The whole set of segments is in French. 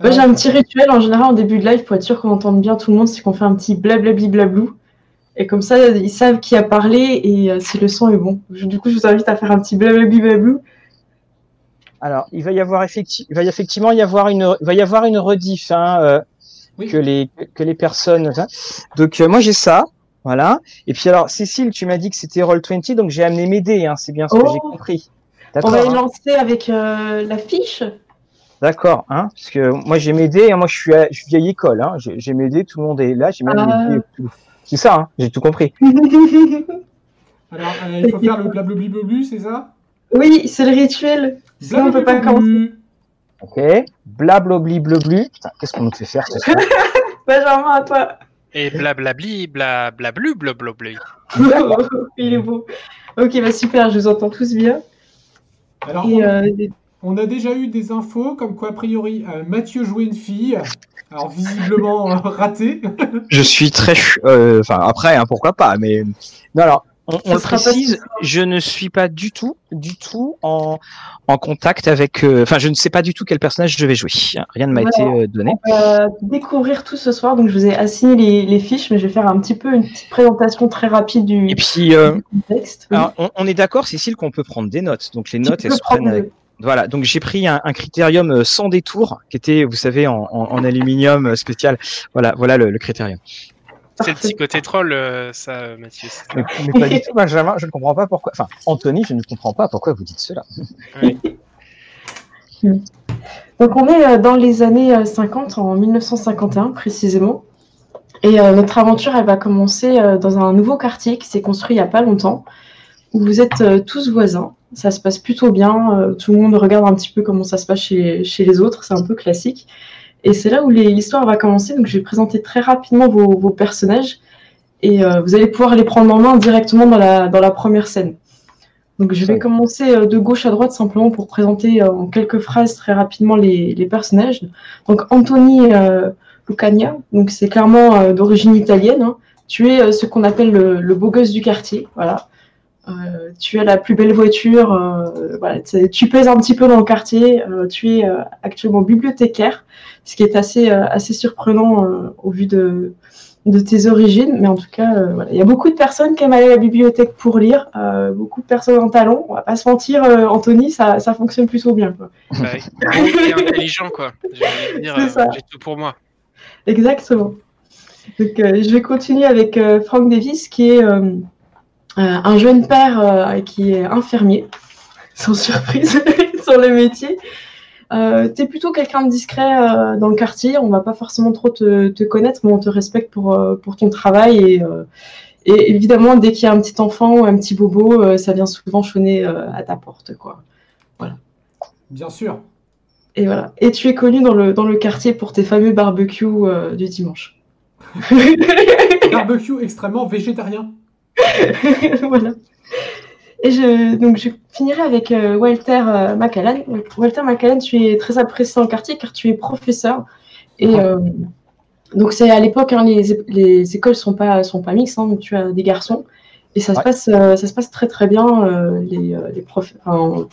Moi, j'ai un petit rituel en général en début de live pour être sûr qu'on entende bien tout le monde, c'est qu'on fait un petit blablabli blablou. Et comme ça, ils savent qui a parlé et euh, si le son est bon. Je- du coup, je vous invite à faire un petit blablabli blablou. Alors, il va y avoir effecti- il va y effectivement y avoir une, il va y avoir une rediff hein, euh, Oui. que les que les personnes. hein. Donc euh, moi j'ai ça, voilà. Et puis alors Cécile, tu m'as dit que c'était Roll20, donc j'ai amené mes dés, hein, c'est bien ce que Oh. j'ai compris. On va y hein. lancer avec euh, la fiche. D'accord, hein, parce que moi j'ai dés, hein, moi je suis, à- je suis vieille école, hein, j'ai dés, tout le monde est là, j'ai même Ah. C'est ça, hein, j'ai tout compris. Alors, euh, il faut faire le blablabli blablu, c'est ça? Oui, c'est le rituel. Sinon, on peut pas commencer. Ok. Blablabli bleu Putain, qu'est-ce qu'on nous fait faire ce soir? Benjamin, à toi. Et blablabli, blablablu, blablabli. Il est beau. Ok, bah super, je vous entends tous bien. Alors, Et, on, euh, on a déjà eu des infos comme quoi, a priori, euh, Mathieu jouait une fille. Alors, visiblement euh, raté. Je suis très, euh, enfin après, hein, pourquoi pas, mais non alors. On, on le pas précise, je ne suis pas du tout, du tout en, en contact avec. euh, Enfin, je ne sais pas du tout quel personnage je vais jouer. Rien ne m'a Voilà. été euh, donné. On va découvrir tout ce soir. Donc, je vous ai assigné les, les fiches, mais je vais faire un petit peu une petite présentation très rapide du, Et puis, euh, du contexte. Oui. alors, on, on est d'accord, Cécile, qu'on peut prendre des notes. Donc les Tu notes, elles se prennent avec. Voilà, donc j'ai pris un, un critérium euh, sans détour, qui était, vous savez, en, en, en aluminium euh, spécial. Voilà, voilà le, le critérium. C'est le petit côté troll, euh, ça, Mathieu. Mais, mais pas du tout, Benjamin. Je ne comprends pas pourquoi. Enfin, Anthony, je ne comprends pas pourquoi vous dites cela. Donc on est dans les années euh, 50, en 1951 précisément. Et euh, notre aventure, elle va commencer euh, dans un nouveau quartier qui s'est construit il n'y a pas longtemps, où vous êtes euh, tous voisins. Ça se passe plutôt bien. euh, tout le monde regarde un petit peu comment ça se passe chez, chez les autres. C'est un peu classique. Et c'est là où l'histoire va commencer. Donc je vais présenter très rapidement vos, vos personnages. Et euh, vous allez pouvoir les prendre en main directement dans la, dans la première scène. Donc je vais commencer de gauche à droite simplement pour présenter en quelques phrases très rapidement les, les personnages. Donc Anthony euh, Lucania, donc c'est clairement euh, d'origine italienne. hein. Tu es ce qu'on appelle le, le beau gosse du quartier, voilà. Euh, tu as la plus belle voiture, euh, voilà. Tu pèses un petit peu dans le quartier. euh, tu es actuellement bibliothécaire, ce qui est assez assez surprenant au vu de de tes origines, mais en tout cas, euh, voilà. il y a beaucoup de personnes qui aiment aller à la bibliothèque pour lire, euh, beaucoup de personnes en talons. On va pas se mentir, euh, Anthony, ça, ça fonctionne plutôt bien. Quoi. Bah, et intelligent, quoi. J'ai tout pour moi. Exactement. Donc, je vais continuer avec Frank Davis, qui est un jeune père euh, qui est infirmier, sans surprise sur le métier. Euh, tu es plutôt quelqu'un de discret euh, dans le quartier, on va pas forcément trop te, te connaître, mais on te respecte pour, euh, pour ton travail. Et, euh, et évidemment, dès qu'il y a un petit enfant ou un petit bobo, euh, ça vient souvent chonner euh, à ta porte. Quoi. Bien sûr. Et voilà. Et tu es connu dans le, dans le quartier pour tes fameux barbecues euh, du dimanche. Barbecue extrêmement végétarien. voilà. Et je, donc je finirai avec euh, Walter euh, Macallan. Walter Macallan, tu es très apprécié dans le quartier car tu es professeur. Et euh, donc c'est à l'époque, hein, les, les écoles sont pas sont pas mixtes, hein, donc tu as des garçons. Et ça se passe ça se passe très très bien. les, les profs, enfin,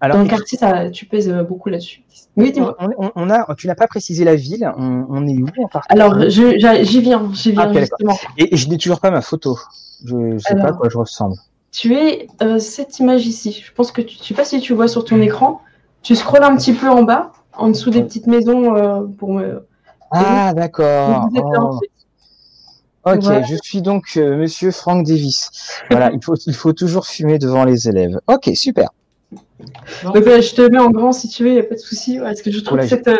Alors, dans le quartier, ça, tu pèses euh, beaucoup là-dessus. Oui, dis-moi. on, on- on a, tu n'as pas précisé la ville. On, on est où en Alors j'y viens, j'y viens Ah, justement. Et, et je n'ai toujours pas ma photo. Je ne sais pas à quoi je ressemble. Tu es euh, cette image ici. Je pense que tu, je sais pas si tu vois sur ton écran. Tu scrolles un petit peu en bas, en dessous des petites maisons euh, pour me. Ah, d'accord. Oh. Ok, Voilà. je suis donc euh, Monsieur Frank Davis. Voilà, il faut, il faut toujours fumer devant les élèves. Ok, super. Non, Donc, je te mets en grand si tu veux, il n'y a pas de souci. Parce que je trouve que cette, euh,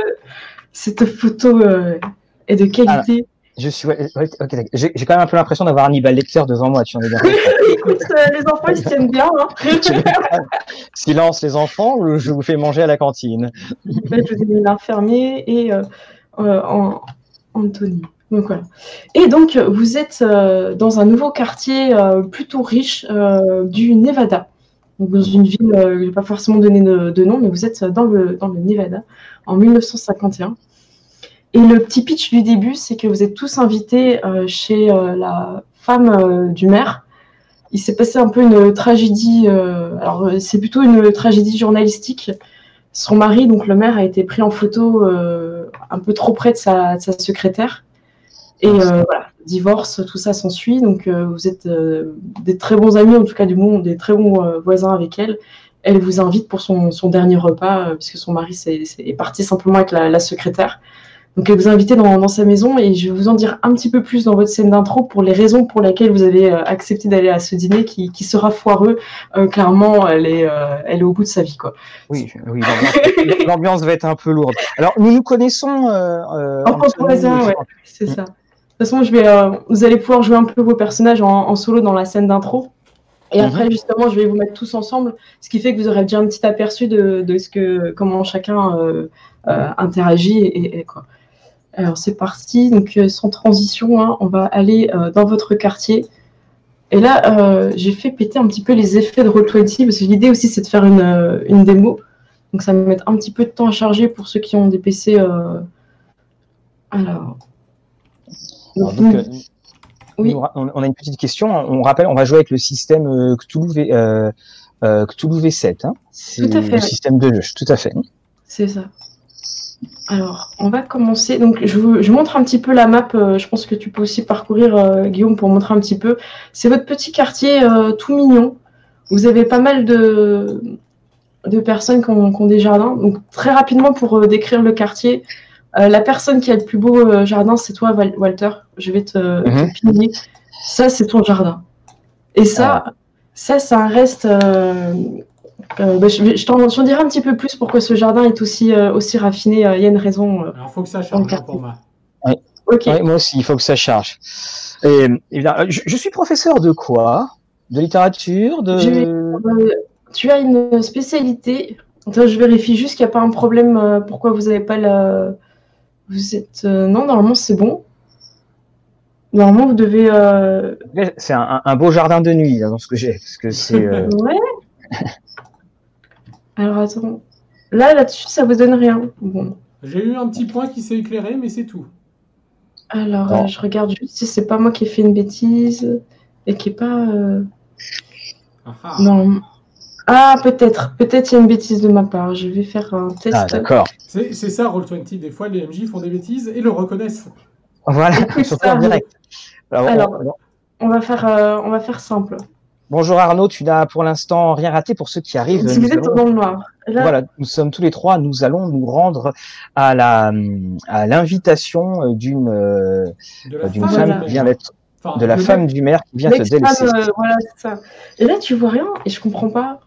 cette photo euh, est de qualité. Je suis. ouais. J'ai quand même un peu l'impression d'avoir Hannibal Lecter devant moi. Tu en es bien. Écoute, euh, les enfants, ils se tiennent bien. Hein. Silence, les enfants, je vous fais manger à la cantine? Là, je vous ai mis l'infirmier et en, Anthony. Donc, voilà. Et donc, vous êtes dans un nouveau quartier plutôt riche du Nevada. Donc, dans une ville, je ne vais pas forcément donner de, nom, mais vous êtes dans le, dans le Nevada en 1951. Et le petit pitch du début, c'est que vous êtes tous invités euh, chez euh, la femme euh, du maire. Il s'est passé un peu une tragédie, alors c'est plutôt une tragédie journalistique son mari, donc le maire, a été pris en photo un peu trop près de sa, de sa secrétaire. Et voilà, divorce, tout ça s'ensuit. Donc euh, vous êtes euh, des très bons amis, en tout cas du monde, des très bons euh, voisins avec elle. Elle vous invite pour son, son dernier repas, euh, puisque son mari s'est- s'est- est parti simplement avec la, la secrétaire. Donc elle vous a invité dans, dans sa maison et je vais vous en dire un petit peu plus dans votre scène d'intro pour les raisons pour lesquelles vous avez euh, accepté d'aller à ce dîner qui, qui sera foireux. Euh, clairement, elle est, euh, elle est au bout de sa vie. Quoi. Oui, oui, l'ambiance- va être un peu lourde. Alors, nous nous connaissons. Euh, euh, En tant que Anthony, voisin, ouais, c'est ça. De toute façon, je vais, euh, vous allez pouvoir jouer un peu vos personnages en, en solo dans la scène d'intro. Et Mhm. après, justement, je vais vous mettre tous ensemble, ce qui fait que vous aurez déjà un petit aperçu de, de ce que, comment chacun euh, euh, interagit. Et, et quoi. Alors, c'est parti. Donc, sans transition, hein, on va aller euh, dans votre quartier. Et là, j'ai fait péter un petit peu les effets de Roll20 parce que l'idée aussi, c'est de faire une, une démo. Donc, ça va me mettre un petit peu de temps à charger pour ceux qui ont des PC. Alors. Alors, donc, euh, Oui. on, on a une petite question. On rappelle, on va jouer avec le système euh, Cthulhu, V, euh, euh, Cthulhu V7. Hein. C'est le oui. système de jeu. Tout à fait. C'est ça. Alors, on va commencer. Donc, je vous je montre un petit peu la map. je pense que tu peux aussi parcourir, Guillaume, pour montrer un petit peu. C'est votre petit quartier tout mignon. Vous avez pas mal de, de personnes qui ont, qui ont des jardins. Donc, très rapidement, pour décrire le quartier, euh, la personne qui a le plus beau euh, jardin, c'est toi, Walter. Je vais te, Mhm. te pigner. Ça, c'est ton jardin. Et ça, ça, c'est un reste. euh, euh, bah, je t'en dirai un petit peu plus pourquoi ce jardin est aussi, euh, aussi raffiné. Euh, Il y a une raison. euh. Alors, faut que ça quartier. pour moi. Ouais, moi aussi, il faut que ça charge. Et, je, je suis professeur de quoi? De littérature de... Euh, tu as une spécialité. Attends, je vérifie juste qu'il n'y a pas un problème. euh, pourquoi vous n'avez pas la. Vous êtes. euh, Non, normalement, c'est bon. Normalement, vous devez. euh, C'est un, beau jardin de nuit, là, dans ce que j'ai. Parce que c'est... euh, Ouais. Alors, attends. Là, là-dessus, ça vous donne rien. Bon. J'ai eu un petit point qui s'est éclairé, mais c'est tout. Alors, euh, je regarde juste si c'est pas moi qui ai fait une bêtise et qui est pas. euh, Ah, ah. Non. Ah, peut-être. Peut-être il y a une bêtise de ma part. Je vais faire un test. Ah, d'accord. C'est c'est ça, Roll20. Des fois, les MJ font des bêtises et le reconnaissent. Voilà, surtout ça en direct. Alors, on- Alors, on- On va faire, euh, on va faire simple. bonjour Arnaud, tu n'as pour l'instant rien raté pour ceux qui arrivent. Si nous vous êtes allons- dans le noir. Là, Voilà, nous sommes tous les trois, nous allons nous rendre à la à l'invitation d'une euh, De la d'une femme, femme qui vient d'être Enfin, de la femme du maire qui vient se l'extrême, délaisser. euh, voilà, c'est ça. Et là, tu vois rien et je comprends pas.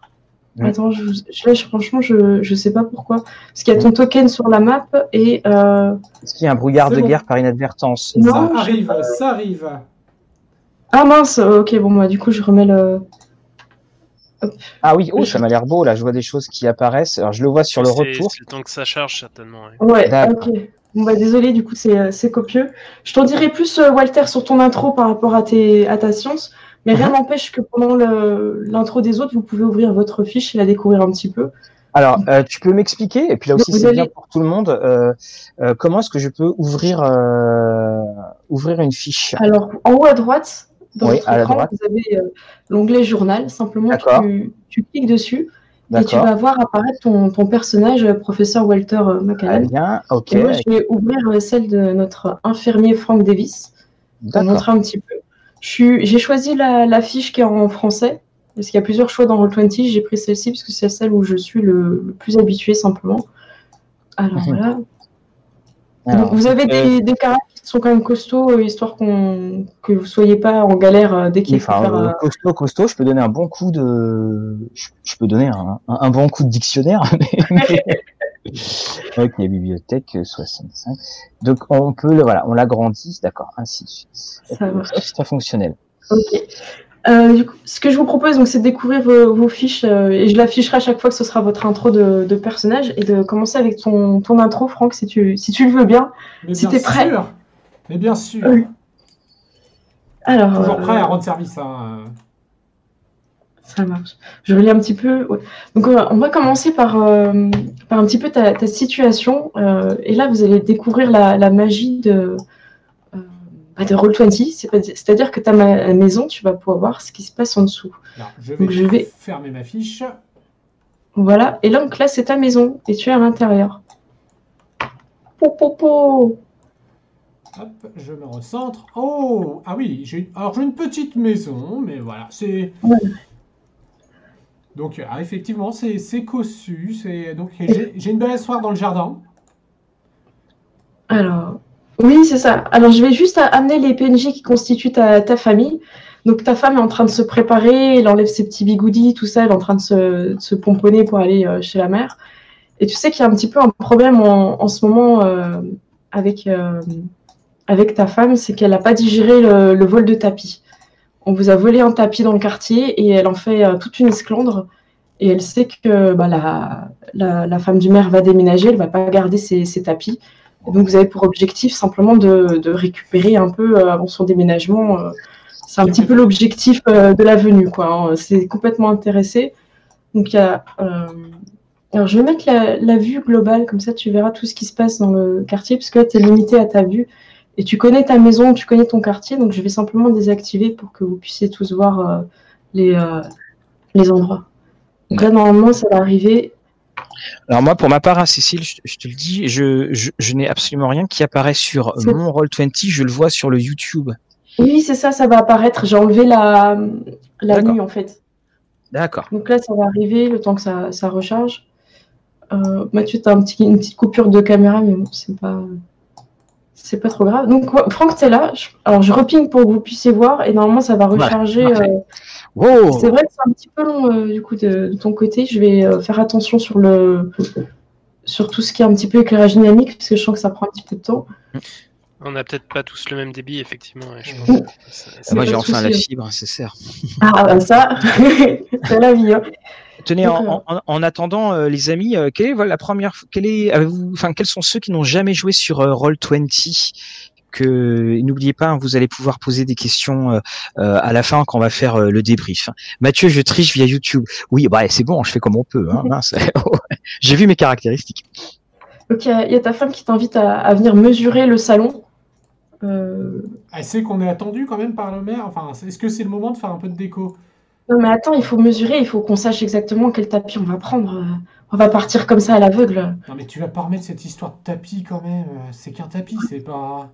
Attends, je, je- là, je- franchement, je, je sais pas pourquoi. Parce qu'il y a ton token sur la map et euh, Est-ce qu'il y a un brouillard de bon. guerre par inadvertance Non. Ça arrive, ça arrive. ah mince, ok, bon bah du coup, je remets le. Ah oui, oh, ça m'a l'air beau là, je vois des choses qui apparaissent. Alors je le vois sur le retour. C'est le temps que ça charge, certainement. ouais. Ok. Bon bah désolé, du coup, c'est euh, c'est copieux. Je t'en dirai plus, euh, Walter, sur ton intro par rapport à, tes, à ta science. Mais rien Mhm. n'empêche que pendant l'intro des autres, vous pouvez ouvrir votre fiche et la découvrir un petit peu. Alors, euh, tu peux m'expliquer, et puis là aussi c'est bien pour tout le monde, euh, euh, comment est-ce que je peux ouvrir ouvrir une fiche? Alors, en haut à droite, dans Oui, votre à écran, vous avez l'onglet journal. Simplement, tu, tu cliques dessus et tu vas voir apparaître ton, ton personnage, professeur Walter euh, Très McCallum. bien, ok, Et moi, je vais ouvrir celle de notre infirmier Frank Davis pour montrer un petit peu. J'ai choisi la, la fiche qui est en français, parce qu'il y a plusieurs choix dans Roll20. J'ai pris celle-ci parce que c'est celle où je suis le, le plus habitué, simplement. Alors voilà. Alors, Donc, vous avez euh, des, caractères qui sont quand même costauds, euh, histoire qu'on que vous soyez pas en galère euh, dès qu'il faut Enfin, faire. euh, costaud, costaud, je peux donner un bon coup de, je, je peux donner un, un, un bon coup de dictionnaire. mais- ok, bibliothèque euh, 65. Donc on peut le, voilà, on l'agrandit, d'accord, ainsi de suite. C'est très fonctionnel. Ok. Euh, du coup, ce que je vous propose, donc, c'est de découvrir vos, vos fiches euh, et je l'afficherai à chaque fois que ce sera votre intro de, de personnage et de commencer avec ton, ton intro, Franck, si tu, si tu le veux bien. Mais Si bien t'es prêt. sûr. Mais bien sûr. Oui. Alors, Toujours euh, prêt à rendre service. Hein. Ça marche. Je relis un petit peu. ouais. Donc, on va, on va commencer par, euh, par un petit peu ta, ta situation. euh, et là, vous allez découvrir la, la magie de, euh, bah, de Roll20. C'est pas- C'est-à-dire que ta ma- maison, tu vas pouvoir voir ce qui se passe en dessous. Alors, je vais, Donc, je vais- fermer ma fiche. Voilà. Et donc là, c'est ta maison et tu es à l'intérieur. Po, Hop, je me recentre. Oh, ah oui, j'ai alors j'ai une petite maison, mais voilà, c'est. Donc, ah, effectivement, c'est cossu. Donc j'ai une belle histoire dans le jardin. Alors, oui, c'est ça. Alors, je vais juste amener les PNJ qui constituent ta, ta, famille. Donc, ta femme est en train de se préparer, elle enlève ses petits bigoudis, tout ça, elle est en train de se, se pomponner pour aller euh, chez la mère. Et tu sais qu'il y a un petit peu un problème en, en ce moment euh, avec, euh, avec ta femme, c'est qu'elle n'a pas digéré le, le, vol de tapis. On vous a volé un tapis dans le quartier et elle en fait euh, toute une esclandre. Et elle sait que bah, la, la, la, femme du maire va déménager, elle va pas garder ses, tapis. Donc vous avez pour objectif simplement de, de récupérer un peu euh, avant son déménagement. Euh, c'est un petit peu l'objectif de la venue. Hein. C'est complètement intéressé. Donc il y a alors, je vais mettre la, la, vue globale, comme ça tu verras tout ce qui se passe dans le quartier, parce que là, tu es limité à ta vue. Et tu connais ta maison, tu connais ton quartier, donc je vais simplement désactiver pour que vous puissiez tous voir euh, les, euh, les endroits. Donc là, normalement, ça va arriver. Alors moi, pour ma part, hein, Cécile, je, je, te le dis, je, je, je n'ai absolument rien qui apparaît sur mon Roll20, je le vois sur le YouTube. Oui, c'est ça, ça va apparaître. J'ai enlevé la, la nuit, en fait. D'accord. Donc là, ça va arriver le temps que ça, ça recharge. Euh, Mathieu, tu as un petit, une petite coupure de caméra, mais bon, c'est pas, c'est pas trop grave. Donc, Franck, tu es là. Je, alors, je reping pour que vous puissiez voir et normalement, ça va recharger. Ouais, euh, wow. C'est vrai que c'est un petit peu long euh, du coup de, de, ton côté. Je vais euh, faire attention sur le sur tout ce qui est un petit peu éclairage dynamique parce que je sens que ça prend un petit peu de temps. On n'a peut-être pas tous le même débit, effectivement. Ouais, je pense. Ah, moi, j'ai enfin la fibre, c'est cerf. Ah, bah ça, c'est la vie. Hein. Tenez, en, en, en, attendant, euh, les amis, euh, quelle est voilà, la première, quelle est, avez-vous, enfin, quels sont ceux qui n'ont jamais joué sur euh, Roll20 que n'oubliez pas, hein, vous allez pouvoir poser des questions euh, à la fin quand on va faire le débrief. Mathieu, je triche via YouTube. Oui, bah c'est bon, je fais comme on peut. Hein, J'ai vu mes caractéristiques. Ok, il y a ta femme qui t'invite à, à, venir mesurer le salon. Euh... Elle sait qu'on est attendu quand même par le maire. Enfin, est-ce que c'est le moment de faire un peu de déco? Non, mais attends, il faut mesurer, il faut qu'on sache exactement quel tapis on va prendre. On va partir comme ça à l'aveugle. Non, mais tu vas pas remettre cette histoire de tapis quand même. C'est qu'un tapis, c'est pas.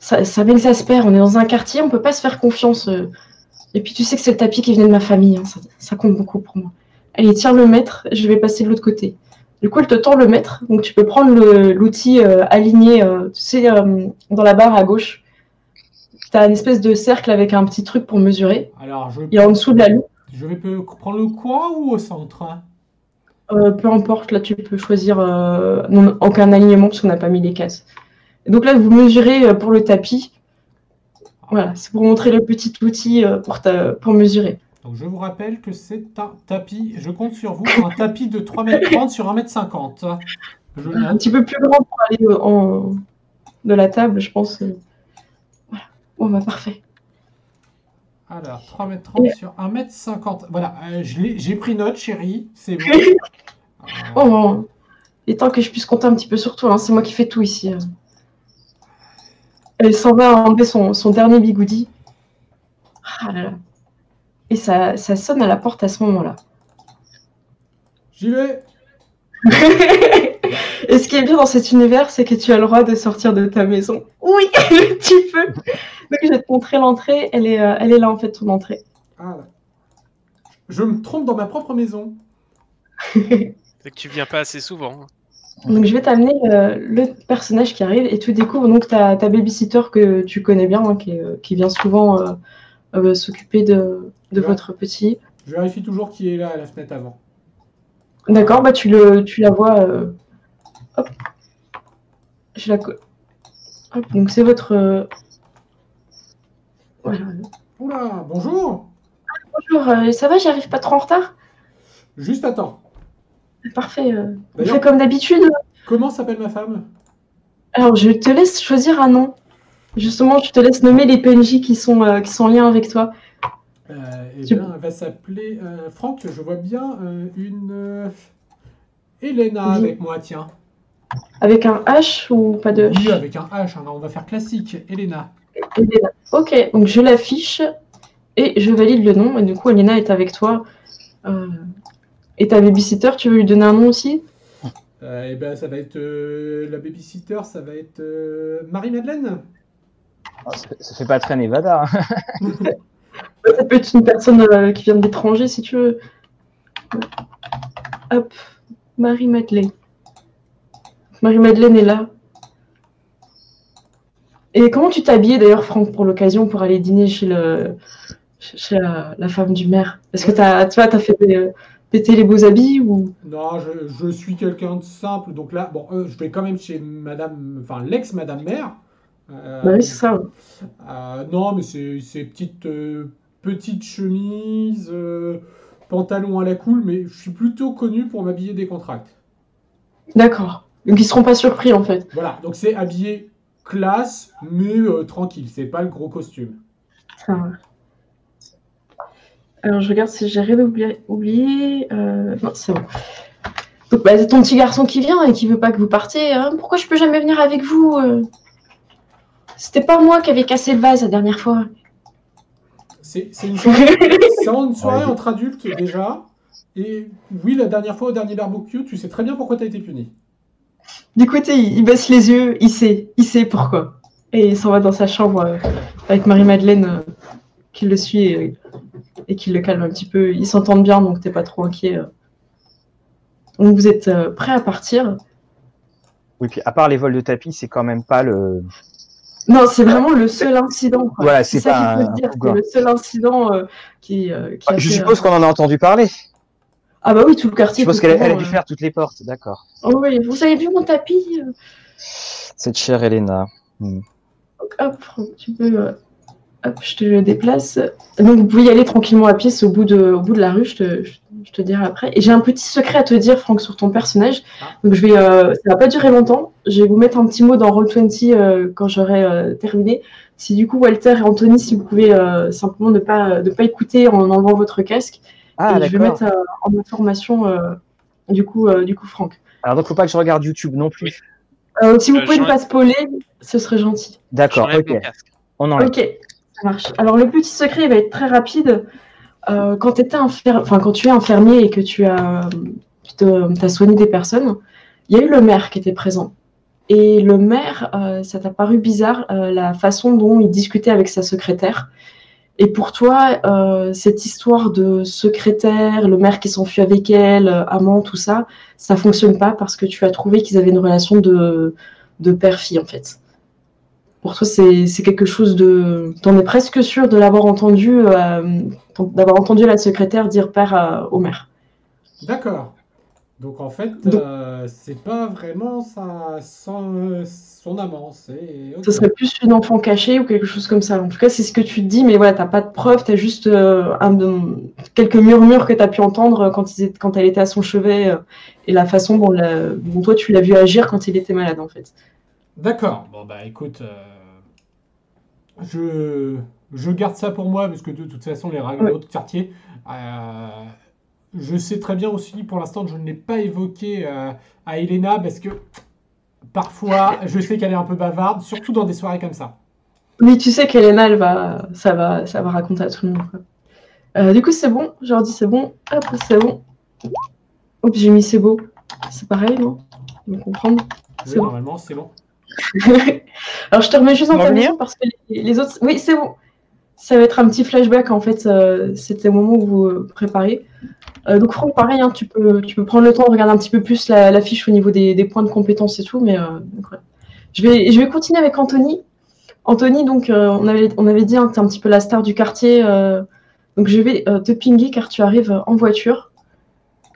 Ça, ça m'exaspère. On est dans un quartier, on peut pas se faire confiance. Et puis tu sais que c'est le tapis qui venait de ma famille. Hein. Ça, ça, compte beaucoup pour moi. Allez, tiens le mètre, je vais passer de l'autre côté. Du coup, elle te tend le mètre. Donc tu peux prendre l'outil euh, aligné, euh, tu sais, euh, dans la barre à gauche tu as une espèce de cercle avec un petit truc pour mesurer. Alors, je Et en dessous de la loupe. Je vais prendre le coin ou au centre euh, Peu importe, là tu peux choisir euh, non, aucun alignement parce qu'on n'a pas mis les cases. Et donc là, vous mesurez euh, pour le tapis. Voilà, c'est pour montrer le petit outil pour, ta, pour mesurer. Donc je vous rappelle que c'est un tapis, je compte sur vous, pour un tapis de 3m30 sur 1m50. Je un petit peu plus grand pour aller en... de la table, je pense. Bon, bah parfait. Alors, 3m30 sur 1m50. Voilà, euh, j'ai pris note, chérie. C'est bon. oh, bon. Il est temps que je puisse compter un petit peu sur toi. Hein. C'est moi qui fais tout ici. Hein. Elle s'en va enlever son, son dernier bigoudi. Ah là là. Et ça, ça sonne à la porte à ce moment-là. J'y vais. Et ce qui est bien dans cet univers, c'est que tu as le droit de sortir de ta maison. Oui, tu peux. Donc je vais te montrer l'entrée. Elle est, euh, elle est là en fait, ton entrée. Ah, je me trompe dans ma propre maison. c'est que tu viens pas assez souvent. Donc je vais t'amener euh, le personnage qui arrive et tu découvres donc ta, ta babysitter que tu connais bien, hein, qui, euh, qui, vient souvent euh, euh s'occuper de, de votre petit. Je vérifie toujours qui est là à la fenêtre avant. D'accord, bah tu, le, tu la vois. Euh, hop. Je la. Hop, donc c'est votre. Euh, voilà. Oula, bonjour Bonjour, euh, ça va, j'arrive pas trop en retard? Juste à temps. Parfait. Euh, on fait comme d'habitude. Comment s'appelle ma femme? Alors, je te laisse choisir un nom. Justement, je te laisse nommer les PNJ qui sont, euh, qui sont en lien avec toi. Eh bien, elle va s'appeler Franck. Je vois bien une Elena oui. avec moi, tiens. Avec un H ou pas de H? Oui, avec un H. On va faire classique. Elena. Elena. Ok, donc je l'affiche et je valide le nom. Et du coup, Elena est avec toi. Euh, Et ta babysitter, tu veux lui donner un nom aussi? Euh, eh ben, ça va être euh, la babysitter, ça va être euh, Marie-Madeleine. Oh, ça, fait- ça fait pas très Nevada. hein. Ça peut être une personne euh, qui vient de l'étranger si tu veux. Hop, Marie-Madeleine. Marie-Madeleine est là. Et comment tu t'es habillée d'ailleurs, Franck, pour l'occasion, pour aller dîner chez, le, chez la, la femme du maire? Est-ce que t'as, tu vois, t'as fait péter les beaux habits ou? Non, je, je suis quelqu'un de simple, donc là, bon, euh, je vais quand même chez Madame, enfin l'ex-Madame Mère. Euh, Bah oui, c'est ça. euh, non, mais c'est petite euh, petite chemise, euh, pantalon à la cool, mais je suis plutôt connu pour m'habiller décontracté. D'accord. Donc ils seront pas surpris en fait. Voilà, donc c'est habillé classe, mais euh, tranquille, c'est pas le gros costume. Ça va. Alors je regarde si j'ai rien oublié. oublié. Euh, non, c'est bon. Donc bah, c'est ton petit garçon qui vient et qui veut pas que vous partiez. hein. Pourquoi je peux jamais venir avec vous euh? C'était pas moi qui avais cassé le vase la dernière fois. C'est c'est une soirée, c'est une soirée Ouais. entre adultes déjà. Et oui, la dernière fois au dernier barbecue, tu sais très bien pourquoi tu as été puni. Du côté, il, baisse les yeux, il sait, il sait pourquoi. Et il s'en va dans sa chambre euh, avec Marie-Madeleine euh, qui le suit et, et qui le calme un petit peu. Ils s'entendent bien, donc t'es pas trop inquiet. euh. Donc vous êtes prêts à partir Oui, puis à part les vols de tapis, c'est quand même pas le. Non, c'est vraiment le seul incident. quoi. Voilà, c'est ça pas un dire. coup le seul incident euh, qui, euh, qui a Je fait, suppose euh, qu'on en a entendu parler. Ah bah oui, tout le Je quartier. est au qu'elle elle a dû euh. faire toutes les portes, d'accord. Oh oui, vous avez vu mon tapis euh Cette chère Elena. Hmm. Donc, hop, tu peux. euh, hop, je te le déplace. Donc, vous pouvez y aller tranquillement à pied, c'est au bout de, au bout de la rue, je te, je, je te dirai après. Et j'ai un petit secret à te dire, Franck, sur ton personnage. Donc, je vais, euh, ça va pas durer longtemps. Je vais vous mettre un petit mot dans Roll20 euh, quand j'aurai euh, terminé. Si du coup, Walter et Anthony, si vous pouvez euh, simplement ne pas, ne pas écouter en enlevant votre casque. Ah, et je vais mettre euh, en information, euh, du, coup, euh, du coup, Franck. Alors donc, faut pas que je regarde YouTube non plus. Euh, si vous Euh, pouvez ne pas spoiler, ce serait gentil. D'accord, ok. On enlève. Ok, ça marche. Alors le petit secret il va être très rapide. Euh, quand, t'étais infer- enfin, quand tu es infirmier et que tu as, tu te- as soigné des personnes, il y a eu le maire qui était présent. Et le maire, euh, ça t'a paru bizarre euh, la façon dont il discutait avec sa secrétaire. Et pour toi, euh, cette histoire de secrétaire, le maire qui s'enfuit avec elle, euh, amant, tout ça, ça fonctionne pas parce que tu as trouvé qu'ils avaient une relation de, de père-fille en fait. Pour toi, c'est quelque chose de. T'en es presque sûr de l'avoir entendu, euh, d'avoir entendu la secrétaire dire père au maire. D'accord. Donc en fait, c'est pas vraiment son, son amant. Ce serait plus une enfant cachée ou quelque chose comme ça. En tout cas, c'est ce que tu te dis, mais voilà, t'as pas de preuves, t'as juste euh, un quelques murmures que t'as pu entendre quand, étaient- quand elle était à son chevet euh, et la façon dont, la- dont toi tu l'as vu agir quand il était malade en fait. D'accord. Bon bah écoute, euh, je, je garde ça pour moi parce que de toute façon les règles Ouais. de quartier. euh, je sais très bien aussi pour l'instant je ne l'ai pas évoqué euh, à Elena parce que parfois je sais qu'elle est un peu bavarde, surtout dans des soirées comme ça. Oui, tu sais qu'Elena, elle va, ça va, ça va raconter à tout le monde. quoi. Euh, du coup, c'est bon. Je leur dis c'est bon. Hop, c'est bon. Hop, j'ai mis c'est beau. C'est pareil, non? Vous comprendre Oui, bon. normalement c'est bon. Alors, je te remets juste dans On va ta venir maison parce que les, les autres. Oui, c'est bon. Ça va être un petit flashback en fait. euh, C'était au moment où vous euh, préparez. Euh, donc, Franck, pareil, hein, tu, peux, tu peux prendre le temps de regarder un petit peu plus la, la fiche au niveau des, des points de compétences et tout. Mais euh, donc, je, vais, je vais continuer avec Anthony. Anthony, donc, euh, on, avait, on avait dit hein, que tu es un petit peu la star du quartier. donc, je vais te pinguer car tu arrives en voiture.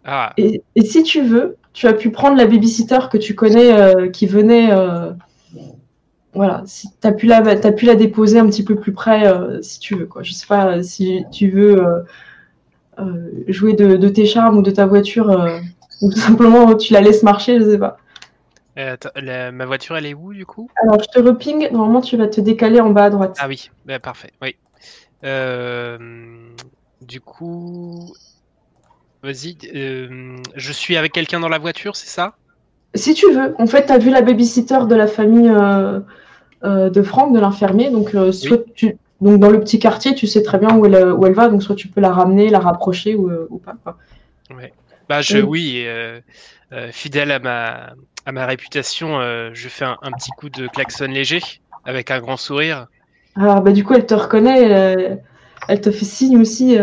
Ah, Et, et si tu veux, tu as pu prendre la babysitter que tu connais qui venait. voilà, si tu as, pu la- t'as pu la déposer un petit peu plus près euh, si tu veux. Quoi. Je sais pas si tu veux euh, jouer de, de tes charmes ou de ta voiture euh, ou tout simplement tu la laisses marcher, je sais pas. euh, la- ma voiture, elle est où du coup? Alors je te reping, normalement tu vas te décaler en bas à droite. Ah oui, bah, parfait, oui. Euh, du coup, vas-y, euh, je suis avec quelqu'un dans la voiture, c'est ça? Si tu veux, en fait, tu as vu la babysitter de la famille euh, euh, de Franck, de l'infirmier. Donc, euh, soit tu, donc, dans le petit quartier, tu sais très bien où elle, où elle va. Donc, soit tu peux la ramener, la rapprocher ou, euh, ou pas. quoi. Ouais. Bah, je, Oui. euh, euh, fidèle à ma, à ma réputation, euh, je fais un, un petit coup de klaxon léger avec un grand sourire. Ah, bah, du coup, elle te reconnaît, elle, elle te fait signe aussi.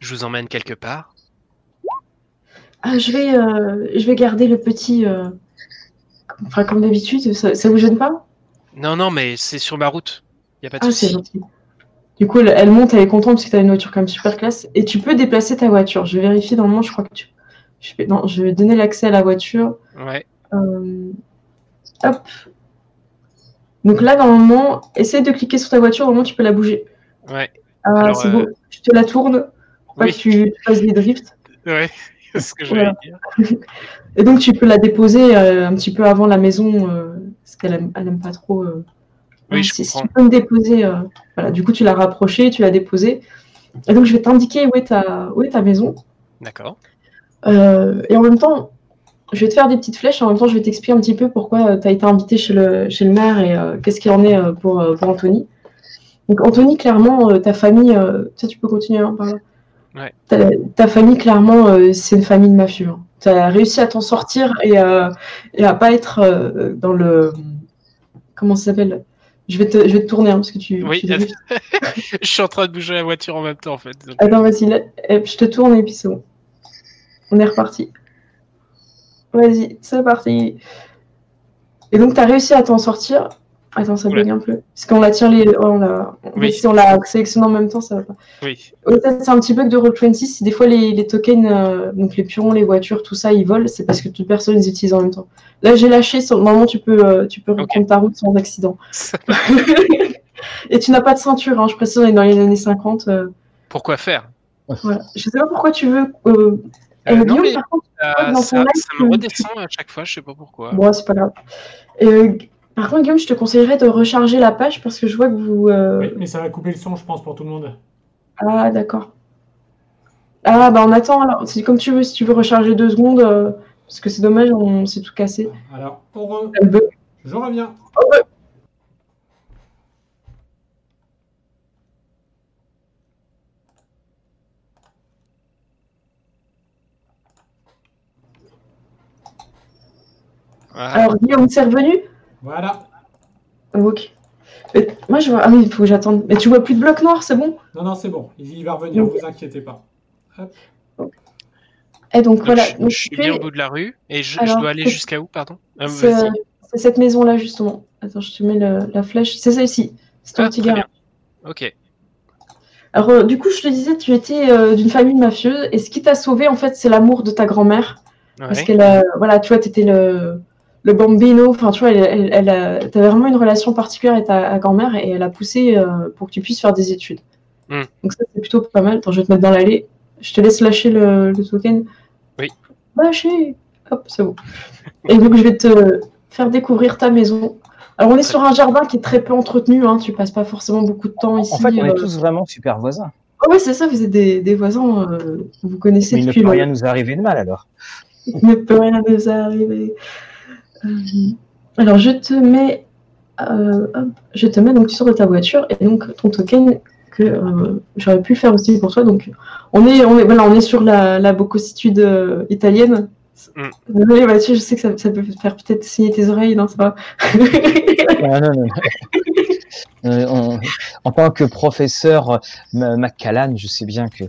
Je vous emmène quelque part. Ah, je vais, je vais garder le petit. Enfin, comme d'habitude, ça, ça vous gêne pas? Non, non, mais c'est sur ma route. Y a pas de Ah, souci. Du coup, elle, monte, elle est contente parce que tu as une voiture quand même super classe. Et tu peux déplacer ta voiture. Je vais vérifier, normalement, je crois que tu. Je vais, non, je vais donner l'accès à la voiture. Ouais. Euh, Hop. Donc là, normalement, essaye de cliquer sur ta voiture, au moment tu peux la bouger. Ouais. Ah, c'est euh, bon. Je te la tourne pour pas que tu fasses des drifts. Ouais. c'est ce que je Voilà. dire. Et donc, tu peux la déposer euh, un petit peu avant la maison, euh, parce qu'elle aime, elle aime pas trop. Euh, Oui, je si, tu peux me déposer, euh, voilà. Du coup, tu l'as rapprochée, tu l'as déposée. Et donc, je vais t'indiquer où est ta, où est ta maison. D'accord. Euh, et en même temps, je vais te faire des petites flèches. En même temps, je vais t'expliquer un petit peu pourquoi tu as été invité chez le, chez le maire et euh, qu'est-ce qu'il en est euh, pour, euh, pour Anthony. Donc, Anthony, clairement, euh, ta famille, euh, ça, tu peux continuer hein, par là. Ouais. Ta, ta famille, clairement, euh, c'est une famille de mafieux. Tu as réussi à t'en sortir et, euh, et à pas être euh, dans le. Comment ça s'appelle? Je vais, te, je vais te tourner hein, parce que tu. Oui, tu. Je suis en train de bouger la voiture en même temps, en fait. donc, Attends, vas-y, là, hop, je te tourne et puis c'est bon. On est reparti. Vas-y, c'est parti. Et donc, tu as réussi à t'en sortir. Attends, ça bug un peu. Parce qu'on la tire les. oh, on l'a... Oui. si on l'a sélectionné en même temps, ça va pas. Oui. C'est un petit bug de Roll20. Si des fois les, les tokens, euh, donc les pions, les voitures, tout ça, ils volent, c'est parce que toutes personnes les utilisent en même temps. Là, j'ai lâché. Normalement, tu peux, euh, tu peux reprendre ta route sans accident. Et tu n'as pas de ceinture, hein, je précise, on est dans les années 50. euh, Pourquoi faire? Voilà. Je sais pas pourquoi tu veux. euh, Non, mais par contre, ça, dans ça- ton live, ça me redescend à chaque fois, je sais pas pourquoi. bon, c'est pas grave. Euh, par contre, Guillaume, je te conseillerais de recharger la page parce que je vois que vous. euh, Oui, mais ça va couper le son, je pense, pour tout le monde. Ah, d'accord. Ah, bah on attend alors. C'est comme tu veux, si tu veux recharger deux secondes, euh, parce que c'est dommage, on s'est tout cassé. Alors, on re- je reviens. Voilà. Alors, Guillaume, c'est revenu? Voilà. Ok. Mais moi, je vois. Ah oui, il faut que j'attende. Mais tu vois plus de blocs noirs, c'est bon? Non, non, c'est bon. Il il va revenir, Ok. vous inquiétez pas. Et donc, Donc, voilà. je, Donc, je suis bien au bout de la rue et je, dois aller jusqu'à où, pardon? Ah, C'est vas-y. c'est cette maison-là, justement. Attends, je te mets le- la flèche. C'est celle-ci. C'est ton Ah, petit garage. Ok. Alors, euh, du coup, je te disais, tu étais euh, d'une famille mafieuse, et ce qui t'a sauvé, en fait, c'est l'amour de ta grand-mère. Parce Ouais. qu'elle a, voilà, tu vois, t'étais le, le bambino, enfin, tu vois, elle, elle, elle a, t'avais vraiment une relation particulière avec ta, ta grand-mère, et elle a poussé euh, pour que tu puisses faire des études. Hmm. Donc ça, c'est plutôt pas mal. Attends, je vais te mettre dans l'allée. Je te laisse lâcher le, le token. Oui. Lâcher Hop, c'est bon. Et donc, je vais te faire découvrir ta maison. Alors, on est sur un jardin qui est très peu entretenu, hein, tu passes pas forcément beaucoup de temps ici. En fait, on euh, est tous vraiment super voisins. Oh ouais, c'est ça, vous êtes des, des voisins euh, que vous connaissez Mais il ne depuis peut rien nous arriver de mal alors. Il ne peut rien nous arriver. Euh, alors, je te mets. euh, hop, je te mets donc tu sors de ta voiture et donc ton token que euh, j'aurais pu le faire aussi pour toi. Donc, on est, on est, voilà, on est sur la, la boccositude euh, italienne. Mm. Désolée, Mathieu, je sais que ça, ça peut faire peut-être signer tes oreilles, non, ça va. Ah, non, non. Euh, on- en tant que professeur M- Macallan, je sais bien que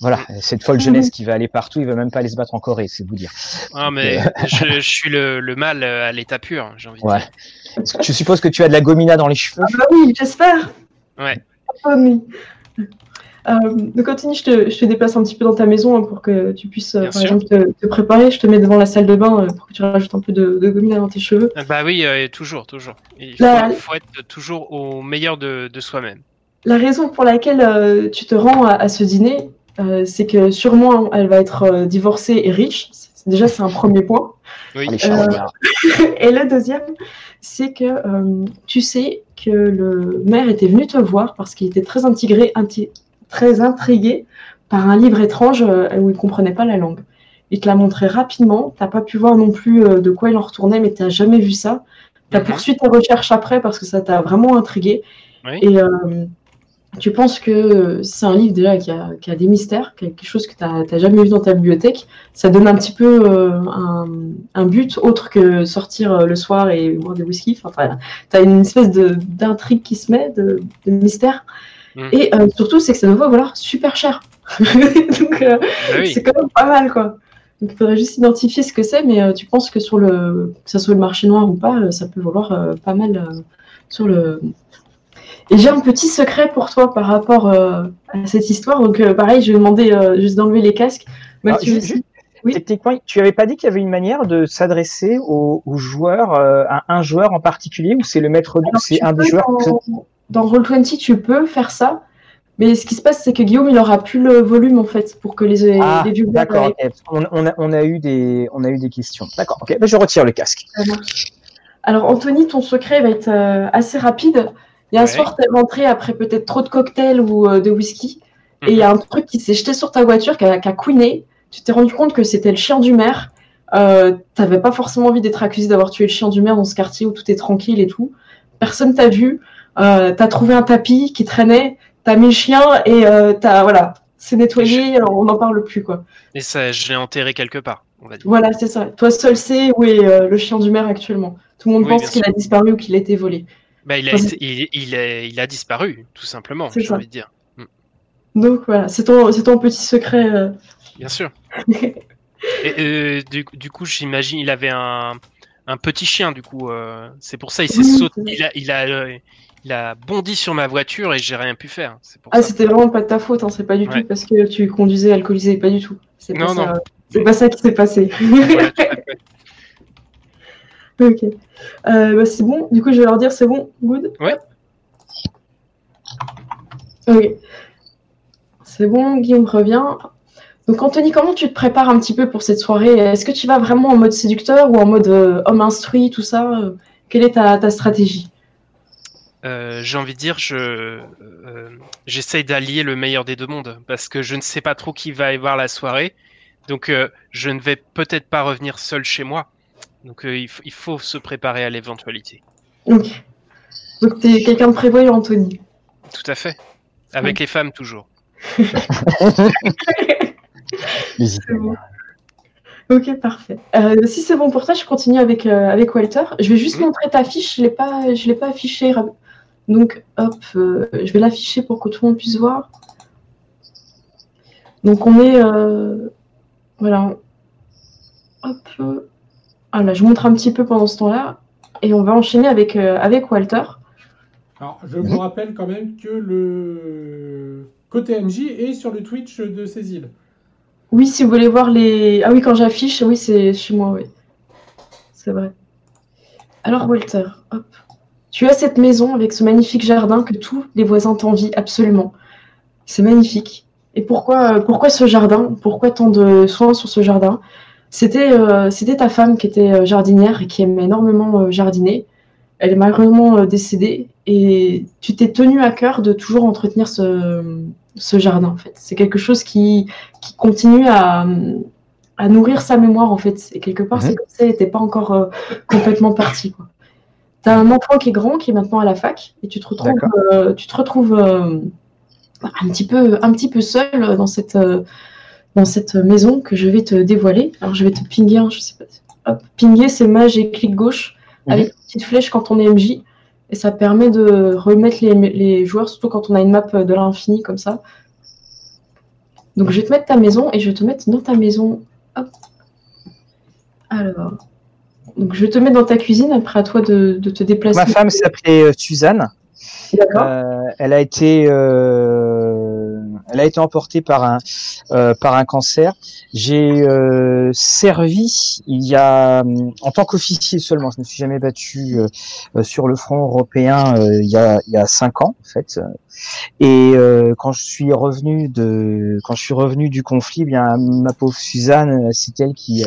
voilà, cette folle jeunesse qui va aller partout, il va même pas aller se battre en Corée, c'est vous dire. Ah, mais je, je suis le, le mal euh, à l'état pur, j'ai envie de dire. Je suppose que tu as de la gomina dans les cheveux? Ah bah oui, j'espère. Ouais. Oh, mais- Euh, donc continue, je te, je te déplace un petit peu dans ta maison hein, pour que tu puisses, euh, Bien par sûr. exemple, te, te préparer. Je te mets devant la salle de bain euh, pour que tu rajoutes un peu de, de gomina dans tes cheveux. Ah, Bah oui, euh, toujours, toujours. Il faut, La- faut être toujours au meilleur de, de soi-même. La raison pour laquelle euh, tu te rends à, à ce dîner, euh, c'est que sûrement elle va être euh, divorcée et riche. C'est- Déjà, c'est un premier point. Oui. Charognards. Et le deuxième, c'est que euh, tu sais que le maire était venu te voir parce qu'il était très intégré, inti- très intrigué par un livre étrange euh, où il comprenait pas la langue. Il te l'a montré rapidement. T'as pas pu voir non plus euh, de quoi il en retournait, mais t'as jamais vu ça. T'as Mhm. poursuivi tes recherches après parce que ça t'a vraiment intrigué. Oui. Et, euh, tu penses que c'est un livre déjà qui a, qui a des mystères, quelque chose que tu n'as jamais vu dans ta bibliothèque. Ça donne un petit peu euh, un, un, but autre que sortir le soir et boire des whisky. Enfin, tu as une espèce d'intrigue qui se met, de, de mystère. Mm. Et euh, surtout, c'est que ça doit valoir super cher. Donc, bah c'est quand même pas mal, quoi. Donc, il faudrait juste identifier ce que c'est, mais tu penses que sur le, que ça soit le marché noir ou pas, ça peut valoir pas mal sur le, et j'ai un petit secret pour toi par rapport euh, à cette histoire. Donc, euh, pareil, je vais demander euh, juste d'enlever les casques. Ah, oui. Techniquement, tu avais pas dit qu'il y avait une manière de s'adresser aux, joueurs, à un joueur en particulier, ou c'est le maître c'est un des joueurs Dans, Roll20, tu peux faire ça. Mais ce qui se passe, c'est que Guillaume, il aura plus le volume en fait pour que les, ah, D'accord. On, a, on, a, eu des, on a eu des questions. D'accord. Ok. Ben, je retire le casque. Alors Anthony, ton secret va être assez rapide. Il y a un soir, tu es rentré après peut-être trop de cocktails ou euh, de whisky, et il y a mhm. un truc qui s'est jeté sur ta voiture, qui a, qui couiné. Tu t'es rendu compte que c'était le chien du maire. Euh, T'avais pas forcément envie d'être accusé d'avoir tué le chien du maire dans ce quartier où tout est tranquille et tout. Personne t'a vu. Euh, t'as trouvé un tapis qui traînait. T'as mis le chien et euh, t'as voilà, c'est nettoyé. Alors on n'en parle plus quoi. Et ça, je l'ai enterré quelque part. On va dire. Voilà, c'est ça. Toi seul sais où est euh, le chien du maire actuellement. Tout le monde pense qu'il a disparu ou qu'il a été volé. Bah, il, a, il, il, a disparu, tout simplement, j'ai envie de dire. Mm. Donc voilà, c'est ton, ton, petit secret. Euh. Bien sûr. Et, du, du, coup, j'imagine, il avait un, un, petit chien, du coup. C'est pour ça, il s'est sauté. Il a, il, a, il a bondi sur ma voiture et j'ai rien pu faire. ah, c'était vraiment pas de ta faute, hein, c'est pas du tout parce que tu conduisais alcoolisé, pas du tout. C'est pas, ça, pas ça qui s'est passé. ok. Euh, bah, c'est bon. Du coup, je vais leur dire c'est bon, good? Ouais. Ok. C'est bon, Guillaume revient. Donc, Anthony, comment tu te prépares un petit peu pour cette soirée? Est-ce que tu vas vraiment en mode séducteur ou en mode euh, homme instruit, tout ça? Quelle est ta, stratégie? Euh, J'ai envie de dire, je j'essaye d'allier le meilleur des deux mondes parce que je ne sais pas trop qui va y voir la soirée. Donc, je ne vais peut-être pas revenir seul chez moi. Donc euh, il, faut se préparer à l'éventualité. Ok. Donc tu es quelqu'un de prévoyant, Anthony. Tout à fait. Avec les femmes, toujours. Ok, parfait. Euh, si c'est bon pour toi, je continue avec, euh, avec Walter. Je vais juste montrer ta fiche, je ne l'ai pas affichée. Donc, hop, je vais l'afficher pour que tout le monde puisse voir. Donc, on est. voilà. Hop. Ah je montre un petit peu pendant ce temps-là et on va enchaîner avec, euh, avec Walter. Alors, je vous rappelle quand même que le côté NJ est sur le Twitch de Cécile. Oui, si vous voulez voir les. Ah oui, quand j'affiche, oui, c'est chez moi, oui. C'est vrai. Alors, Walter, hop. Tu as cette maison avec ce magnifique jardin que tous les voisins t'envient absolument. C'est magnifique. Et pourquoi, pourquoi ce jardin? Pourquoi tant de soins sur ce jardin? Euh, c'était ta femme qui était euh, jardinière et qui aimait énormément euh, jardiner. Elle est malheureusement décédée et tu t'es tenu à cœur de toujours entretenir ce, jardin en fait. C'est quelque chose qui, continue à, nourrir sa mémoire en fait. Et quelque part, c'est comme ça, elle n'était pas encore complètement partie. Tu as un enfant qui est grand, qui est maintenant à la fac, et tu te retrouves, tu te retrouves un, petit peu, un petit peu seul dans cette, dans cette maison que je vais te dévoiler. Alors, je vais te pinguer, hein, je sais pas. Hop, pinguer, c'est mage et clic gauche mhm. avec une petite flèche quand on est MJ. Et ça permet de remettre les, les joueurs, surtout quand on a une map de l'infini comme ça. Donc, je vais te mettre ta maison et je vais te mettre dans ta maison. Hop. Alors. Donc, je te mettre dans ta cuisine. Après, à toi de, de te déplacer. Ma femme s'appelait euh, Suzanne. Euh, elle a été, euh, elle a été emportée par un, euh, par un cancer. J'ai euh, servi il y a, en tant qu'officier seulement. Je ne suis jamais battu euh, sur le front européen il y a, il y a cinq ans en fait. Et quand je suis revenu de, quand je suis revenu du conflit, eh bien ma pauvre Suzanne, c'est elle qui,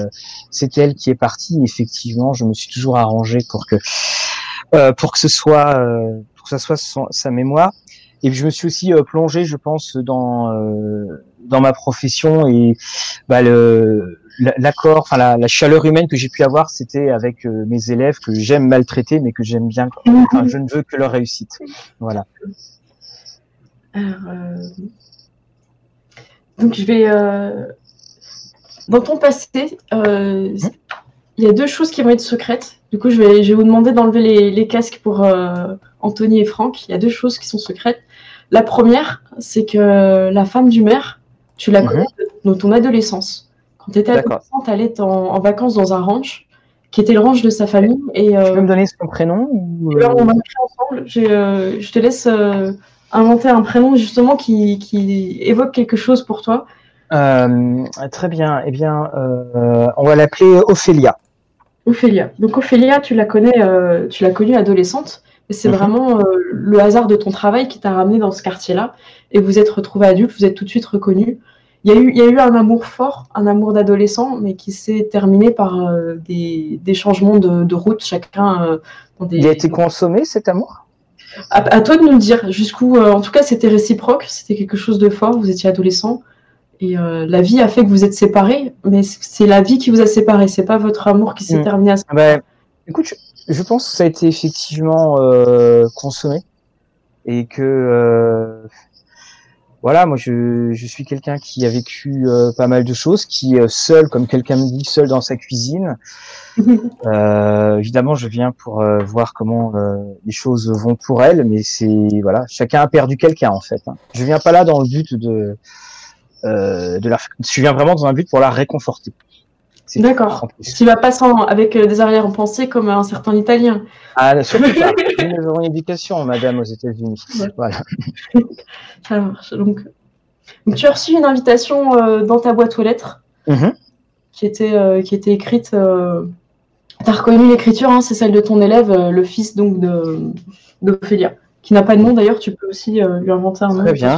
c'est elle qui est partie. effectivement, je me suis toujours arrangé pour que, pour que ce soit pour que ça soit sa mémoire. Et je me suis aussi euh, plongé, je pense, dans euh, dans ma profession et bah, le l'accord, enfin la, la, chaleur humaine que j'ai pu avoir, c'était avec euh, mes élèves que j'aime maltraiter, mais que j'aime bien. Enfin, je ne veux que leur réussite. Voilà. Alors, euh, Donc, je vais. euh, Dans ton passé, il y a deux choses qui vont être secrètes. Du coup, je vais, je vais vous demander d'enlever les, les casques pour Anthony et Franck. Il y a deux choses qui sont secrètes. La première, c'est que la femme du maire, tu la Mhm. connais de ton adolescence. Quand tu étais adolescente, elle est en, en vacances dans un ranch, qui était le ranch de sa famille. Et, Tu euh, peux me donner son prénom ou, alors, on euh, va ensemble. Euh, je te laisse euh, inventer un prénom justement qui, qui évoque quelque chose pour toi. euh, Très bien. Eh bien, euh, on va l'appeler Ophélia. Ophélia. Donc Ophélia, tu la connais, euh, tu l'as connue adolescente, mais c'est Mhm. vraiment euh, le hasard de ton travail qui t'a ramené dans ce quartier-là, et vous êtes retrouvé adulte, vous êtes tout de suite reconnu. Il y a eu, il y a eu un amour fort, un amour d'adolescent, mais qui s'est terminé par euh, des, des changements de, de route, chacun euh, dans des. Il a été consommé cet amour? À, à toi de nous le dire jusqu'où. en tout cas, c'était réciproque, c'était quelque chose de fort. Vous étiez adolescent et euh, la vie a fait que vous êtes séparés, mais c'est la vie qui vous a séparés. C'est pas votre amour qui s'est Mm. terminé à ce Ah ben, Écoute, je, je pense que ça a été effectivement euh, consommé et que euh, voilà, moi je, je suis quelqu'un qui a vécu euh, pas mal de choses, qui est euh, seul, comme quelqu'un me dit, seul dans sa cuisine. Euh, évidemment, je viens pour euh, voir comment euh, les choses vont pour elle, mais c'est voilà, chacun a perdu quelqu'un en fait. hein. Je viens pas là dans le but de euh, de la, je viens vraiment dans un but pour la réconforter. D'accord. Tu vas pas sans, avec euh, des arrière-pensées comme un certain Italien. Ah, surtout pas. J'ai une une éducation, madame, aux États-Unis. Ouais. Voilà. Ça marche. Donc, donc tu as reçu une invitation euh, dans ta boîte aux lettres Mhm. qui était, euh, qui était écrite. Euh... Tu as reconnu l'écriture, hein, c'est celle de ton élève, le fils donc de d'Ophélia, qui n'a pas de nom d'ailleurs. Tu peux aussi lui inventer un nom. Très bien.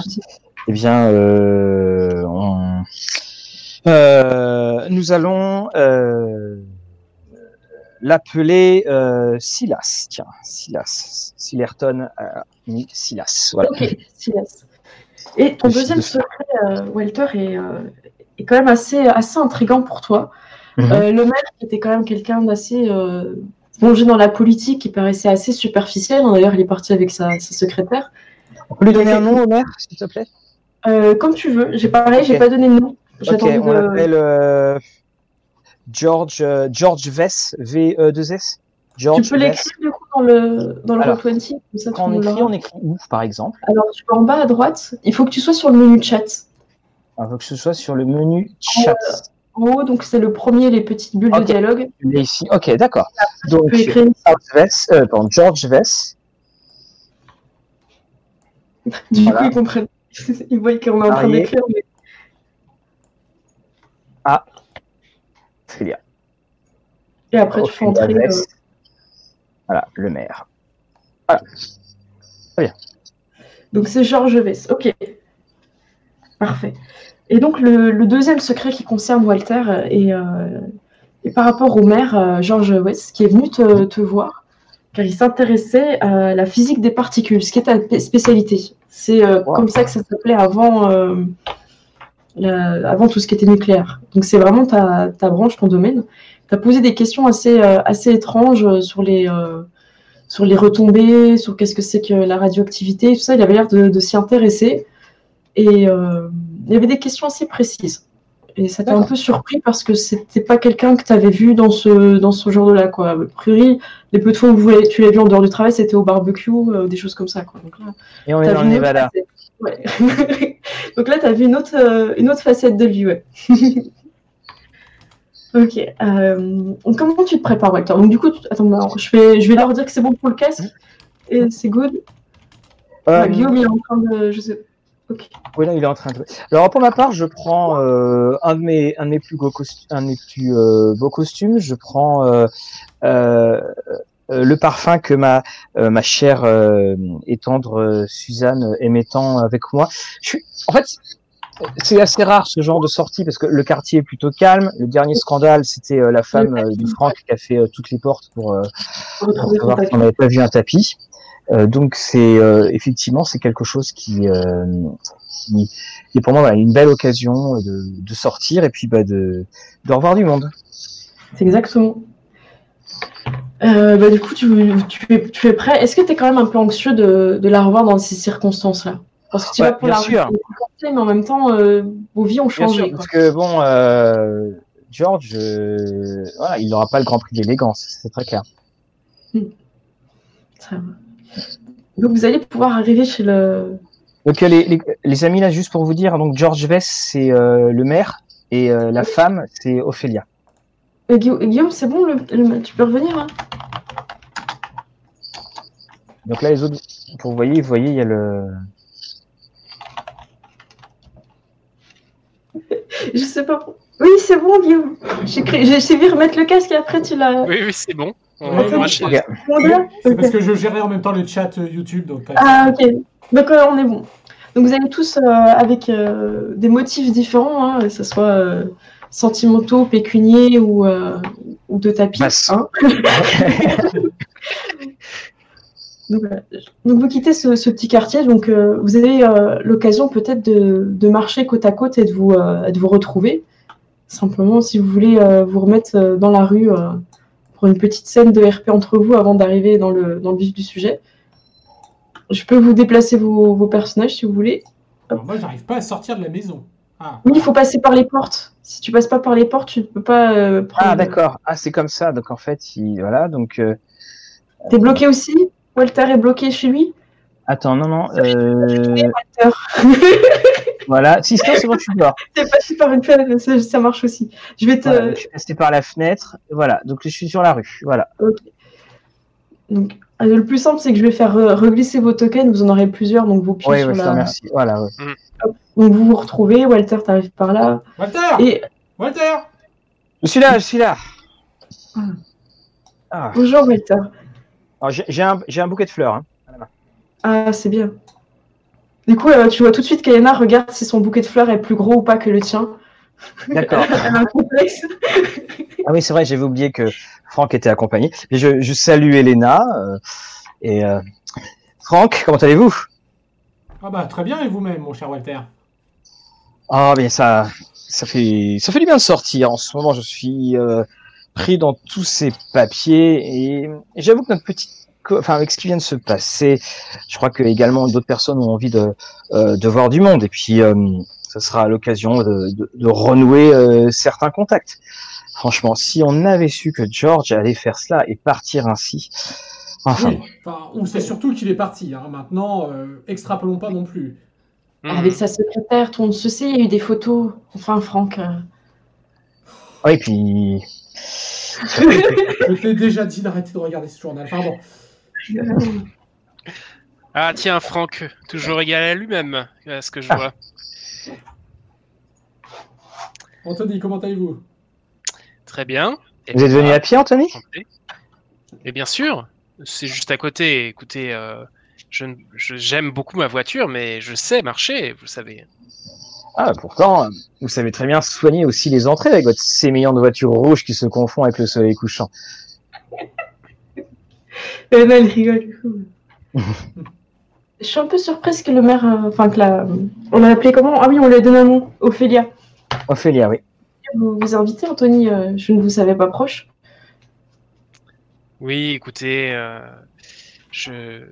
Eh bien, on- nous allons euh, l'appeler euh, Silas. Tiens, Silas. Silerton a mis Silas. Voilà. Ok, Silas. Et ton deuxième de- secret, euh, Walter, est, euh, est quand même assez, assez intriguant pour toi. Mhm. Euh, le maire, était quand même quelqu'un d'assez euh, plongé dans la politique, qui paraissait assez superficiel. hein, D'ailleurs, il est parti avec sa, sa secrétaire. On peut lui donner un nom au maire, s'il te plaît? Euh, comme tu veux. J'ai pareil, j'ai Ok. pas donné de nom. Ok, on de- l'appelle euh, George, euh, George Vess, V-E-2-S. George Tu peux l'écrire du coup dans le dans le Alors, Roll20, comme ça Quand on écrit, on écrit où, par exemple? Alors, tu vas en bas à droite. Il faut que tu sois sur le menu chat. Il faut que ce soit sur le menu chat. En haut, donc c'est le premier, les petites bulles de dialogue. L'ai ici. Ok, d'accord. Tu Donc, peux écrire George Vess, euh, pardon, George Vess. Du Voilà. coup, ils comprennent. Ils voient qu'on est en train d'écrire. Mais... Ophélia. Et après, tu fais entrer. euh. Voilà, le maire. Donc c'est Georges Vess. Ok. Parfait. Et donc le, le deuxième secret qui concerne Walter euh, est, euh, est par rapport au maire euh, Georges West qui est venu te, te voir car il s'intéressait à la physique des particules, ce qui est ta spécialité. C'est euh, Wow. comme ça que ça s'appelait avant, euh, avant tout ce qui était nucléaire. Donc c'est vraiment ta, ta branche, ton domaine. Tu as posé des questions assez, euh, assez étranges sur les, euh, sur les retombées, sur qu'est-ce que c'est que la radioactivité, tout ça. Il avait l'air de, de s'y intéresser. Et euh, il y avait des questions assez précises. Et ça t'a un peu surpris parce que c'était pas quelqu'un que tu avais vu dans ce, dans ce genre de là. Quoi. A priori, les peu de fois où tu l'as vu en dehors du travail, c'était au barbecue, euh, des choses comme ça. Quoi. Donc là, Et on est dans le Nevada. Ouais. Donc là, tu as vu une autre, euh, une autre facette de lui. Ouais. ok. euh, comment tu te prépares, Walter? Donc du coup, tu- attends, alors, je vais, je vais leur dire que c'est bon pour le casque. Et c'est good. Euh, Ouais, Guillaume, il est en train de. Je sais... Ok. Oui, là, il est en train de. Alors, pour ma part, je prends euh, un de mes, un de mes plus beaux costumes, un de mes plus euh, beaux costumes. Je prends euh, euh, le parfum que ma euh, ma chère euh, et tendre euh, Suzanne aimait tant avec moi. Je suis, en fait, c'est assez rare ce genre de sortie parce que le quartier est plutôt calme. Le dernier scandale, c'était euh, la femme euh, de Franck qui a fait euh, toutes les portes pour, euh, Pour savoir si tapis. on n'avait pas vu un tapis. Euh, donc c'est euh, effectivement c'est quelque chose qui, euh, qui, qui est pour moi voilà, une belle occasion de, de sortir et puis bah, de, de revoir du monde. C'est exactement. Euh, bah, du coup, tu, tu, es, tu es prêt. Est-ce que tu es quand même un peu anxieux de, de la revoir dans ces circonstances-là? Parce que tu Ouais, vas pour bien la sûr. rue, mais en même temps, euh, vos vies ont Bien changé. sûr, quoi. parce que bon, euh, George, euh, voilà, il n'aura pas le Grand Prix d'élégance, c'est très clair. Bien. Donc vous allez pouvoir arriver chez le. Donc les, les, les amis là, juste pour vous dire, donc George Vess c'est le maire et la femme c'est Ophélia. Guilla- Guillaume, c'est bon, le, le- tu peux revenir hein? Donc là les autres, pour vous voyez, vous voyez, il y a le. Je sais pas. Oui, c'est bon, Guillaume. J'ai cru- j'ai essayé de remettre le casque et après tu l'as. Oui, oui, c'est bon. On parce que je gérais en même temps le chat euh, YouTube. Donc, Ah, ok. Donc, euh, on est bon. Donc, vous allez tous euh, avec euh, des motifs différents, hein, que ce soit euh, sentimentaux, pécuniers ou, euh, ou de tapis. Hein. donc, vous quittez ce, ce petit quartier. Donc, euh, vous avez euh, l'occasion peut-être de, de marcher côte à côte et de vous, euh, et de vous retrouver. Simplement, si vous voulez euh, vous remettre dans la rue euh, pour une petite scène de RP entre vous avant d'arriver dans le, dans le vif du sujet. Je peux vous déplacer vos, vos personnages si vous voulez. Alors, moi, j'arrive pas à sortir de la maison. Ah, Oui, il faut passer par les portes. Si tu passes pas par les portes, tu ne peux pas euh, prendre. Ah d'accord. Ah c'est comme ça. Donc en fait, il... voilà. Donc euh, T'es bloqué aussi? Walter est bloqué chez lui? Attends, non non. Euh... Walter. voilà. Si c'est bon, je suis dehors. T'es passé par une fenêtre, ça, ça marche aussi. Je vais te. Voilà, je suis passé par la fenêtre. Voilà. Donc je suis sur la rue. Voilà. Donc, euh, le plus simple, c'est que je vais faire euh, reglisser vos tokens. Vous en aurez plusieurs, donc vous pieds Oui, sur te la. remercie. Voilà. ouais. Donc vous vous retrouvez. Walter, t'arrives par là. Walter Et Walter Je suis là. Je suis là. Ah. bonjour Walter. Alors, j'ai un, j'ai un bouquet de fleurs. Hein. Ah, c'est bien. Du coup, euh, tu vois tout de suite qu'Elena regarde si son bouquet de fleurs est plus gros ou pas que le tien. D'accord. Elle a un complexe. Ah oui, c'est vrai, j'avais oublié que Franck était accompagné. Et je, je salue Elena. euh, et euh, Franck, comment allez-vous? Ah bah, très bien, et vous-même, mon cher Walter? Ah bien ça, ça fait, ça fait du bien de sortir. En ce moment, je suis euh, pris dans tous ces papiers et, j'avoue que notre petite, enfin avec ce qui vient de se passer, je crois que également d'autres personnes ont envie de, euh, de voir du monde. Et puis, euh, ce sera l'occasion de, de, de renouer euh, certains contacts. Franchement, si on avait su que George allait faire cela et partir ainsi, enfin. Oui, enfin, on sait surtout qu'il est parti. Hein. Maintenant, euh, extrapolons pas non plus. Mhm. Avec sa secrétaire, tout le monde se sait, il y a eu des photos. Enfin, Franck. euh, Oui, et puis Je t'ai déjà dit d'arrêter de regarder ce journal. Ah tiens, Franck, toujours égal à lui-même, à ce que je Ah. vois. Anthony, comment allez-vous? Très bien. Et vous êtes venu à pied, Anthony? Et bien sûr, c'est juste à côté. Écoutez, euh, je ne- je- j'aime beaucoup ma voiture, mais je sais marcher, vous savez. Ah, pourtant, vous savez très bien soigner aussi les entrées avec votre sémillante voiture rouge qui se confond avec le soleil couchant. Elena, elle rigole. du coup. Je suis un peu surprise que le maire. euh, Enfin, que la. On l'a appelé comment? Ah oui, on lui a donné un nom. Ophélia. Ophélia, oui. Vous vous invitez, Anthony euh, Je ne vous savais pas proche? Oui, écoutez, euh, je,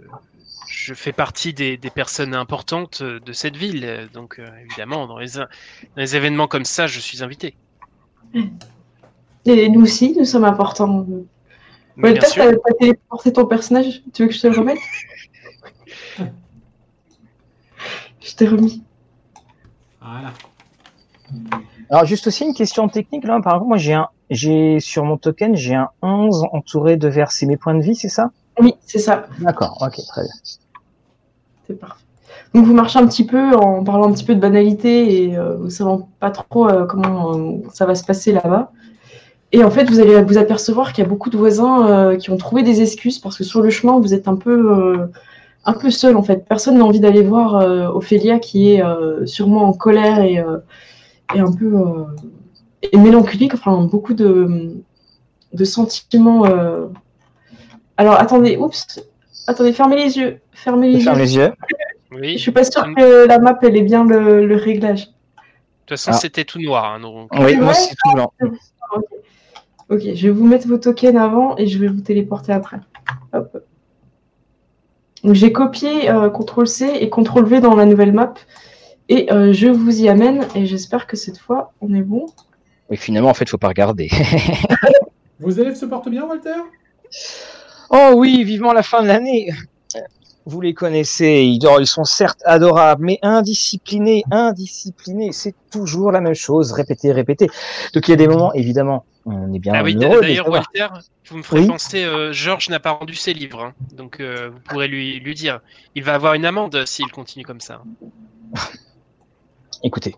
je fais partie des, des personnes importantes de cette ville, euh, donc euh, évidemment, dans les, dans les événements comme ça, je suis invité. Et nous aussi, nous sommes importants. Mais Walter, sûr. t'as t'as téléporté ton personnage Tu veux que je te le remette? Je t'ai remis. Voilà. Alors, juste aussi une question technique, là, par exemple, moi, j'ai un, j'ai, sur mon token, j'ai un 11 entouré de vers, c'est mes points de vie, c'est ça? Oui, c'est ça. D'accord, ok, très bien. Donc vous marchez un petit peu en parlant un petit peu de banalité et euh, vous ne savant pas trop euh, comment euh, ça va se passer là-bas. Et en fait, vous allez vous apercevoir qu'il y a beaucoup de voisins qui ont trouvé des excuses parce que sur le chemin, vous êtes un peu, un peu seul en fait. Personne n'a envie d'aller voir Ophélia qui est sûrement en colère et, et un peu et mélancolique. Enfin, beaucoup de, de sentiments. Alors attendez, oups, attendez, fermez les yeux, fermez les Je yeux. ferme les yeux. Oui, Je suis pas sûre Mm. que la map elle est bien le, le réglage. de toute façon, Ah. c'était tout noir. hein, donc... Oui, moi, c'est tout blanc. Ok, je vais vous mettre vos tokens avant et je vais vous téléporter après. Hop. Donc, J'ai copié euh, CTRL-C et CTRL-V dans la nouvelle map. Et euh, je vous y amène. Et j'espère que cette fois, on est bon. Oui, finalement, en fait, faut pas regarder. Vos élèves se portent bien, Walter? Oh oui, vivement la fin de l'année. Vous les connaissez, ils, sont certes adorables, mais indisciplinés, indisciplinés, c'est toujours la même chose, répéter, répéter. Donc il y a des moments, évidemment, on est bien Ah oui, d'ailleurs. Walter, vous me ferez Oui. penser, euh, Georges n'a pas rendu ses livres, hein. donc euh, vous pourrez lui, lui dire. Il va avoir une amende s'il continue comme ça. Écoutez,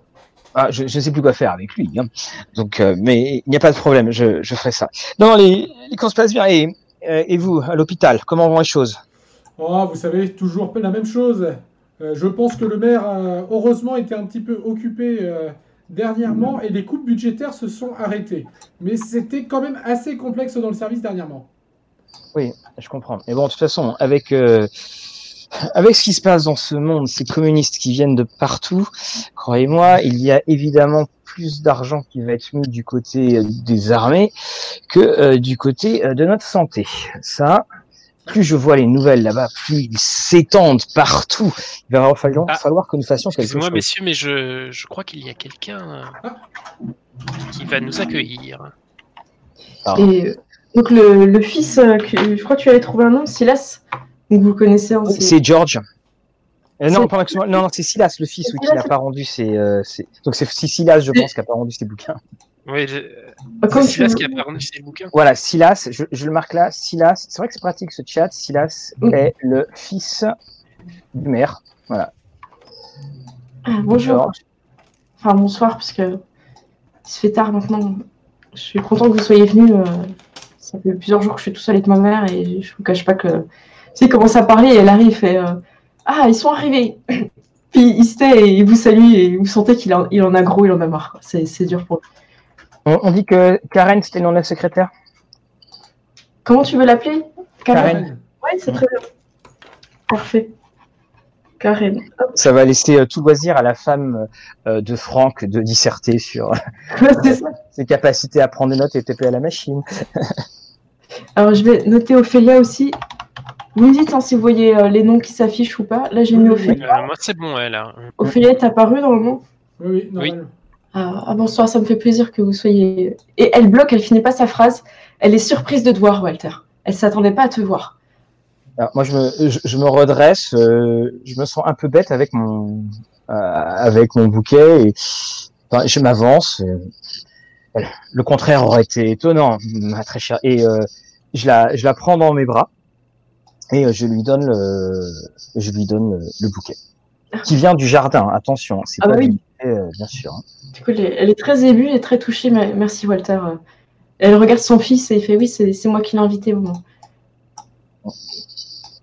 ah, je ne sais plus quoi faire avec lui. hein. Donc, euh, mais il n'y a pas de problème, je, je ferai ça. Non, les, les cours se passent bien. Et, et vous, à l'hôpital, comment vont les choses? Oh, vous savez, toujours la même chose. Euh, je pense que le maire heureusement été un petit peu occupé euh, dernièrement et les coupes budgétaires se sont arrêtées. Mais c'était quand même assez complexe dans le service dernièrement. Oui, je comprends. Mais bon, de toute façon, avec euh, avec ce qui se passe dans ce monde, ces communistes qui viennent de partout, croyez-moi, il y a évidemment plus d'argent qui va être mis du côté euh, des armées que euh, du côté euh, de notre santé. Ça, plus je vois les nouvelles là-bas, plus ils s'étendent partout. Il va falloir, Ah. falloir que nous fassions quelque Excusez-moi, chose. messieurs, mais je, je crois qu'il y a quelqu'un Ah. qui va nous accueillir. Ah. Et donc, le, le fils, que, je crois que tu avais trouvé un nom, Silas? Donc, vous connaissez. Oui, c'est- George. Euh, non, pas non, non, c'est Silas, le fils, oui, qui n'a pas rendu ses. euh, ses- Donc c'est Silas, je pense, qui n'a pas rendu ses bouquins. Oui, je- comme c'est Silas qui a pas rendu ses bouquins. Voilà, Silas, je, je le marque là. Silas, c'est vrai que c'est pratique ce chat. Silas Mm. est le fils du maire. Voilà. Ah, bonjour. George. Enfin, bonsoir, parce que il se fait tard maintenant. Je suis content que vous soyez venus. euh, ça fait plusieurs jours que je suis tout seul avec ma mère et je vous cache pas que. Tu sais, il commence à parler et elle arrive et. euh, ah, ils sont arrivés Puis il se tait et il vous salue et vous sentez qu'il en, il en a gros, il en a marre. C'est dur pour lui. On, on dit que Karen, c'était le nom de la secrétaire. Comment tu veux l'appeler? Karen. Oui, c'est très bien. Parfait. Karen. Hop, Ça va laisser euh, tout loisir à la femme euh, de Franck de disserter sur ça. ses capacités à prendre des notes et taper à la machine. Alors, je vais noter Ophélia aussi. Vous me dites hein, si vous voyez euh, les noms qui s'affichent ou pas. Là, j'ai mis Oui, oui, Ophélia. Euh, moi, c'est bon, elle. hein. Ophélia est apparue normalement. Oui, oui, normal. Ah, ah, bonsoir, ça me fait plaisir que vous soyez. Et elle bloque, elle finit pas sa phrase. Elle est surprise de te voir, Walter. Elle s'attendait pas à te voir. Alors, moi, je me, je, je me redresse. euh, je me sens un peu bête avec mon, euh, avec mon bouquet et enfin, je m'avance. euh, le contraire aurait été étonnant, ma très chère. Et euh, je la, je la prends dans mes bras et euh, je lui donne le, je lui donne le, le bouquet qui vient du jardin. Attention, c'est Ah pas bah oui. euh, bien sûr. hein. Du coup, elle est, très émue et très touchée. Merci, Walter. Euh, Elle regarde son fils et il fait Oui, c'est moi qui l'ai invité, maman.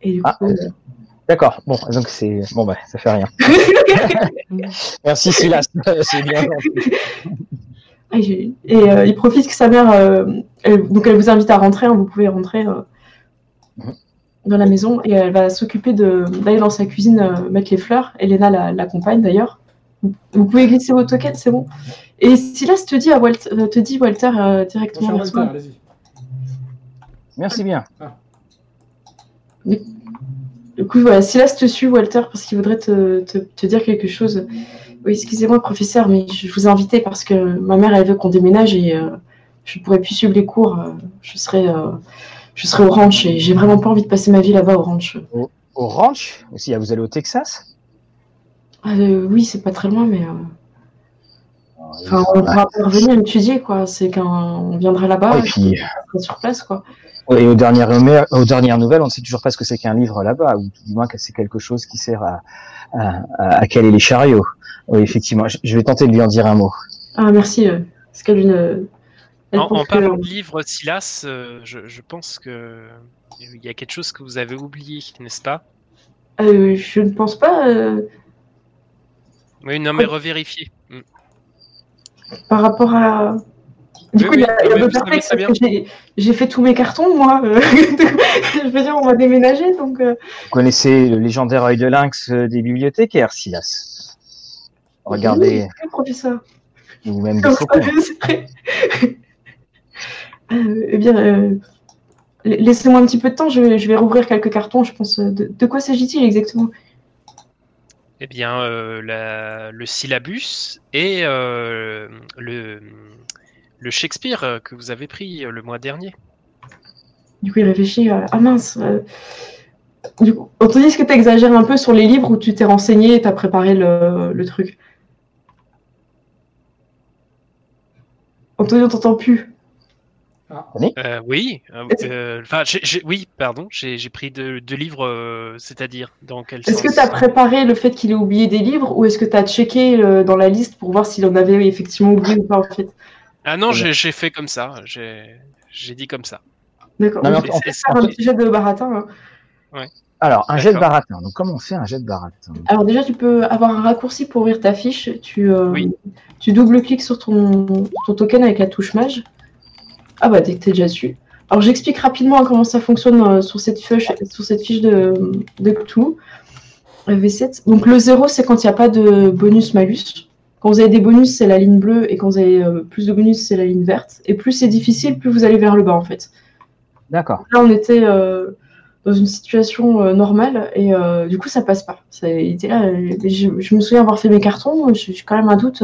Et du coup, Ah. euh, D'accord. Bon, donc c'est bon, bah ça fait rien. Merci Silas, c'est bien. ah, et euh, il profite que sa mère. euh, elle- donc, elle vous invite à rentrer. hein, vous pouvez rentrer euh. Dans la maison et elle va s'occuper d'aller dans sa cuisine euh, mettre les fleurs. Elena la- l'accompagne d'ailleurs. Vous, vous pouvez glisser vos tokens, c'est bon. Et Silas te dit, à Walt- euh, te dit Walter euh, directement. Walter, allez-y. Merci bien. Du coup, voilà, Silas te suit, Walter, parce qu'il voudrait te, te- te dire quelque chose. Oui, excusez-moi, professeur, mais je vous ai invité parce que ma mère, elle veut qu'on déménage et euh, je ne pourrais plus suivre les cours. je, serai, euh, je serai au ranch et j'ai vraiment pas envie de passer ma vie là-bas au ranch. Au ranch? Aussi, ah, vous allez au Texas? Euh, oui, c'est pas très loin, mais euh, enfin, on pourra pas revenir étudier, quoi. C'est quand on viendra là-bas, Et puis, on sur place, quoi. et aux dernières, aux dernières nouvelles, on ne sait toujours pas ce que c'est qu'un livre là-bas, ou du moins que c'est quelque chose qui sert à, à, à- à caler les chariots. Oui, effectivement, je, vais tenter de lui en dire un mot. Ah, merci. euh, parce qu'elle une. En, que- parlant de livre, Silas, euh, je, je pense que il y a quelque chose que vous avez oublié, n'est-ce pas? Euh, je ne pense pas. euh, Oui, non, mais revérifiez. Mm. par rapport à. Du Oui, coup, il y a, oui, il y a parce que j'ai- fait tous mes cartons, moi. je veux dire, on va déménager, donc. Vous connaissez le légendaire œil de lynx des bibliothécaires, Silas? Regardez, oui, oui, professeur. ou même des Comme ça, faucons. c'est vrai. Euh, eh bien, euh, Laissez-moi un petit peu de temps, je vais, je vais rouvrir quelques cartons, je pense. De, de quoi s'agit-il exactement? Eh bien, euh, la- le syllabus et euh, le, le Shakespeare euh, que vous avez pris euh, le mois dernier. Du coup, il réfléchit. euh, ah mince. euh, Du coup, Anthony, est-ce que tu exagères un peu sur les livres où tu t'es renseigné et tu as préparé le, le truc? Anthony, on t'entend plus. Euh, oui, euh, euh, oui, pardon, j'ai pris deux, deux livres, euh, c'est-à-dire dans quel Est-ce que tu as préparé le fait qu'il ait oublié des livres ou est-ce que tu as checké euh, dans la liste pour voir s'il en avait effectivement oublié ou pas en fait? Ah non, j'ai j'ai fait comme ça, j'ai dit comme ça. D'accord. Je vais faire un petit jet de baratin. hein. Alors, un jet de baratin. Donc, comment on fait un jet de baratin? Alors déjà, tu peux avoir un raccourci pour ouvrir ta fiche. Tu, euh, Oui. tu double-cliques sur ton, ton token avec la touche mage. Ah bah, dès que tu es déjà dessus. Alors j'explique rapidement hein, comment ça fonctionne euh, sur, cette fiche, sur cette fiche de, de Cthulhu. Euh, V7. Donc le 0, c'est quand il n'y a pas de bonus-malus. Quand vous avez des bonus, c'est la ligne bleue. Et quand vous avez euh, plus de bonus, c'est la ligne verte. Et plus c'est difficile, plus vous allez vers le bas en fait. D'accord. Là, on était euh, dans une situation euh, normale et euh, du coup, ça passe pas. Ça, il était là, je, je me souviens avoir fait mes cartons. J'ai quand même un doute.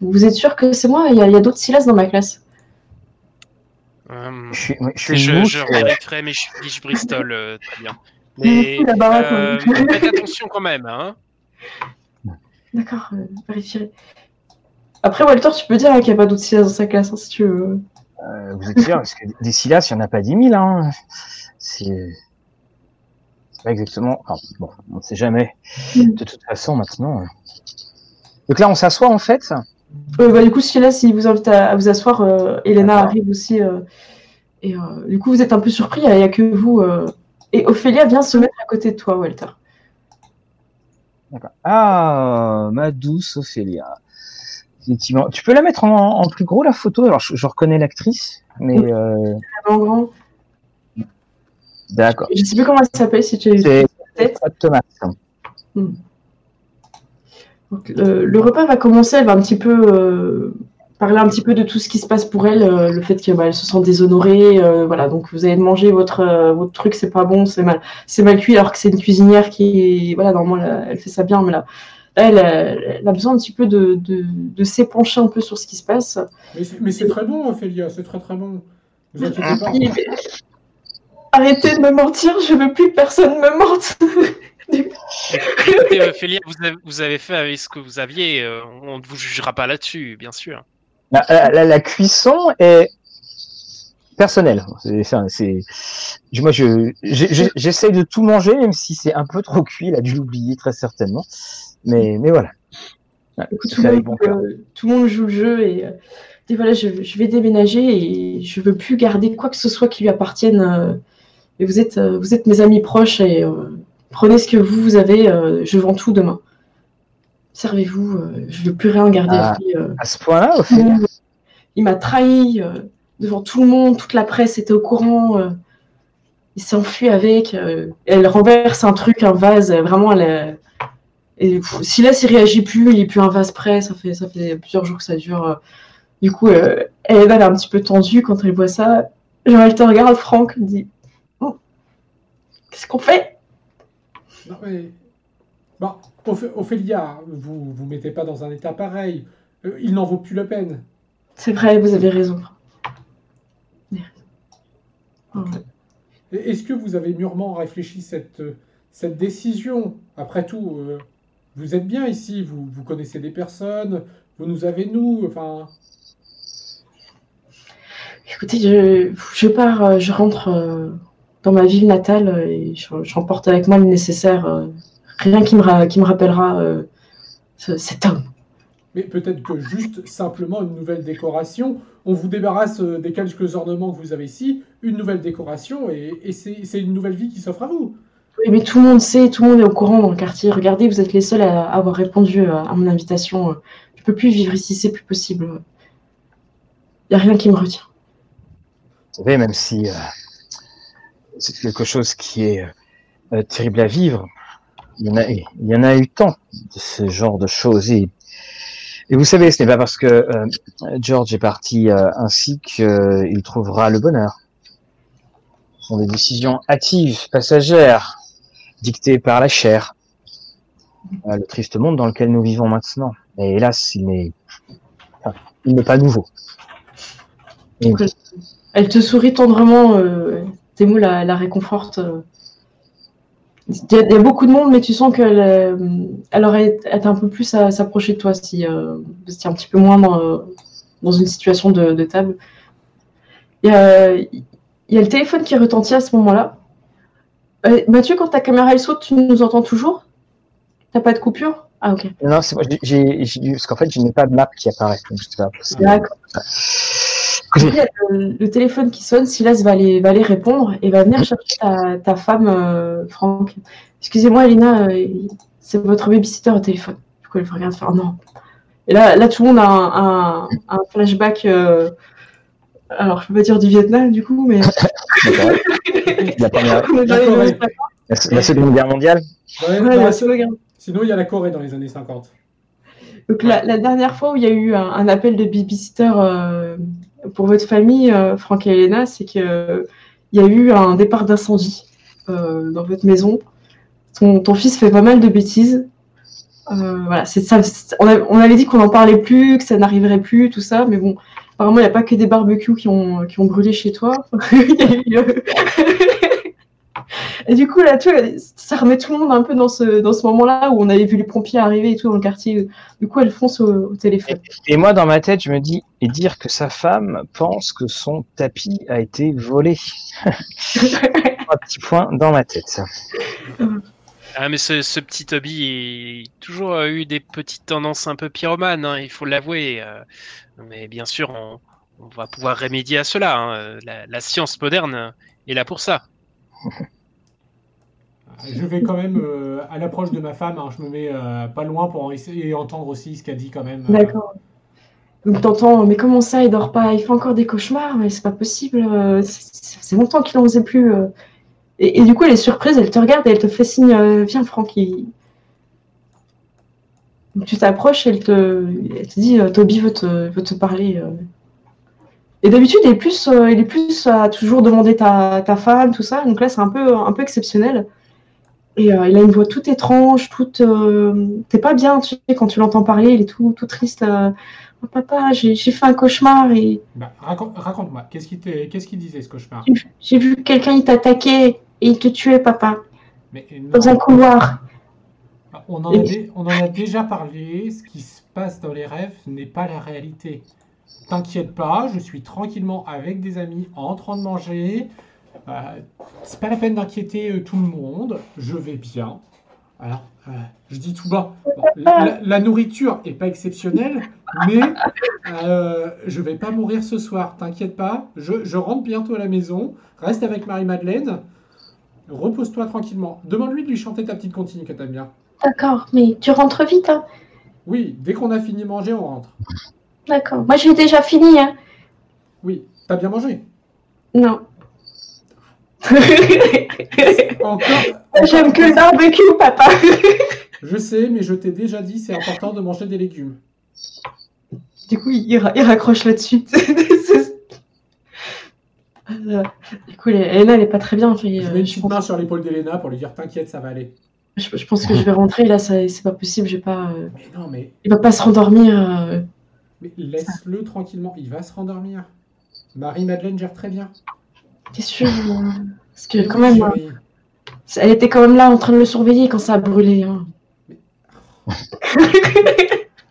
vous êtes sûr que c'est moi? Il y a, il y a d'autres Silas dans ma classe. Euh, Je suis, je suis je une je mes fiches Bristol, euh, très bien. Mais euh, faites attention quand même, hein. D'accord, euh, vérifierai. Après, Walter, tu peux dire hein, qu'il n'y a pas d'autres Silas dans sa classe hein, si tu veux. euh, vous êtes sûr Parce que des Silas, il n'y en a pas 10 000. Hein. C'est c'est pas exactement. Enfin, bon, on ne sait jamais. Mm. De toute façon, maintenant. euh. Donc là, on s'assoit en fait. Euh, bah, du coup, Silas, il vous invite à, à vous asseoir. euh, Elena arrive aussi. euh, et euh, du coup, vous êtes un peu surpris. Il n'y a que vous. et Ophélia vient se mettre à côté de toi, Walter. D'accord. Ah, ma douce Ophélia. Effectivement. Tu peux la mettre en, en plus gros la photo? Alors, je, je reconnais l'actrice, mais Oui. En grand. d'accord. Je sais plus comment elle s'appelle, si tu C'est tête. Thomas. Donc, euh, le repas va commencer, elle va un petit peu euh, parler un petit peu de tout ce qui se passe pour elle, euh, le fait qu'elle bah, se sent déshonorée, euh, voilà, donc vous allez manger votre, votre truc, c'est pas bon, c'est mal, c'est mal cuit, alors que c'est une cuisinière qui, voilà, normalement, elle, elle fait ça bien, mais là, là, elle, a- elle a besoin un petit peu de, de, de s'épancher un peu sur ce qui se passe. Mais c'est- très bon, Ophélia, c'est très très bon. Vous inquiétez pas. Il- Arrêtez de me mentir, je veux plus que personne me mente. Écoutez, Ophélia, vous avez, vous avez fait avec ce que vous aviez. euh, on ne vous jugera pas là-dessus, bien sûr. La, la- la- la cuisson est personnelle. C'est, je- moi, je, j'essaye de tout manger, même si c'est un peu trop cuit. Il a dû l'oublier très certainement. Mais, mais voilà. Écoute, tout, monde, cœur. euh, tout le monde joue le jeu et, euh, voilà, je, je vais déménager et je veux plus garder quoi que ce soit qui lui appartienne. euh, et vous êtes, euh, vous êtes mes amis proches et euh, prenez ce que vous, vous avez. euh, je vends tout demain. Servez-vous. euh, je veux plus rien garder. Ah. Euh, À ce point-là, Ophélia. monde- il m'a trahi devant tout le monde. Toute la presse était au courant. il s'est enfui avec. elle renverse un truc, un vase. Vraiment, elle. est- et pff, si là, s'il réagit plus, il est plus un vase près. Ça fait, ça fait plusieurs jours que ça dure. Du coup, euh, elle, elle est un petit peu tendue quand elle voit ça. Genre, elle te regarde, Franck, elle dit Oh, Qu'est-ce qu'on fait? Non, mais... Bon, Ophé- Ophélia, vous vous mettez pas dans un état pareil. Euh, il n'en vaut plus la peine. C'est vrai, vous avez raison. Est-ce que vous avez mûrement réfléchi cette, cette décision? Après tout, euh, vous êtes bien ici, vous, vous connaissez des personnes, vous nous avez nous, enfin... Écoutez, je, je pars, euh, je rentre euh, dans ma ville natale euh, et je- j'emporte avec moi le nécessaire. euh, rien qui me, ra- qui me rappellera euh, ce- cet homme. Mais peut-être que juste simplement une nouvelle décoration, on vous débarrasse des quelques ornements que vous avez ici, une nouvelle décoration, et, et c'est une nouvelle vie qui s'offre à vous. Oui, mais tout le monde sait, tout le monde est au courant dans le quartier. Regardez, vous êtes les seuls à avoir répondu à mon invitation. Je peux plus vivre ici, c'est plus possible. Il n'y a rien qui me retient. Vous savez, même si euh, c'est quelque chose qui est euh, terrible à vivre, il y, en a, eu tant de ce genre de choses. Et, vous savez, ce n'est pas parce que euh, George est parti euh, ainsi qu'il trouvera le bonheur. Ce sont des décisions hâtives, passagères, dictées par la chair. Euh, le triste monde dans lequel nous vivons maintenant. Et hélas, il n'est, pas nouveau. Elle te sourit tendrement. Euh, tes mots la, la réconfortent. euh. Il y, a, il y a beaucoup de monde, mais tu sens qu'elle euh, elle aurait été un peu plus à s'approcher de toi si euh, vous étiez un petit peu moins dans, euh, dans une situation de, de table. Il y, a, il y a le téléphone qui retentit à ce moment-là. Euh, Mathieu, quand ta caméra elle saute, tu nous entends toujours? T'as pas de coupure? Ah, ok. Non, c'est moi, parce qu'en fait, je n'ai pas de map qui apparaît. D'accord. Il y a le, le téléphone qui sonne, Silas va aller, va aller répondre et va venir chercher ta, ta femme, euh, Franck. Excusez-moi, Elena, euh, c'est votre babysitter au téléphone. Du coup, elle regarde faire non. Et là, là, tout le monde a un, un, un flashback. euh, alors, je peux pas dire du Vietnam, du coup, mais. la première, la, la seconde guerre mondiale. Ouais, 50. bah, Ouais, la c'est- seconde guerre. Sinon, il y a la Corée dans les années 50. Donc la, la dernière fois où il y a eu un, un appel de babysitter euh, pour votre famille, euh, Franck et Elena, c'est que euh, y a eu un départ d'incendie euh, dans votre maison. Ton, fils fait pas mal de bêtises. Voilà, On, avait dit qu'on n'en parlait plus, que ça n'arriverait plus, tout ça, mais bon, apparemment il n'y a pas que des barbecues qui ont, qui ont brûlé chez toi. Et du coup, là, ça remet tout le monde un peu dans ce, dans ce moment-là où on avait vu les pompiers arriver et tout dans le quartier. Du coup, elle fonce au, au téléphone. Et moi, dans ma tête, je me dis, et dire que sa femme pense que son tapis a été volé. Un petit point dans ma tête. Ah, mais ce, ce petit Toby a toujours eu des petites tendances un peu pyromanes, hein, il faut l'avouer. euh, mais bien sûr, on, on va pouvoir remédier à cela. hein, La, la science moderne est là pour ça. Je vais quand même euh, à l'approche de ma femme, hein, je me mets euh, pas loin pour essayer et entendre aussi ce qu'a dit quand même. euh, D'accord. Donc t'entends, mais comment ça, il dort pas, il fait encore des cauchemars, mais c'est pas possible, c'est c'est longtemps qu'il en faisait plus. Et, et du coup, elle est surprise, elle te regarde et elle te fait signe, viens Franck. tu t'approches, elle te, elle te dit, Toby veut te, veut te parler. Et d'habitude, il est plus, il est plus à toujours demander ta, ta femme, tout ça. Donc là, c'est un peu, un peu exceptionnel. Et euh, il a une voix toute étrange, toute. euh, T'es pas bien, tu sais, quand tu l'entends parler, il est tout, tout triste. euh, Oh, papa, j'ai fait un cauchemar et bah, racon- Raconte-moi, qu'est-ce qu'il disait ce cauchemar? J'ai vu- quelqu'un il t'attaquait et il te tuait, papa, Mais dans un couloir. on, en a dé- on en a déjà parlé, ce qui se passe dans les rêves n'est pas la réalité. T'inquiète pas, je suis tranquillement avec des amis en train de manger. Euh, c'est pas la peine d'inquiéter euh, tout le monde, je vais bien. Alors, euh, je dis tout bas, bon, la, la nourriture est pas exceptionnelle, mais euh, je vais pas mourir ce soir, t'inquiète pas. Je, je rentre bientôt à la maison, reste avec Marie-Madeleine, repose-toi tranquillement. Demande-lui de lui chanter ta petite comptine que t'aimes bien. D'accord, mais tu rentres vite, hein Oui, dès qu'on a fini de manger, on rentre. D'accord. Moi, j'ai déjà fini, hein Oui, t'as bien mangé? Non. Encore, J'aime que le barbecue, papa. je sais, mais je t'ai déjà dit, c'est important de manger des légumes. Du coup, il, ra- il raccroche là-dessus. Euh, du coup, Elena, elle est pas très bien. Fait, Je euh, mets une je, petite pense, main sur l'épaule d'Elena pour lui dire T'inquiète, ça va aller. je- je pense que je vais rentrer. Là, c'est pas possible. J'ai pas. euh, Mais non, mais, il va pas se rendormir. euh. mais laisse-le tranquillement, il va se rendormir. Marie-Madeleine gère très bien. T'es sûr euh, Parce que quand même, euh, elle était quand même là en train de le surveiller quand ça a brûlé. hein.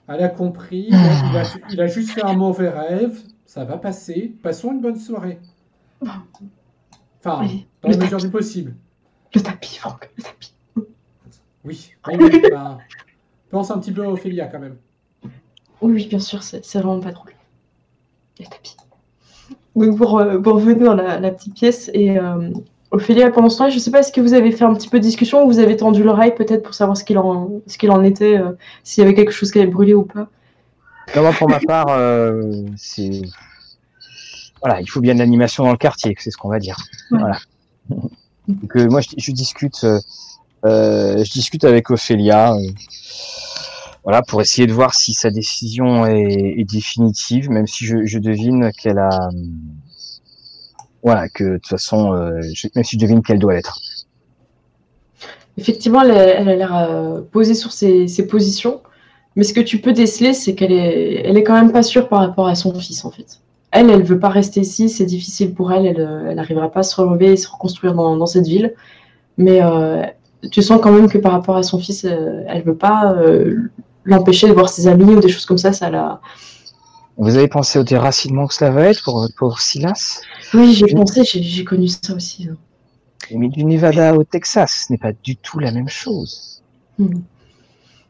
Elle a compris, il a, il juste fait un mauvais rêve, ça va passer. Passons une bonne soirée. Enfin, Oui. dans la mesure tapis. du possible. Le tapis, Franck, le tapis. Oui. bah, pense un petit peu à Ophélia quand même. Oui, bien sûr, c'est vraiment pas drôle. Le tapis. Donc, vous, re- vous revenez dans la, la petite pièce et euh, Ophélia, pendant ce temps, je sais pas, est-ce que vous avez fait un petit peu de discussion ou vous avez tendu l'oreille peut-être pour savoir ce qu'il en, ce qu'il en était, euh, s'il y avait quelque chose qui avait brûlé ou pas? Non, moi, pour ma part, euh, c'est voilà, il faut bien de l'animation dans le quartier, c'est ce qu'on va dire. Ouais. Voilà. Donc euh, moi, je, je discute, euh, je discute avec Ophélia, voilà, pour essayer de voir si sa décision est, définitive, même si je, devine qu'elle a, voilà, que de toute façon, euh, même si je devine qu'elle doit l'être. Effectivement, elle, a l'air euh, posée sur ses, positions. Mais ce que tu peux déceler, c'est qu'elle est, elle est quand même pas sûre par rapport à son fils, en fait. Elle, elle veut pas rester ici, c'est difficile pour elle, elle, euh, n'arrivera pas à se relever et se reconstruire dans, cette ville. Mais euh, tu sens quand même que par rapport à son fils, euh, elle veut pas euh, l'empêcher de voir ses amis ou des choses comme ça, ça la... Vous avez pensé au déracinement que cela va être pour, pour Silas? Oui, j'ai pensé, j'ai connu ça aussi. hein. Mais du Nevada au Texas, ce n'est pas du tout la même chose. Mhm.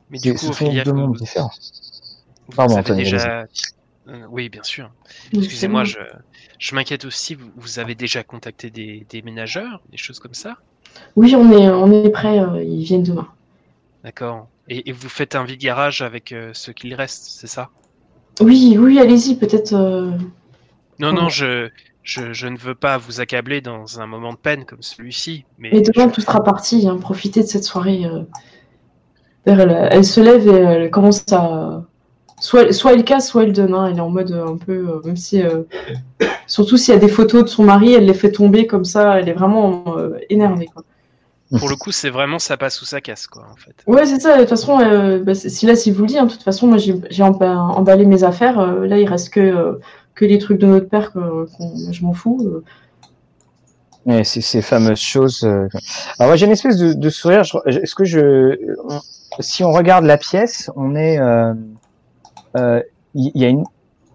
Mais du Ce coup, sont Ophélia, deux vous- mondes différents. vous Pardon, avez Anthony, déjà... Euh, oui, bien sûr. Excusez-moi, je, je m'inquiète aussi. Vous, vous avez déjà contacté des, des ménageurs, des choses comme ça? Oui, on est, on est prêt, euh, ils viennent demain. D'accord. Et, et vous faites un vide garage avec euh, ce qu'il reste, c'est ça? Oui, oui, allez-y, peut-être. euh, Non, non, je, je, je ne veux pas vous accabler dans un moment de peine comme celui-ci. Mais, Mais demain, je- tout sera parti. Hein. Profitez de cette soirée. euh. Elle, elle se lève et elle commence à. Soit, soit elle casse, soit elle donne. hein. Elle est en mode un peu. euh, même si. euh, Surtout s'il y a des photos de son mari, elle les fait tomber comme ça. Elle est vraiment énervée. Quoi. Pour le coup, c'est vraiment ça passe ou ça casse, quoi, en fait. Ouais, c'est ça. De toute façon, euh, bah, si là, si vous le dites, hein, de toute façon, moi, j'ai j'ai emba- emballé mes affaires. euh, là, il reste que, euh, que les trucs de notre père. que- je m'en fous. euh. Ouais, c'est ces fameuses choses. euh. Alors moi j'ai une espèce de, de sourire. Je- Est-ce que je, on- si on regarde la pièce, on est, euh, euh, il il y, a une,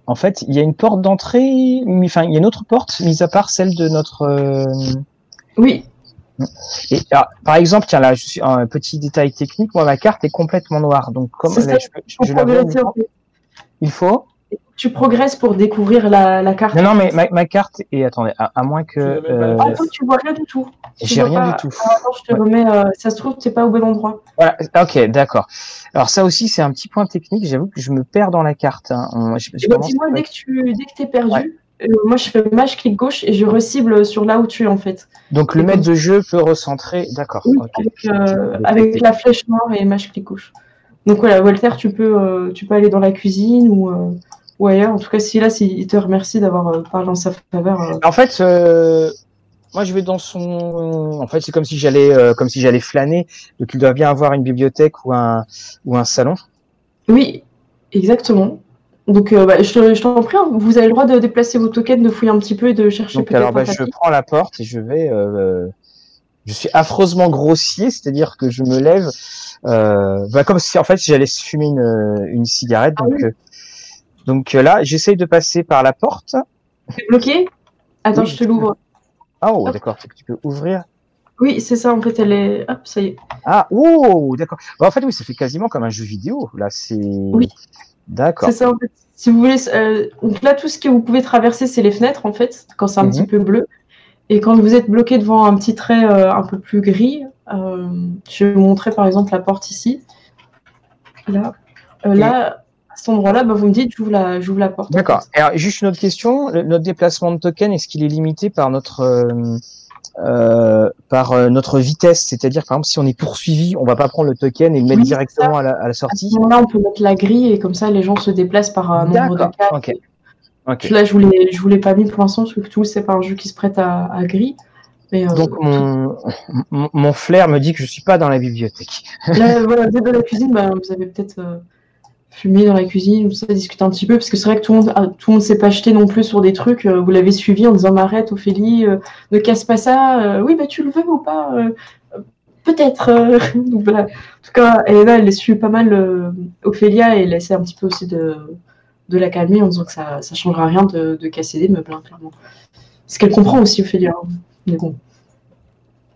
en fait, il y a une porte d'entrée, mais enfin il y a une autre porte, mis à part celle de notre. euh, Oui, Et alors, par exemple, tiens là, je suis un petit détail technique. Moi ma carte est complètement noire, donc comme C'est là, ça, je, faut je la il faut. Tu progresses pour découvrir la, la carte. Non non mais ma, ma carte et attendez, à, à moins que euh. Ah, toi, tu vois rien du tout. J'ai vois rien pas- du tout. Ah, je te remets. euh, ça se trouve, t'es pas au bon endroit. Voilà, ok, d'accord. Alors ça aussi, c'est un petit point technique. J'avoue que je me perds dans la carte. hein. On- je- je Eh ben, commence dis-moi, dès que tu dès que t'es perdu, Ouais. Euh, moi je fais mage clic gauche et je recible sur là où tu es en fait. Donc le maître de jeu peut recentrer. D'accord. Oui, avec, euh, avec la flèche noire et mage clic gauche. Donc voilà, Walter, tu peux euh, tu peux aller dans la cuisine ou, euh, ou ailleurs. En tout cas, si là, si, il te remercie d'avoir euh, parlé en sa faveur. euh. En fait, euh, moi je vais dans son. En fait, c'est comme si j'allais, euh, comme si j'allais flâner. Donc il doit bien avoir une bibliothèque ou un ou un salon. Oui, exactement. Donc euh, bah, je, te- je t'en prie, hein, vous avez le droit de déplacer vos tokens, de fouiller un petit peu et de chercher Donc alors, bah, je prends la porte et je vais. euh, je suis affreusement grossier, c'est-à-dire que je me lève, euh, bah, comme si en fait j'allais fumer une, une cigarette. Ah Donc, oui. euh, donc euh, là, j'essaye de passer par la porte. C'est bloqué? Attends, Oui. je te l'ouvre. Ah, oh, d'accord, tu peux ouvrir. Oui, c'est ça, en fait, elle est. Hop, ça y est. Ah, oh, d'accord. Bah, en fait, oui, ça fait quasiment comme un jeu vidéo. Là, c'est. Oui. D'accord. C'est ça, en fait. Si vous voulez. euh, donc là, tout ce que vous pouvez traverser, c'est les fenêtres, en fait, quand c'est un Mhm. petit peu bleu. Et quand vous êtes bloqué devant un petit trait euh, un peu plus gris, euh, je vais vous montrer par exemple la porte ici. Là, Euh, là à cet endroit-là, bah, vous me dites, j'ouvre la, la porte. en D'accord. fait. Alors, juste une autre question. Le- notre déplacement de token, est-ce qu'il est limité par notre euh, euh, par euh, notre vitesse C'est-à-dire, par exemple, si on est poursuivi, on va pas prendre le token et le mettre Oui, directement à la, à la À ce sortie. moment-là, on peut mettre la grille et comme ça, les gens se déplacent par un nombre de. Ok. Là, je voulais, je voulais pas mis pour l'instant parce que tout c'est pas un jeu qui se prête à, à gris. Mais euh, Donc mon, mon mon flair me dit que je suis pas dans la bibliothèque. là, voilà, vous êtes dans la cuisine, bah, vous avez peut-être euh, fumé dans la cuisine, ou ça, discuter un petit peu parce que c'est vrai que tout le monde, ah, tout s'est pas jeté non plus sur des trucs. euh, vous l'avez suivi en disant, arrête, Ophélie, euh, ne casse pas ça. euh, oui, bah tu le veux ou pas Peut-être. voilà. En tout cas, et là, elle suit pas mal, Ophélia, et elle essaie un petit peu aussi de, de la calmer en disant que ça, ça changera rien de, de casser des meubles, hein, clairement. Ce qu'elle comprend aussi, Ophélia. hein. Mais bon.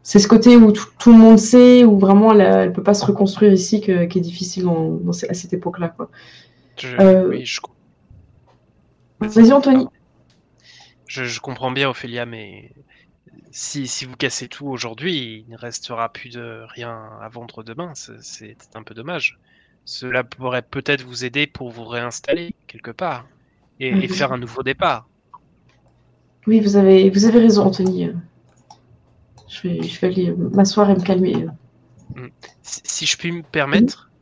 C'est ce côté où tout, tout le monde sait, où vraiment elle, elle peut pas se reconstruire ici, que- qui est difficile dans à cette époque-là. quoi. Je, Euh, oui, je, Vas-y, Anthony. je, je comprends bien, Ophélia, mais si, si vous cassez tout aujourd'hui, il ne restera plus de rien à vendre demain. C'est- un peu dommage. Cela pourrait peut-être vous aider pour vous réinstaller quelque part et, et faire un nouveau départ. Oui, vous avez, vous avez raison, Anthony. Je vais, je vais aller m'asseoir et me calmer. Si, si je puis me permettre,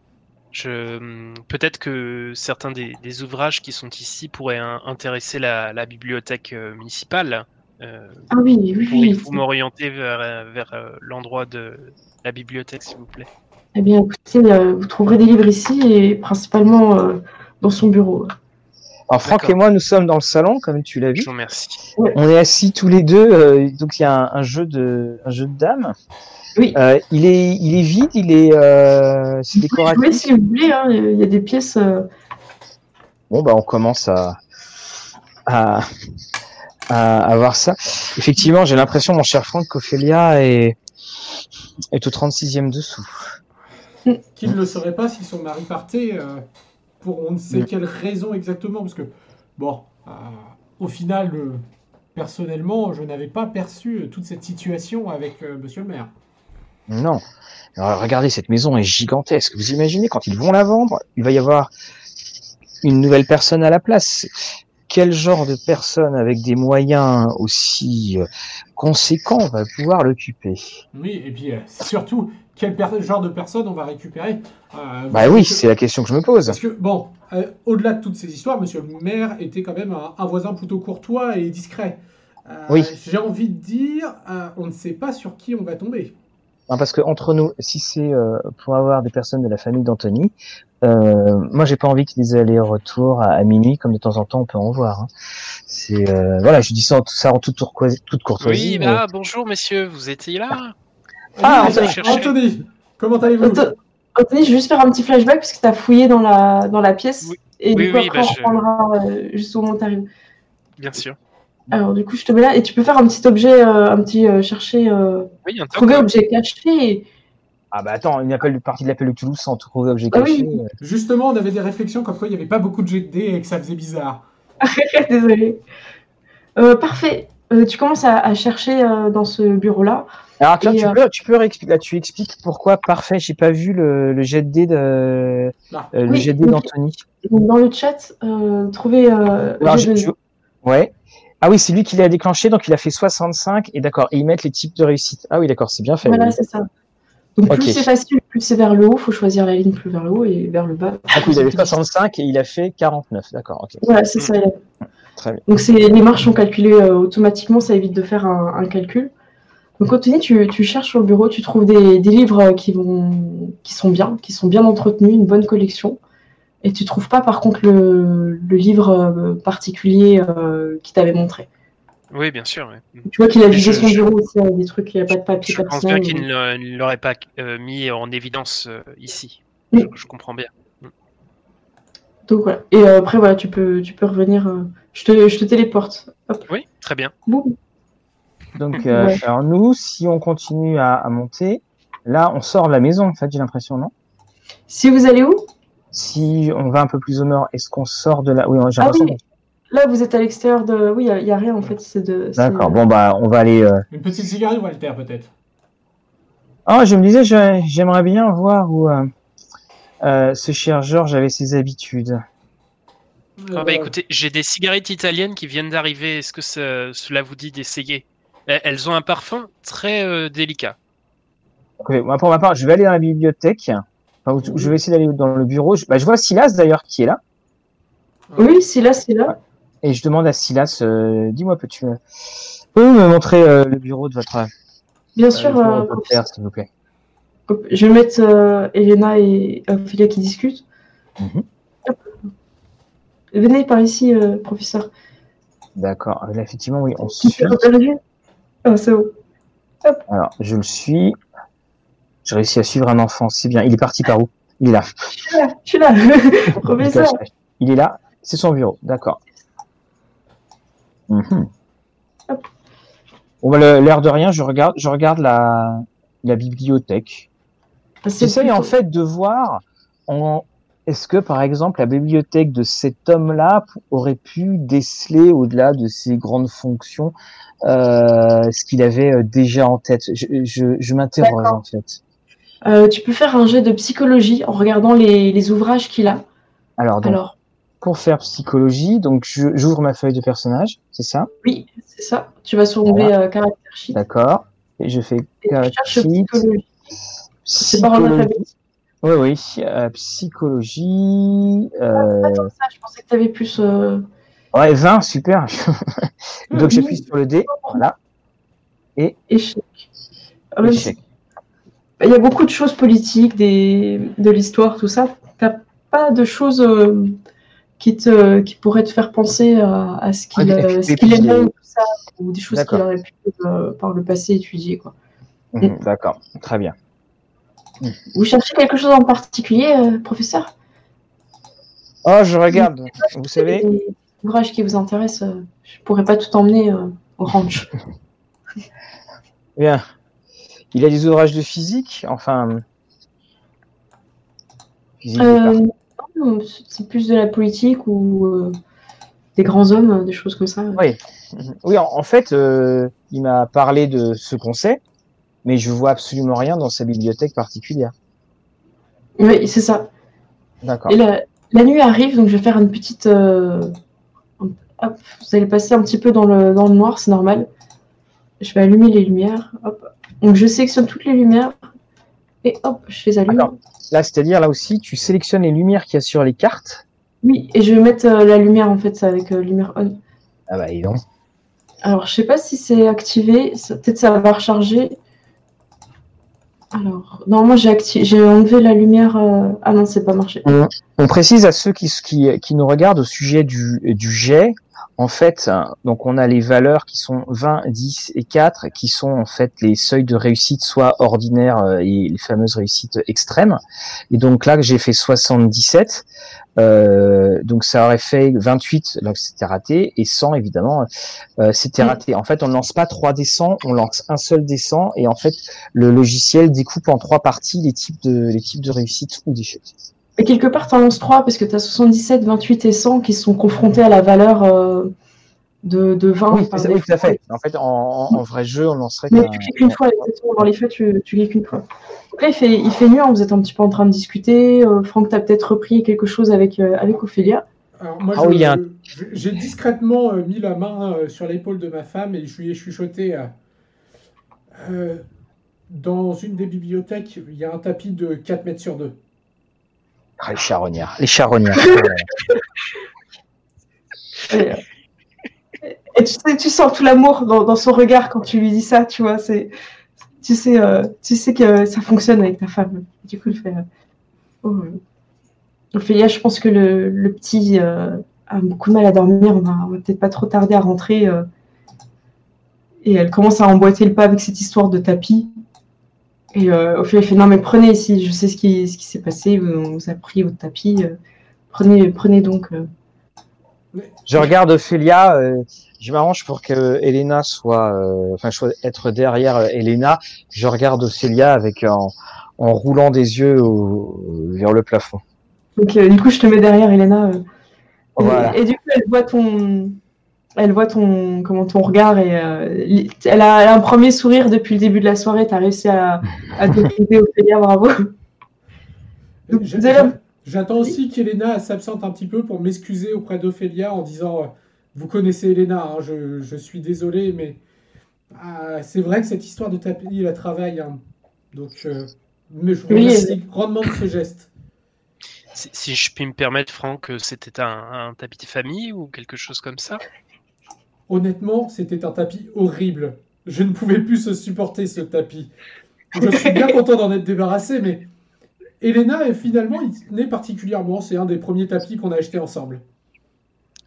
je peut-être que certains des, des ouvrages qui sont ici pourraient intéresser la, la bibliothèque euh, municipale euh, Ah oui, oui, oui. pourriez-vous m'orienter vers, vers euh, l'endroit de la bibliothèque, s'il vous plaît? Eh bien, écoutez, vous trouverez des livres ici et principalement dans son bureau. Alors Franck et moi, nous sommes dans le salon, comme tu l'as vu. Je vous remercie. On est assis tous les deux. euh, donc il y a un, un jeu de un jeu de dames. Oui. Euh, il est il est vide. Il est euh, c'est décoratif. Oui, si vous voulez, hein, il y a des pièces. euh, Bon bah on commence à à à, à voir ça. Effectivement, j'ai l'impression, mon cher Franck, qu'Ophélia est est au 36e dessous. Qu'il ne le serait pas si son mari partait euh, pour on ne sait quelle raison exactement. Parce que, bon, euh, au final, euh, personnellement, je n'avais pas perçu euh, toute cette situation avec euh, monsieur le maire. Non. Alors, regardez, cette maison est gigantesque. Vous imaginez quand ils vont la vendre, il va y avoir une nouvelle personne à la place. Quel genre de personne avec des moyens aussi euh, conséquents va pouvoir l'occuper? Oui, et puis euh, surtout, quel genre de personne on va récupérer Euh, Bah oui, c'est la question que je me pose. Parce que, bon, euh, au-delà de toutes ces histoires, monsieur le maire était quand même un, un voisin plutôt courtois et discret. Oui. J'ai envie de dire, on ne sait pas sur qui on va tomber. Non, parce que entre nous, si c'est euh, pour avoir des personnes de la famille d'Anthony, euh, moi j'ai pas envie qu'il y ait des allers-retours à, à minuit, comme de temps en temps on peut en voir. hein. C'est euh, voilà, je dis ça, en- ça en toute, courtoisie. Oui, mais- bah, bonjour messieurs, vous étiez là Ah, Anthony. Anthony, Anthony, comment allez-vous Anthony, je vais juste faire un petit flashback parce que tu as fouillé dans la, dans la pièce. Oui. Et Oui, du coup, oui, après, bah, on je- reprendra euh, juste au moment où t'arrives. Bien sûr. Alors, du coup, je te mets là et tu peux faire un petit objet, euh, un petit euh, chercher, euh, Oui, un top. trouver objet caché. Et... Ah bah attends, une appel, partie de l'appel de Toulouse sans trouver objet Ah caché. oui. Justement, on avait des réflexions comme quoi il n'y avait pas beaucoup de jet de dés et que ça faisait bizarre. Désolée. Euh, parfait. Euh, tu commences à, à chercher euh, dans ce bureau-là. Alors tiens, tu euh, peux, tu peux réexpliquer, là, tu expliques pourquoi parfait. J'ai pas vu le, le jet de dés de Là. euh, le Oui, jet de dés ok. d'Anthony. Dans le chat, euh, trouver. Euh, Alors, j'ai je- de- Ouais. Ah oui, c'est lui qui l'a déclenché, donc il a fait 65 et d'accord. Et ils mettent les types de réussite. Ah oui, d'accord, c'est bien fait. Voilà, oui. c'est ça. Donc, plus c'est facile, plus c'est vers le haut. Il faut choisir la ligne plus vers le haut et vers le bas. Donc il avait 65 et il a fait 49. D'accord. Voilà, c'est ça. a- Très bien. Donc les marches sont calculées euh, automatiquement, ça évite de faire un, un calcul. Donc Anthony, tu, tu cherches sur le bureau, tu trouves des, des livres qui vont qui sont bien, qui sont bien entretenus, une bonne collection. Et tu trouves pas par contre le, le livre euh, particulier euh, qui t'avait montré? Oui, bien sûr. ouais. Tu vois qu'il a je- son je- bureau aussi avec des trucs, il n'y a pas de papier Je pense personnel. bien qu'il ne l'a- ne l'aurait pas euh, mis en évidence euh, ici. Oui. Je, je comprends bien. Donc voilà. Et euh, après voilà, tu peux tu peux revenir. euh, je te je te téléporte. Hop. Oui, très bien. Boum. Donc, euh, Ouais. alors nous, si on continue à, à monter, là, on sort de la maison, en fait, j'ai l'impression, non? Si vous allez où? Si on va un peu plus au nord, est-ce qu'on sort de là Oui, j'ai Ah l'impression. oui. Là vous êtes à l'extérieur de. Oui, il n'y a, rien en fait. C'est de. c'est- D'accord. Bon bah, on va aller. euh, Une petite cigarette, Walter, peut-être. Ah, je me disais, j'aimerais bien voir où euh, euh, ce cher Georges avait ses habitudes. Ah bah écoutez, j'ai des cigarettes italiennes qui viennent d'arriver. Est-ce que ça- cela vous dit d'essayer? Elles ont un parfum très euh, délicat. Ok, moi, pour ma part, je vais aller dans la bibliothèque. Enfin, je vais essayer d'aller dans le bureau. Je, bah, je vois Silas d'ailleurs qui est là. Oui, c'est là, c'est là. Et je demande à Silas, euh, dis-moi, peux-tu me, peux me montrer euh, le bureau de votre, Bien sûr. euh, père, s'il vous plaît Je vais mettre euh, Elena et Ophélia qui discutent. Mhm. Venez par ici, euh, professeur. D'accord. Là, effectivement, oui, on Tu suit. Ah, c'est bon. Alors, je le suis. J'ai réussi à suivre un enfant, c'est bien. Il est parti par où? Il est là. Je suis là, je suis là. professeur. Il est là. C'est son bureau. D'accord. Bon, bah, le- l'air de rien, je regarde, je regarde la, la bibliothèque. J'essaye en fait de voir en, est-ce que par exemple la bibliothèque de cet homme-là aurait pu déceler au-delà de ses grandes fonctions euh, ce qu'il avait euh, déjà en tête? Je, je, je m'interroge en fait. Euh, tu peux faire un jet de psychologie en regardant les, les ouvrages qu'il a. Alors, donc, Alors, pour faire psychologie, donc j'ouvre ma feuille de personnage, c'est ça? Oui, c'est ça. Tu vas sur onglet euh, caractère sheet D'accord. Et je fais et cherches sheet, psychologie. C'est par ordre alphabétique. Oui, oui. euh, psychologie. Pas Euh, que ça, je pensais que tu avais plus. Ouais, 20, super. Donc j'appuie sur le dé, voilà. Échec. Ah, même Échec. Il y a beaucoup de choses politiques, des... de l'histoire, tout ça. T'as pas de choses euh, qui, te... qui pourraient te faire penser à, à ce qu'il euh, petits- aimait ou tout ça, ou des choses qu'il aurait pu euh, par le passé étudier. Quoi. Mhm, D'accord, très bien. Vous cherchez quelque chose en particulier, euh, professeur? Oh, je regarde. Vous savez, Des ouvrages qui vous intéressent, je pourrais pas tout emmener au ranch. bien. Il a des ouvrages de physique, enfin. Physique Euh, c'est plus de la politique ou euh, des grands hommes, des choses comme ça. Oui. Mhm. Oui, en, en fait, euh, il m'a parlé de ce qu'on sait, mais je vois absolument rien dans sa bibliothèque particulière. Oui, c'est ça. D'accord. Et la, la nuit arrive, donc je vais faire une petite. hop, vous allez passer un petit peu dans le, dans le noir, c'est normal. Je vais allumer les lumières. Hop. Donc je sélectionne toutes les lumières et hop, je les allume. D'accord. Là, c'est-à-dire là aussi, tu sélectionnes les lumières qu'il y a sur les cartes. Oui, et je vais mettre euh, la lumière en fait, ça, avec euh, lumière on. Ah bah, dis donc. Alors je sais pas si c'est activé, peut-être ça va recharger. Alors, normalement j'ai activé, j'ai enlevé la lumière. euh, Ah non, c'est pas marché. On précise à ceux qui, qui, qui nous regardent au sujet du, du jet. En fait, donc on a les valeurs qui sont 20, 10 et 4, qui sont en fait les seuils de réussite soit ordinaires euh, et les fameuses réussites extrêmes. Et donc là, j'ai fait 77. Euh, donc ça aurait fait 28, là c'était raté, et 100 évidemment, euh, c'était raté. En fait, on ne lance pas trois dés 100, on lance un seul dé 100, et en fait, le logiciel découpe en trois parties les types de, les types de réussite ou d'échec. Et quelque part, tu en lances 3 parce que tu as 77, 28 et 100 qui sont confrontés à la valeur euh, de, de 20. Oui, tout à fait. En fait, en, en- en vrai jeu, on lancerait Mais tu cliques une fois, exactement. Dans les faits, tu, tu cliques une fois. Donc là, il fait, il fait nuit, hein, vous êtes un petit peu en train de discuter. Euh, Franck, tu as peut-être repris quelque chose avec, euh, avec Ophélia. Alors moi, Ah oui, un- j'ai discrètement euh, mis la main euh, sur l'épaule de ma femme et je lui ai chuchoté. dans une des bibliothèques, il y a un tapis de 4 mètres sur 2. Les charognards. Les charognards. Et, tu, sais, tu sens tout l'amour dans, son regard quand tu lui dis ça, tu vois. C'est, tu, sais, euh, tu sais que ça fonctionne avec ta femme. Du coup, il fait. euh, oh, euh. Je pense que le, le petit a beaucoup de mal à dormir. On va, va peut-être pas trop tarder à rentrer. Et elle commence à emboîter le pas avec cette histoire de tapis. Et euh, Ophélia fait Non, mais prenez ici, je sais ce qui, ce qui s'est passé. On vous a pris votre tapis. euh. Prenez, prenez donc. euh. Je regarde Ophélia. euh, je m'arrange pour que Elena soit, enfin, être derrière Elena. Je regarde Ophélia avec en, en roulant des yeux au- vers le plafond. Donc, du coup, je te mets derrière, Elena. Et, du coup, elle voit ton, elle voit ton, comment ton regard et euh, elle, a, elle a un premier sourire depuis le début de la soirée. Tu as réussi à, à décider Ophélia, bravo. J'a- J'attends aussi qu'Elena s'absente un petit peu pour m'excuser auprès d'Ophélia en disant euh, Vous connaissez Elena, hein, je, je suis désolé, mais ah, c'est vrai que cette histoire de tapis la travaille. hein. Donc, euh, mais je vous Oui, remercie grandement de ce geste. Si, si je puis me permettre, Franck, euh, c'était un, un tapis de famille ou quelque chose comme ça? Honnêtement, c'était un tapis horrible. Je ne pouvais plus se supporter ce tapis. Je suis bien content d'en être débarrassé, mais Elena, est finalement, il tenait particulièrement. C'est un des premiers tapis qu'on a acheté ensemble.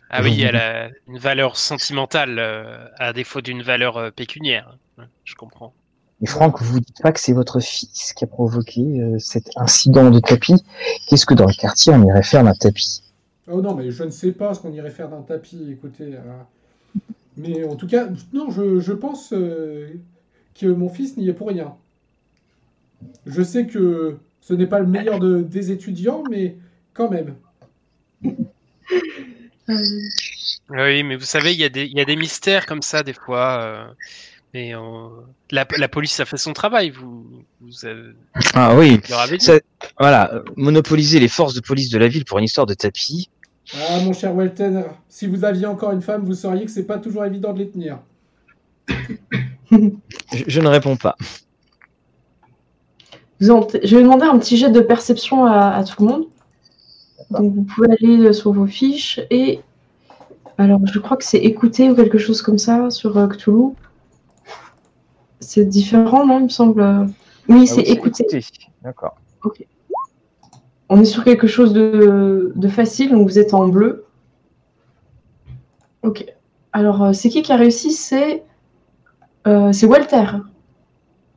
Ah oui, elle a une valeur sentimentale euh, à défaut d'une valeur euh, pécuniaire. Je comprends. Et Franck, vous dites pas que c'est votre fils qui a provoqué euh, cet incident de tapis? Qu'est-ce que dans le quartier on irait faire d'un tapis? Oh non, mais je ne sais pas ce qu'on irait faire d'un tapis, écoutez. Euh, Mais en tout cas, non, je, je pense euh, que mon fils n'y est pour rien. Je sais que ce n'est pas le meilleur de- des étudiants, mais quand même. Oui, mais vous savez, il y, a des- il y a des mystères comme ça des fois. euh, mais euh, la, la police a fait son travail. Vous, vous avez, Ah oui. Ça- voilà, euh, monopoliser les forces de police de la ville pour une histoire de tapis. Ah, mon cher Welten, si vous aviez encore une femme, vous sauriez que c'est pas toujours évident de les tenir. Je, je ne réponds pas. Je vais demander un petit jet de perception à, à tout le monde. Donc, vous pouvez aller euh, sur vos fiches et Alors, je crois que c'est écouter ou quelque chose comme ça sur euh, Cthulhu. C'est différent, non, il me semble. Oui, Ah c'est oui, écouter. D'accord. On est sur quelque chose de, de facile, donc vous êtes en bleu. Ok. Alors, euh, c'est qui qui a réussi? C'est euh, Walter.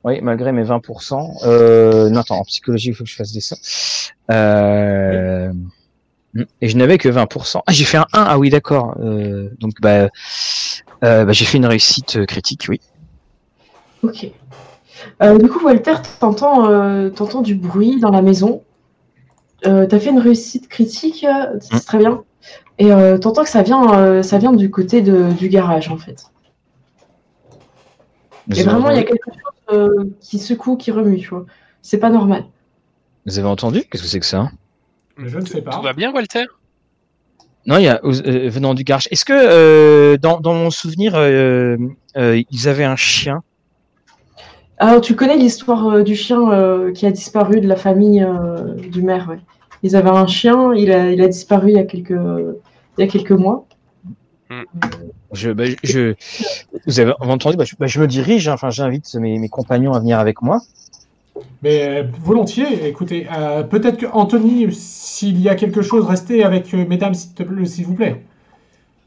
Oui, malgré mes 20%. Euh, non, attends, en psychologie, il faut que je fasse des. Euh, Et je n'avais que 20%. Ah, j'ai fait un 1. Ah oui, d'accord. Donc, bah, bah, j'ai fait une réussite critique, oui. Ok. Du coup, Walter, t'entends t'entends du bruit dans la maison? Euh, T'as fait une réussite critique, euh, c'est Mm. très bien. Et euh, t'entends que ça vient, euh, ça vient du côté de- du garage, en fait. Et vraiment, il y a quelque chose euh, qui secoue, qui remue, tu vois. C'est pas normal. Vous avez entendu? Qu'est-ce que c'est que ça? Je ne sais pas. Tout va bien, Walter? Non, il y a euh, venant du garage. Est-ce que euh, dans, dans mon souvenir, euh, euh, ils avaient un chien? Alors, tu connais l'histoire euh, du chien euh, qui a disparu de la famille euh, du maire, ouais. Ils avaient un chien, il a, il a disparu il y a quelques, il y a quelques mois. je, bah, je, Vous avez entendu bah, je, bah, je me dirige, hein, enfin, j'invite mes, mes compagnons à venir avec moi. Mais euh, volontiers, écoutez, euh, peut-être que Anthony, s'il y a quelque chose, restez avec euh, mesdames, s'il te plaît- s'il vous plaît.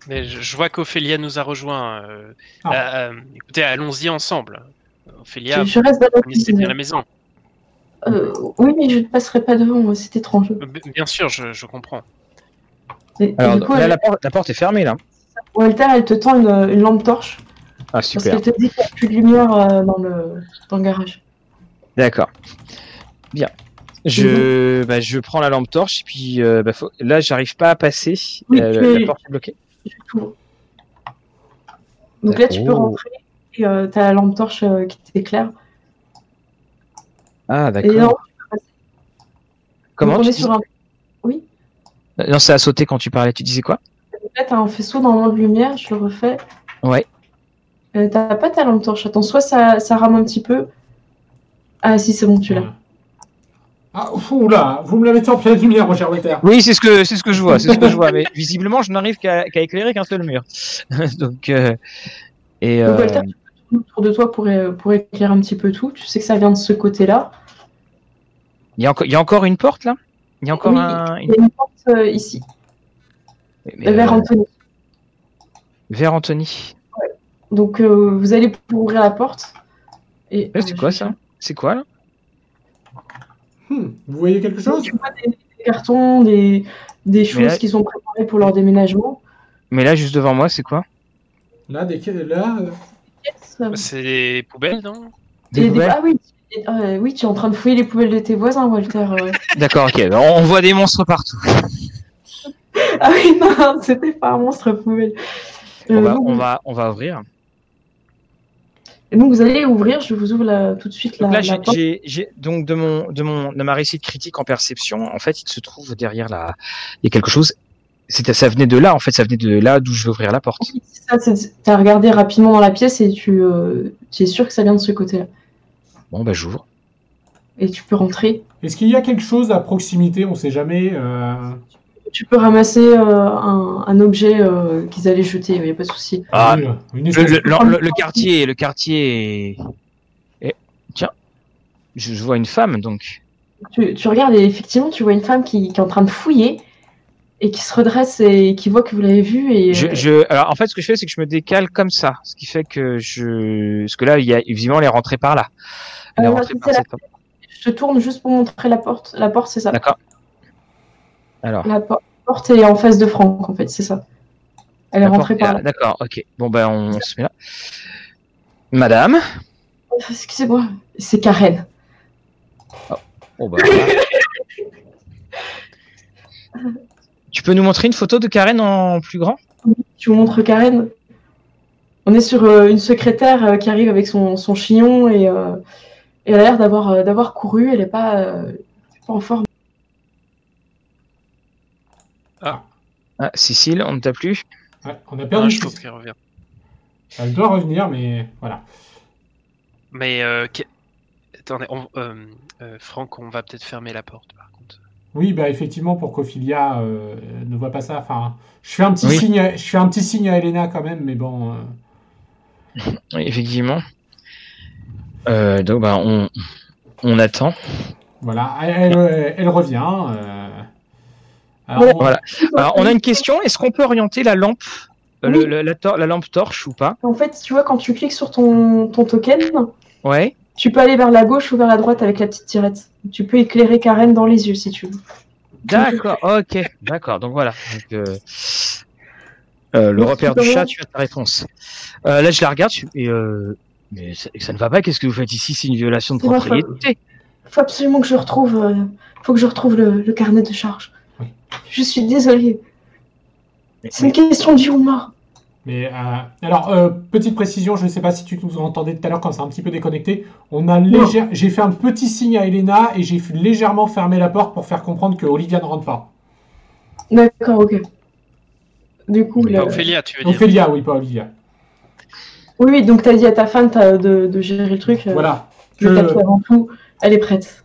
Mais je, je vois qu'Ophélia nous a rejoints. euh, Ah. euh, écoutez, allons-y ensemble. Ophélia, Je, je reste dans la maison. Euh, oui, mais je ne passerai pas devant, c'est étrange. Euh, Bien sûr, je, je comprends. Et, et Alors, du coup, là, elle- la, porte, la porte est fermée, là. Walter, elle te tend une, une lampe torche Ah, parce super. qu'elle te dit qu'il n'y a plus de lumière euh, dans, le, dans le garage. D'accord. Bien. Je, bah, je prends la lampe torche, et puis euh, bah, faut- là, j'arrive pas à passer. Oui, Euh, tu la, es- la porte est bloquée. Je. Donc là, tu peux rentrer et tu as la lampe torche euh, qui t'éclaire. Ah, là, d'accord. Comment tu dis- sur un... Non, ça a sauté quand tu parlais. Tu disais quoi? Là, tu as un faisceau normalement de lumière, je le refais. Ouais. Euh, T'as pas ta lampe torche. Attends, soit ça, ça rame un petit peu. Ah si, c'est bon, tu l'as. Ah, oula, vous me la mettez en pleine lumière, Roger Walter. Oui, c'est ce que c'est ce que je vois, c'est ce que je vois. Mais visiblement, je n'arrive qu'à éclairer qu'un seul mur. Donc euh, et Donc, euh, Walter, tu peux autour de toi pour, pour éclairer un petit peu tout. Tu sais que ça vient de ce côté-là. il y a encore il y a encore une porte là? Il y a encore Oui, un Il y a une porte euh, ici, mais, vers euh, Anthony. vers Anthony. Donc euh, vous allez pour ouvrir la porte. Et, Eh, c'est euh, quoi je- ça? C'est quoi là? Hmm, Vous voyez quelque chose? Tu vois des, des cartons, des, des choses là- qui sont préparées pour leur déménagement. Mais là, juste devant moi, c'est quoi? Là, des... là Yes. C'est des poubelles, non? Et Des des- poubelles Ah oui, euh, oui, tu es en train de fouiller les poubelles de tes voisins, Walter. euh. D'accord, ok. On voit des monstres partout. ah oui, non, c'était pas un monstre poubelle. On Euh, va, donc, on va, on va ouvrir. et donc vous allez ouvrir, je vous ouvre la- tout de suite la, là, porte. donc de mon, de mon, de ma réussite critique en perception, en fait, il se trouve derrière la, il y a quelque chose. C'était, ça venait de là, en fait, ça venait de là d'où je vais ouvrir la porte. Oui, c'est- T'as regardé rapidement dans la pièce et tu, euh, tu es sûr que ça vient de ce côté-là. Bon, bah, j'ouvre. Et tu peux rentrer. Est-ce qu'il y a quelque chose à proximité On sait jamais. euh, Tu peux ramasser euh, un, un objet euh, qu'ils allaient jeter, il n'y a pas de souci. Ah, une- une Le, le, de- le- le- le quartier, le quartier. tiens, je, je vois une femme, donc. Tu, tu regardes et effectivement, tu vois une femme qui, qui est en train de fouiller et qui se redresse et qui voit que vous l'avez vue. Et, Je, euh, je, alors, en fait, ce que je fais, c'est que je me décale comme ça, ce qui fait que je, parce que là, il y a, visiblement, elle est rentrée par là. Est Alors, rentrée c'est par la- cette je te tourne juste pour montrer la porte. La porte, c'est ça. D'accord. Alors. La por- porte est en face de Franck, en fait, c'est ça. Elle est rentrée par là. là. D'accord, ok. Bon, ben, on se met là. Madame. Excusez-moi, c'est Karen. Oh, voilà. tu peux nous montrer une photo de Karen en plus grand? Tu vous montres Karen. On est sur euh, une secrétaire euh, qui arrive avec son, son chignon et, euh, et elle a l'air d'avoir euh, d'avoir couru. Elle n'est pas, euh, pas en forme. Ah, Cécile, on ne t'a plus Ouais, on a Ah, perdu. Je qu'elle revient. Elle doit revenir, mais voilà. Mais euh, que- attendez, on- euh, euh, Franck, on va peut-être fermer la porte contre. Oui, bah effectivement, pour qu'Ophilia euh, ne voit pas ça. Enfin, je fais un petit Oui. signe, à- je fais un petit signe à Elena quand même, mais bon. euh, Oui, effectivement. Euh, donc, bah, on, on attend. voilà, elle, elle- elle revient. euh, alors, Voilà. on- Voilà. Alors, on a une question. Est-ce qu'on peut orienter la lampe, le- Oui. le- la, tor- la lampe torche ou pas? En fait, tu vois, quand tu cliques sur ton, ton token, Ouais. Tu peux aller vers la gauche ou vers la droite avec la petite tirette. Tu peux éclairer Karen dans les yeux si tu veux. D'accord. Ok. D'accord. Donc voilà. Donc, euh, euh, le repère du chat, tu as ta réponse. Euh, là, je la regarde et euh, mais ça, ça ne va pas. Qu'est-ce que vous faites ici? C'est une violation de propriété. faut absolument que je retrouve, euh, faut que je retrouve le, le carnet de charge. Oui. Je suis désolée. C'est une question de vie ou mort. Mais euh, alors, euh, petite précision, je ne sais pas si tu nous entendais tout à l'heure quand c'est un petit peu déconnecté. On a légère... J'ai fait un petit signe à Elena et j'ai légèrement fermé la porte pour faire comprendre que Olivia ne rentre pas. D'accord, ok. Du coup, le- Ophélia, tu veux dire. Ophélia, oui, pas Olivia. oui, oui, donc t'as dit à ta femme de, de gérer le truc. euh, Voilà. Le Que- tapis avant tout, elle est prête.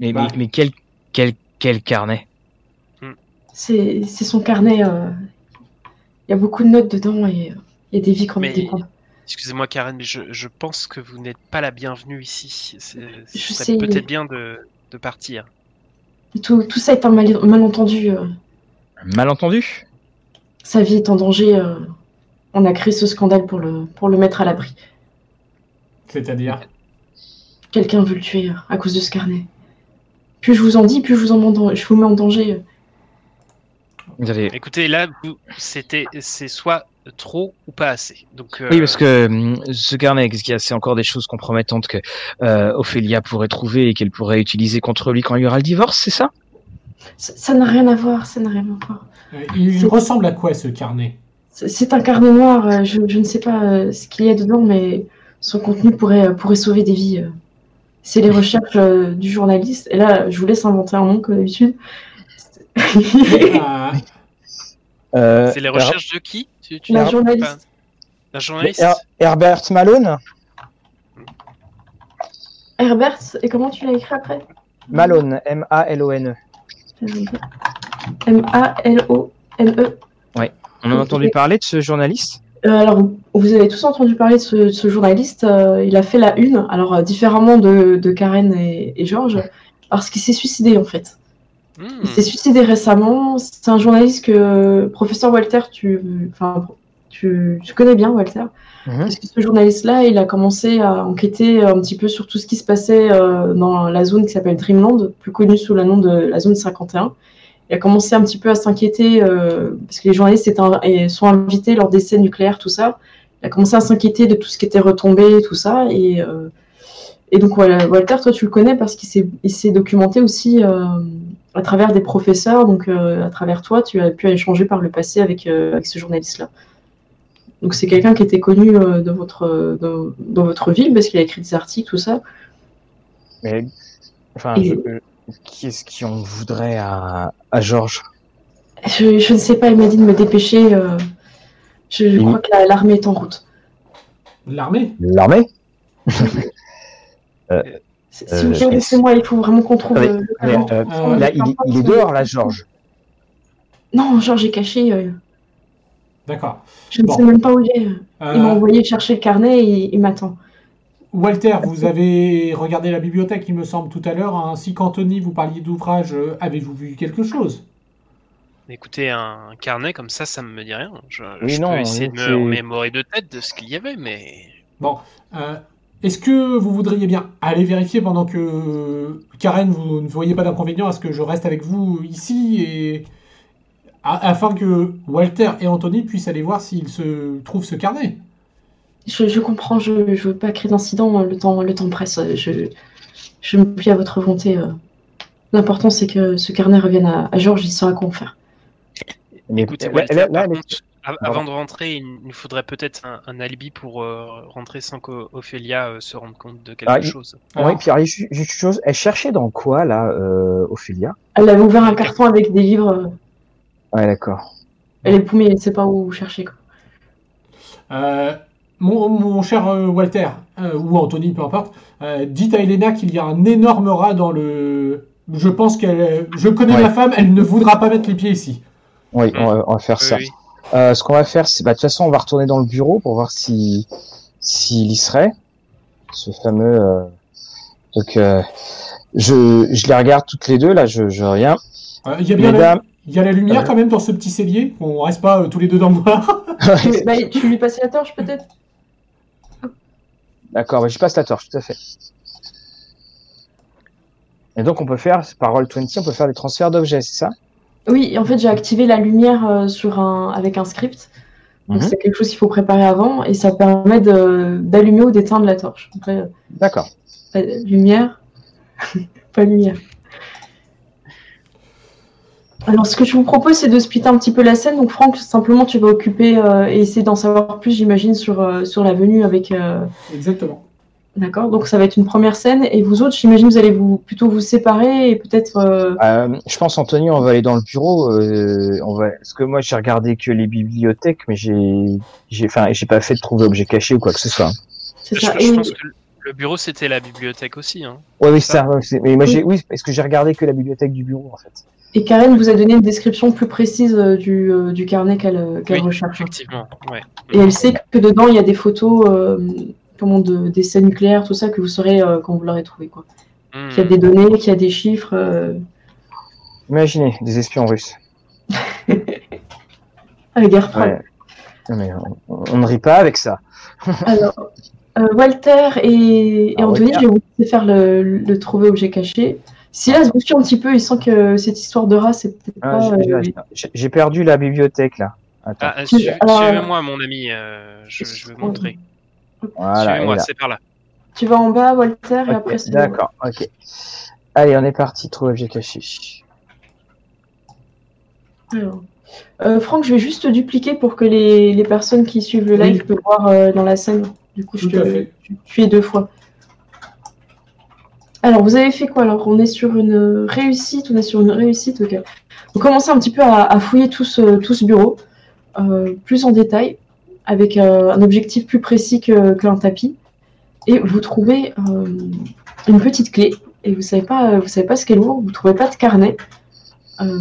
Mais, Bah. mais, mais quel, quel, quel carnet? C'est c'est son carnet. euh, Il y a beaucoup de notes dedans et euh, il y a des vies qu'on dépend. Excusez-moi Karen, mais je, je pense que vous n'êtes pas la bienvenue ici. C'est- peut-être bien de, de partir. Tout, tout ça est un mal- malentendu. euh, Malentendu? Sa vie est en danger. euh, on a créé ce scandale pour le, pour le mettre à l'abri. C'est-à-dire? Quelqu'un veut le tuer à cause de ce carnet. Plus je vous en dis, plus je vous, en je vous mets en danger. Vous avez... Écoutez, là, c'était, c'est soit trop ou pas assez. Donc, euh, Oui, parce que hum, ce carnet, qu'est-ce qu'il y a C'est encore des choses compromettantes que euh, Ophélia pourrait trouver et qu'elle pourrait utiliser contre lui quand il y aura le divorce, c'est ça? Ça n'a rien à voir, ça n'a rien à voir. Euh, Il ressemble à quoi ce carnet? C'est- un carnet noir, euh, je, je ne sais pas euh, ce qu'il y a dedans, mais son contenu pourrait, euh, pourrait sauver des vies. euh. C'est les recherches euh, du journaliste. Et là, je vous laisse inventer un nom comme d'habitude. Euh, Euh, c'est les recherches de qui tu, tu La journaliste. pas La journaliste Her- Herbert Malone Herbert, et comment tu l'as écrit après? Malone, M-A-L-O-N-E. M-A-L-O-N-E. On en a entendu parler de ce journaliste? Euh, alors, vous- vous avez tous entendu parler de ce, de ce journaliste. euh, il a fait la une, alors euh, différemment de, de Karen et, et Georges, parce qu'il s'est suicidé en fait. Hmm. Il s'est suicidé récemment. C'est un journaliste que, professeur Walter, tu, enfin, tu, tu connais bien, Walter. Mhm. Parce que ce journaliste-là, il a commencé à enquêter un petit peu sur tout ce qui se passait euh, dans la zone qui s'appelle Dreamland, plus connue sous le nom de la zone 51. Il a commencé un petit peu à s'inquiéter, euh, parce que les journalistes étaient un- et sont invités lors d'essais nucléaires, tout ça. Il a commencé à s'inquiéter de tout ce qui était retombé, tout ça. Et, euh, et donc, voilà, Walter, toi, tu le connais parce qu'il s'est documenté aussi euh, à travers des professeurs. Donc, euh, à travers toi, tu as pu échanger par le passé avec, euh, avec ce journaliste-là. Donc c'est quelqu'un qui était connu euh, dans, votre, euh, dans, dans votre ville parce qu'il a écrit des articles, tout ça. Mais, enfin, Et- je- qui est-ce qui en voudrait à, à Georges? Je, je ne sais pas, il m'a dit de me dépêcher. euh, je je Oui. crois que la- l'armée est en route. L'armée? L'armée? Euh, si vous voulez, laissez-moi, il faut vraiment qu'on trouve Oui. euh, Mais, talent. euh, Euh, Là, il, est- il est dehors, là, Georges. Non, Georges est caché. euh, D'accord. je ne Bon. sais même pas où il est. Euh, Il m'a envoyé chercher le carnet et il, m'attend. Walter, vous avez regardé la bibliothèque, il me semble, tout à l'heure, ainsi qu'Anthony, vous parliez d'ouvrage. Avez-vous vu quelque chose? Écoutez, un carnet comme ça, ça me dit rien. Je, Oui, je non, peux essayer de me remémorer de tête de ce qu'il y avait, mais Bon. euh, Est-ce que vous voudriez bien aller vérifier pendant que Karen, vous ne voyez pas d'inconvénient à ce que je reste avec vous ici et a- afin que Walter et Anthony puissent aller voir s'ils se trouvent ce carnet? Je, je comprends, je ne veux pas créer d'incident, le temps, le temps presse. Je, je me plie à votre volonté. euh. L'important, c'est que ce carnet revienne à, à Georges, il saura quoi en faire. Mais écoutez, là, Walter, là, là, avant de rentrer, il nous faudrait peut-être un, un alibi pour euh, rentrer sans qu'Ophélia euh, se rende compte de quelque Ah, il- chose. Alors, Oui, puis alors, juste une chose, elle cherchait dans quoi, là, euh, Ophélia? Elle avait ouvert un carton avec des livres. Ouais, d'accord. Elle est paumée, elle ne sait pas où chercher. Quoi. euh, mon, mon cher euh, Walter, euh, ou Anthony, peu importe, euh, dites à Elena qu'il y a un énorme rat dans le Je pense qu'elle. Je connais Ouais. ma femme, elle ne voudra pas mettre les pieds ici. Oui, on va, on va faire Oui, ça. oui. Euh, ce qu'on va faire, c'est, bah, de toute façon, on va retourner dans le bureau pour voir si, s'il y serait. Ce fameux, euh, donc, euh, je, je les regarde toutes les deux, là, je, je rien. Euh, Il y a bien la, il y a la lumière quand même dans ce petit cellier. On reste pas euh, tous les deux dans le noir. Tu, bah, tu lui passes la torche peut-être? D'accord, bah, je passe la torche, tout à fait. Et donc, on peut faire, par Roll20, on peut faire des transferts d'objets, c'est ça? Oui, en fait, j'ai activé la lumière euh, sur un, avec un script. Donc, Mhm. c'est quelque chose qu'il faut préparer avant et ça permet d'allumer ou d'éteindre la torche. Après, euh, D'accord. pas de lumière, pas de lumière. Alors, ce que je vous propose, c'est de splitter un petit peu la scène. Donc, Franck, simplement, tu vas occuper euh, et essayer d'en savoir plus, j'imagine, sur, euh, sur la venue avec. euh, Exactement. D'accord Donc, ça va être une première scène. Et vous autres, j'imagine, vous allez vous, plutôt vous séparer et peut-être. euh, Euh, je pense, Anthony, on va aller dans le bureau. Euh, on va, parce que moi, j'ai regardé que les bibliothèques, mais j'ai, j'ai, enfin, j'ai pas fait de trouver objet caché ou quoi que ce soit. c'est Je, ça. je Et- pense que le bureau c'était la bibliothèque aussi. Hein. Ouais, oui, Ça. ça. mais moi, Oui. j'ai, oui, parce que j'ai regardé que la bibliothèque du bureau, en fait. Et Karen vous a donné une description plus précise du, du carnet qu'elle qu'elle Oui, recherche. Effectivement. Ouais. Et elle sait que dedans, il y a des photos euh, comment, de, des scènes nucléaires, tout ça, que vous saurez euh, quand vous l'aurez trouvé. Quoi. Hmm. Qu'il y a des données, qu'il y a des chiffres. euh, Imaginez, des espions russes. à la guerre froide. Ouais. Non, mais on, on ne rit pas avec ça. Alors, euh, Walter et, et Ah, Anthony, Walter. je vais vous laisser faire le, le trouver objet caché. Silas bouscule un petit peu, il sent que cette histoire de rat, c'est peut-être Ah, pas. j'ai- euh, j'ai- j'ai- j'ai perdu la bibliothèque, là. Attends. Ah, Tu- su- alors, Suivez-moi, mon ami. euh, je, je vais vous montrer. Voilà, Suivez-moi, c'est par là. Tu vas en bas, Walter, et après c'est. D'accord, ok. Allez, on est parti, trouver objet caché. Alors, euh, Franck, je vais juste te dupliquer pour que les, les personnes qui suivent le live Oui. puissent voir euh, dans la scène. Du coup, je Tout te, tu, tu es deux fois. Alors, vous avez fait quoi Alors, on est sur une réussite, on est sur une réussite, ok. Vous commencez un petit peu à, à fouiller tout ce, tout ce bureau, euh, plus en détail, avec euh, un objectif plus précis que- qu'un tapis. Et vous trouvez euh, une petite clé, et vous savez pas, vous savez pas ce qu'elle ouvre, vous trouvez pas de carnet. Euh,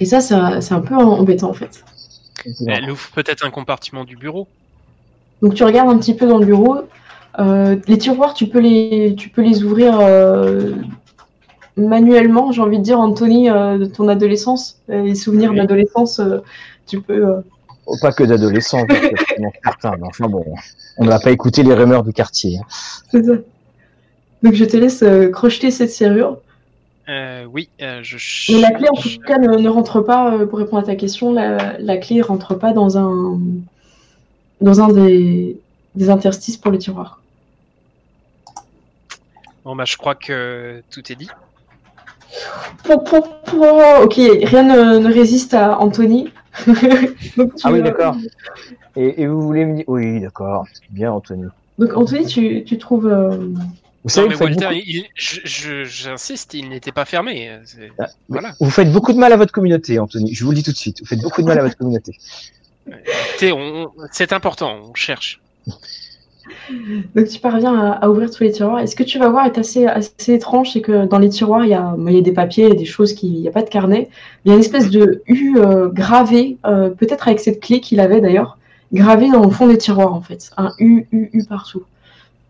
et ça, ça c'est un peu embêtant en fait. Elle ouvre peut-être un compartiment du bureau. Donc tu regardes un petit peu dans le bureau. Euh, les tiroirs, tu peux les, tu peux les ouvrir euh, manuellement, j'ai envie de dire, Anthony, euh, de ton adolescence, les souvenirs Oui. d'adolescence, euh, tu peux. Oh, pas que d'adolescents, parce que sinon, certains, mais enfin bon, on ne va pas écouter les rumeurs du quartier. c'est ça. Donc je te laisse euh, crocheter cette serrure. Euh, oui, euh, je. Mais la clé, en tout cas, ne, ne rentre pas, euh, pour répondre à ta question, la, la clé rentre pas dans un, dans un des, des interstices pour les tiroirs. Bon, bah, je crois que tout est dit. Pou, pou, pou. Ok, rien ne, ne résiste à Anthony. donc, Ah oui, euh, d'accord. Et, et vous voulez me dire, oui, d'accord, bien, Anthony. Donc Anthony, tu, tu trouves. euh, Vous Non, savez, mais vous faites, Walter, beaucoup, il, je- je- j'insiste, il n'était pas fermé. euh, c'est- Ah, Voilà. vous faites beaucoup de mal à votre communauté, Anthony. Je vous le dis tout de suite. Vous faites beaucoup de mal à votre communauté. On- c'est important, on cherche. Donc tu parviens à, à ouvrir tous les tiroirs. Et ce que tu vas voir est assez, assez étrange, c'est que dans les tiroirs, il y a, il y a des papiers, il y a des choses qui. Il n'y a pas de carnet. Il y a une espèce de U euh, gravé, euh, peut-être avec cette clé qu'il avait d'ailleurs, gravé dans le fond des tiroirs en fait. Un U, U, U partout.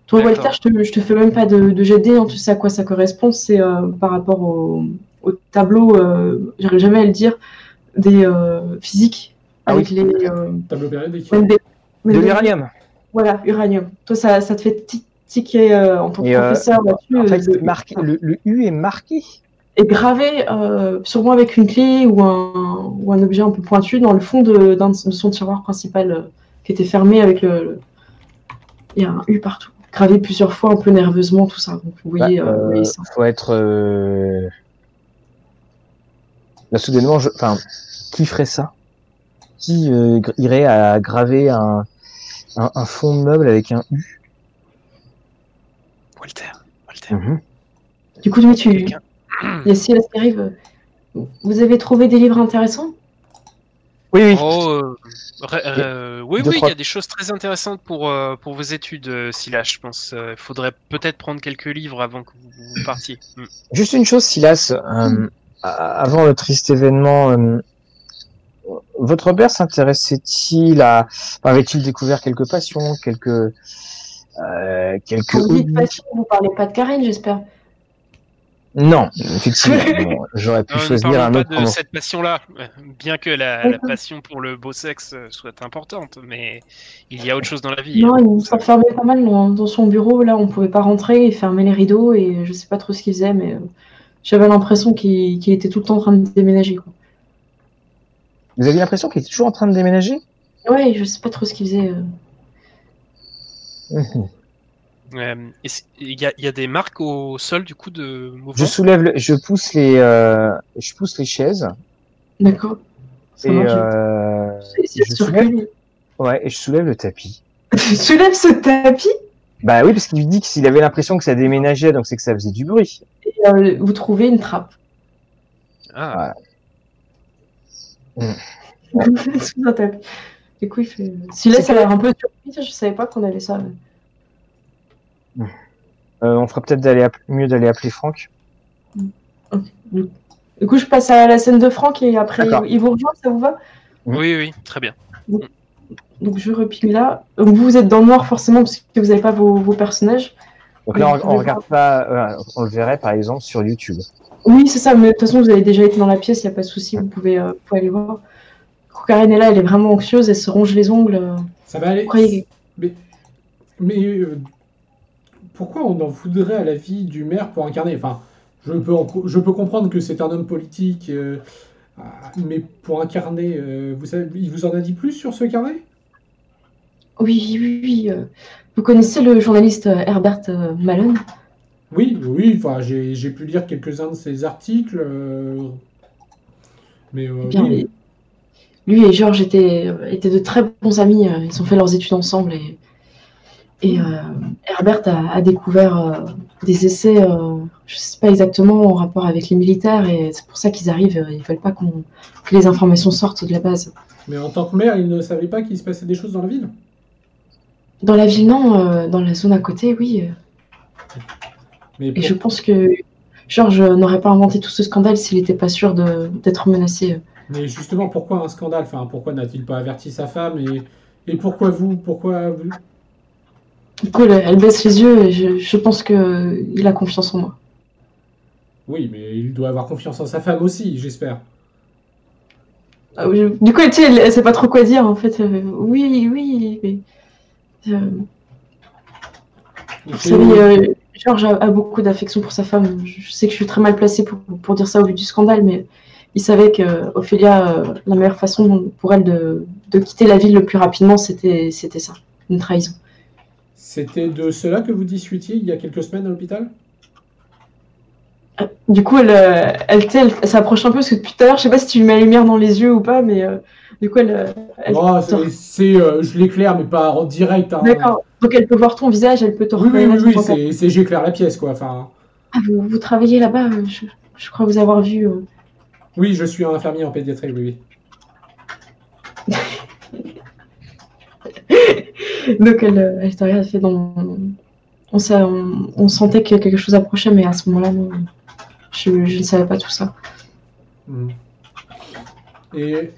Toi. Walter, je te, je te fais même pas de, de jet de dés, hein, tu sais à quoi ça correspond. C'est euh, par rapport au, au tableau, euh, j'arrive jamais à le dire, des euh, physiques. Ah avec oui. les. euh, Tableau périodique. des- De l'uranium. Voilà, uranium. Toi, ça, ça te fait tiquer euh, en tant que Et, euh, professeur là-dessus. En euh, fait, de- marqué, le, le U est marqué. est gravé sûrement avec une clé ou un, ou un objet un peu pointu dans le fond de, son tiroir principal qui était fermé avec le, le- Il y a un U partout. Gravé plusieurs fois un peu nerveusement, tout ça. Donc, vous voyez, Bah, vous voyez ça. faut être. Là, soudainement, je... enfin, qui ferait ça? Qui euh, irait à graver un, un, un fond de meuble avec un U Walter, Walter, Mhm. Du coup, tu... quelqu'un. il y a Silas qui arrive. Vous avez trouvé des livres intéressants? Oui, oui. Oh, euh, ré- euh, oui, deux, oui, il y a des choses très intéressantes pour, euh, pour vos études, euh, Silas, je pense. Il faudrait peut-être prendre quelques livres avant que vous, vous partiez. Mm. Juste une chose, Silas, euh, a- avant le triste événement, euh, votre père s'intéressait-il à, enfin, avait-il découvert quelques passions, quelques, euh, quelques Quand vous dites hobbies? passion, vous parlez pas de Karine, j'espère. Non, effectivement, bon, j'aurais pu ne choisir un pas autre. de pendant- cette passion-là, bien que la, passion pour le beau sexe soit importante, mais il y a autre chose dans la vie. Non, hein. il s'enfermait pas mal dans, dans son bureau. Là, on pouvait pas rentrer, il fermait les rideaux et je sais pas trop ce qu'il faisait, mais euh, j'avais l'impression qu'il était tout le temps en train de déménager. Quoi. Vous avez l'impression qu'il était toujours en train de déménager? Ouais, je sais pas trop ce qu'il faisait. euh. Mhm. Euh, est-ce- Il y, a, il y a des marques au sol du coup de mouvement? Je soulève, le- je pousse les, euh, je pousse les chaises D'accord. Et euh, je soulève- ouais, et je soulève le tapis. Tu soulèves ce tapis? Bah oui, parce qu'il dit que s'il avait l'impression que ça déménageait, donc c'est que ça faisait du bruit. et euh, vous trouvez une trappe. Ah, Sous un tapis. Du coup, il fait. Si là, ça a l'air un peu surpris, je savais pas qu'on allait ça. Euh, on ferait peut-être d'aller app- mieux d'aller appeler Franck. Du coup, je passe à la scène de Franck et après, il vous rejoint, ça vous va? Oui, oui, très bien. Donc, je repile là. Donc, vous, vous êtes dans le noir forcément parce que vous n'avez pas vos, vos personnages. Donc là, on, on regarde pas, euh, on le verrait par exemple sur YouTube. Oui, c'est ça, mais de toute façon, vous avez déjà été dans la pièce, il n'y a pas de souci, vous pouvez, euh, vous pouvez aller voir. Du coup, Karen est là, elle est vraiment anxieuse, elle se ronge les ongles. euh. Ça va aller. Croyez- Mais, mais euh, pourquoi on en voudrait à la vie du maire pour incarner? Enfin, je peux, en- je peux comprendre que c'est un homme politique, euh, ah, mais pour incarner, euh, vous savez, il vous en a dit plus sur ce carnet? Oui, oui, oui. Vous connaissez le journaliste Herbert Malone? Oui, oui. Enfin, j'ai j'ai pu lire quelques-uns de ses articles, euh, mais euh, Eh bien, oui. Lui et Georges étaient, étaient de très bons amis. euh, Ils ont fait leurs études ensemble et, et euh, Herbert a, a découvert des essais, je ne sais pas exactement, en rapport avec les militaires et c'est pour ça qu'ils arrivent. Ils ne veulent pas qu'on- que les informations sortent de la base. Mais en tant que maire, il ne savait pas qu'il se passait des choses dans la ville? Dans la ville, non. dans la zone à côté, oui. Et je pense que Georges n'aurait pas inventé tout ce scandale s'il n'était pas sûr d'être menacé. Mais justement, pourquoi un scandale? Enfin, pourquoi n'a-t-il pas averti sa femme? Et, et pourquoi vous? Pourquoi vous? Du coup, elle, baisse les yeux et je, je pense qu'il a confiance en moi. Oui, mais il doit avoir confiance en sa femme aussi, j'espère. Ah Du coup, tu sais, elle, elle sait pas trop quoi dire en fait. Euh, oui, oui. mais, euh, vous savez, euh, Georges a, a beaucoup d'affection pour sa femme. Je, sais que je suis très mal placée pour, pour dire ça au vu du scandale, mais il savait que Ophélia, euh, la meilleure façon pour elle de, de quitter la ville le plus rapidement, c'était ça, une trahison. C'était de cela que vous discutiez il y a quelques semaines à l'hôpital? Euh, Du coup, elle, euh, elle, elle, elle s'approche un peu parce que depuis tout à l'heure, je sais pas si tu lui mets la lumière dans les yeux ou pas, mais euh, du coup, elle. euh, elle- Oh, euh, je l'éclaire, mais pas en direct. hein. D'accord. Donc elle peut voir ton visage, elle peut te Oui, oui, oui, oui, c'est, j'éclaire la pièce, quoi. Enfin, Ah, vous, vous travaillez là-bas, euh, je, je crois vous avoir vu. euh. oui, je suis un infirmier en pédiatrie, oui, oui. Donc elle, euh, elle te regarde, fait dans. On, on, on sentait que quelque chose approchait, mais à ce moment-là. Je, je ne savais pas tout ça. Mhm. Et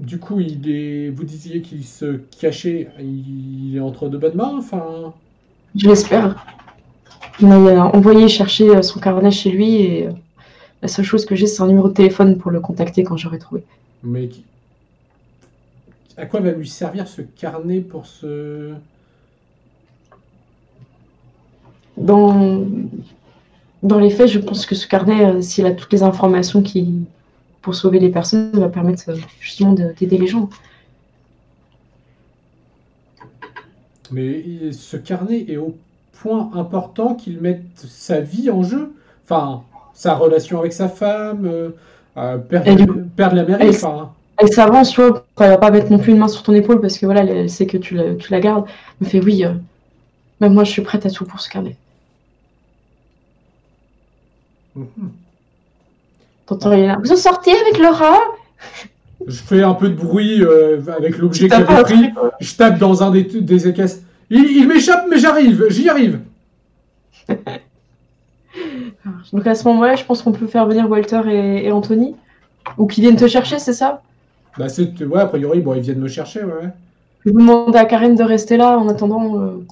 du coup, il est, vous disiez qu'il se cachait, il est entre de bonnes mains, enfin. Je l'espère. Il m'a euh, envoyé chercher euh, son carnet chez lui et euh, la seule chose que j'ai, c'est un numéro de téléphone pour le contacter quand j'aurai trouvé. Mais à quoi va lui servir ce carnet pour ce? Dans, dans les faits, je pense que ce carnet, euh, s'il a toutes les informations qui, pour sauver les personnes, va permettre euh, justement de- d'aider les gens. Mais ce carnet est au point important qu'il mette sa vie en jeu. Enfin, sa relation avec sa femme, euh, euh, perdre, coup- perdre la mairie, Et- enfin. Elle s'avance, tu vois, elle va pas mettre non plus une main sur ton épaule parce que voilà, elle, elle sait que tu la, tu la gardes. Elle me fait oui, euh, même moi je suis prête à tout pour ce carnet. Mhm. T'entends. Vous en sortez avec Laura? Je fais un peu de bruit euh, avec l'objet que j'avais pris. Je tape dans un des, des écaisses. Il, il m'échappe, mais j'arrive, j'y arrive. Donc à ce moment-là, je pense qu'on peut faire venir Walter et, et Anthony. Ou qu'ils viennent te chercher, c'est ça? Bah, c'est, ouais, a priori, bon, ils viennent me chercher, ouais. Je vais vous demander à Karen de rester là en attendant. euh,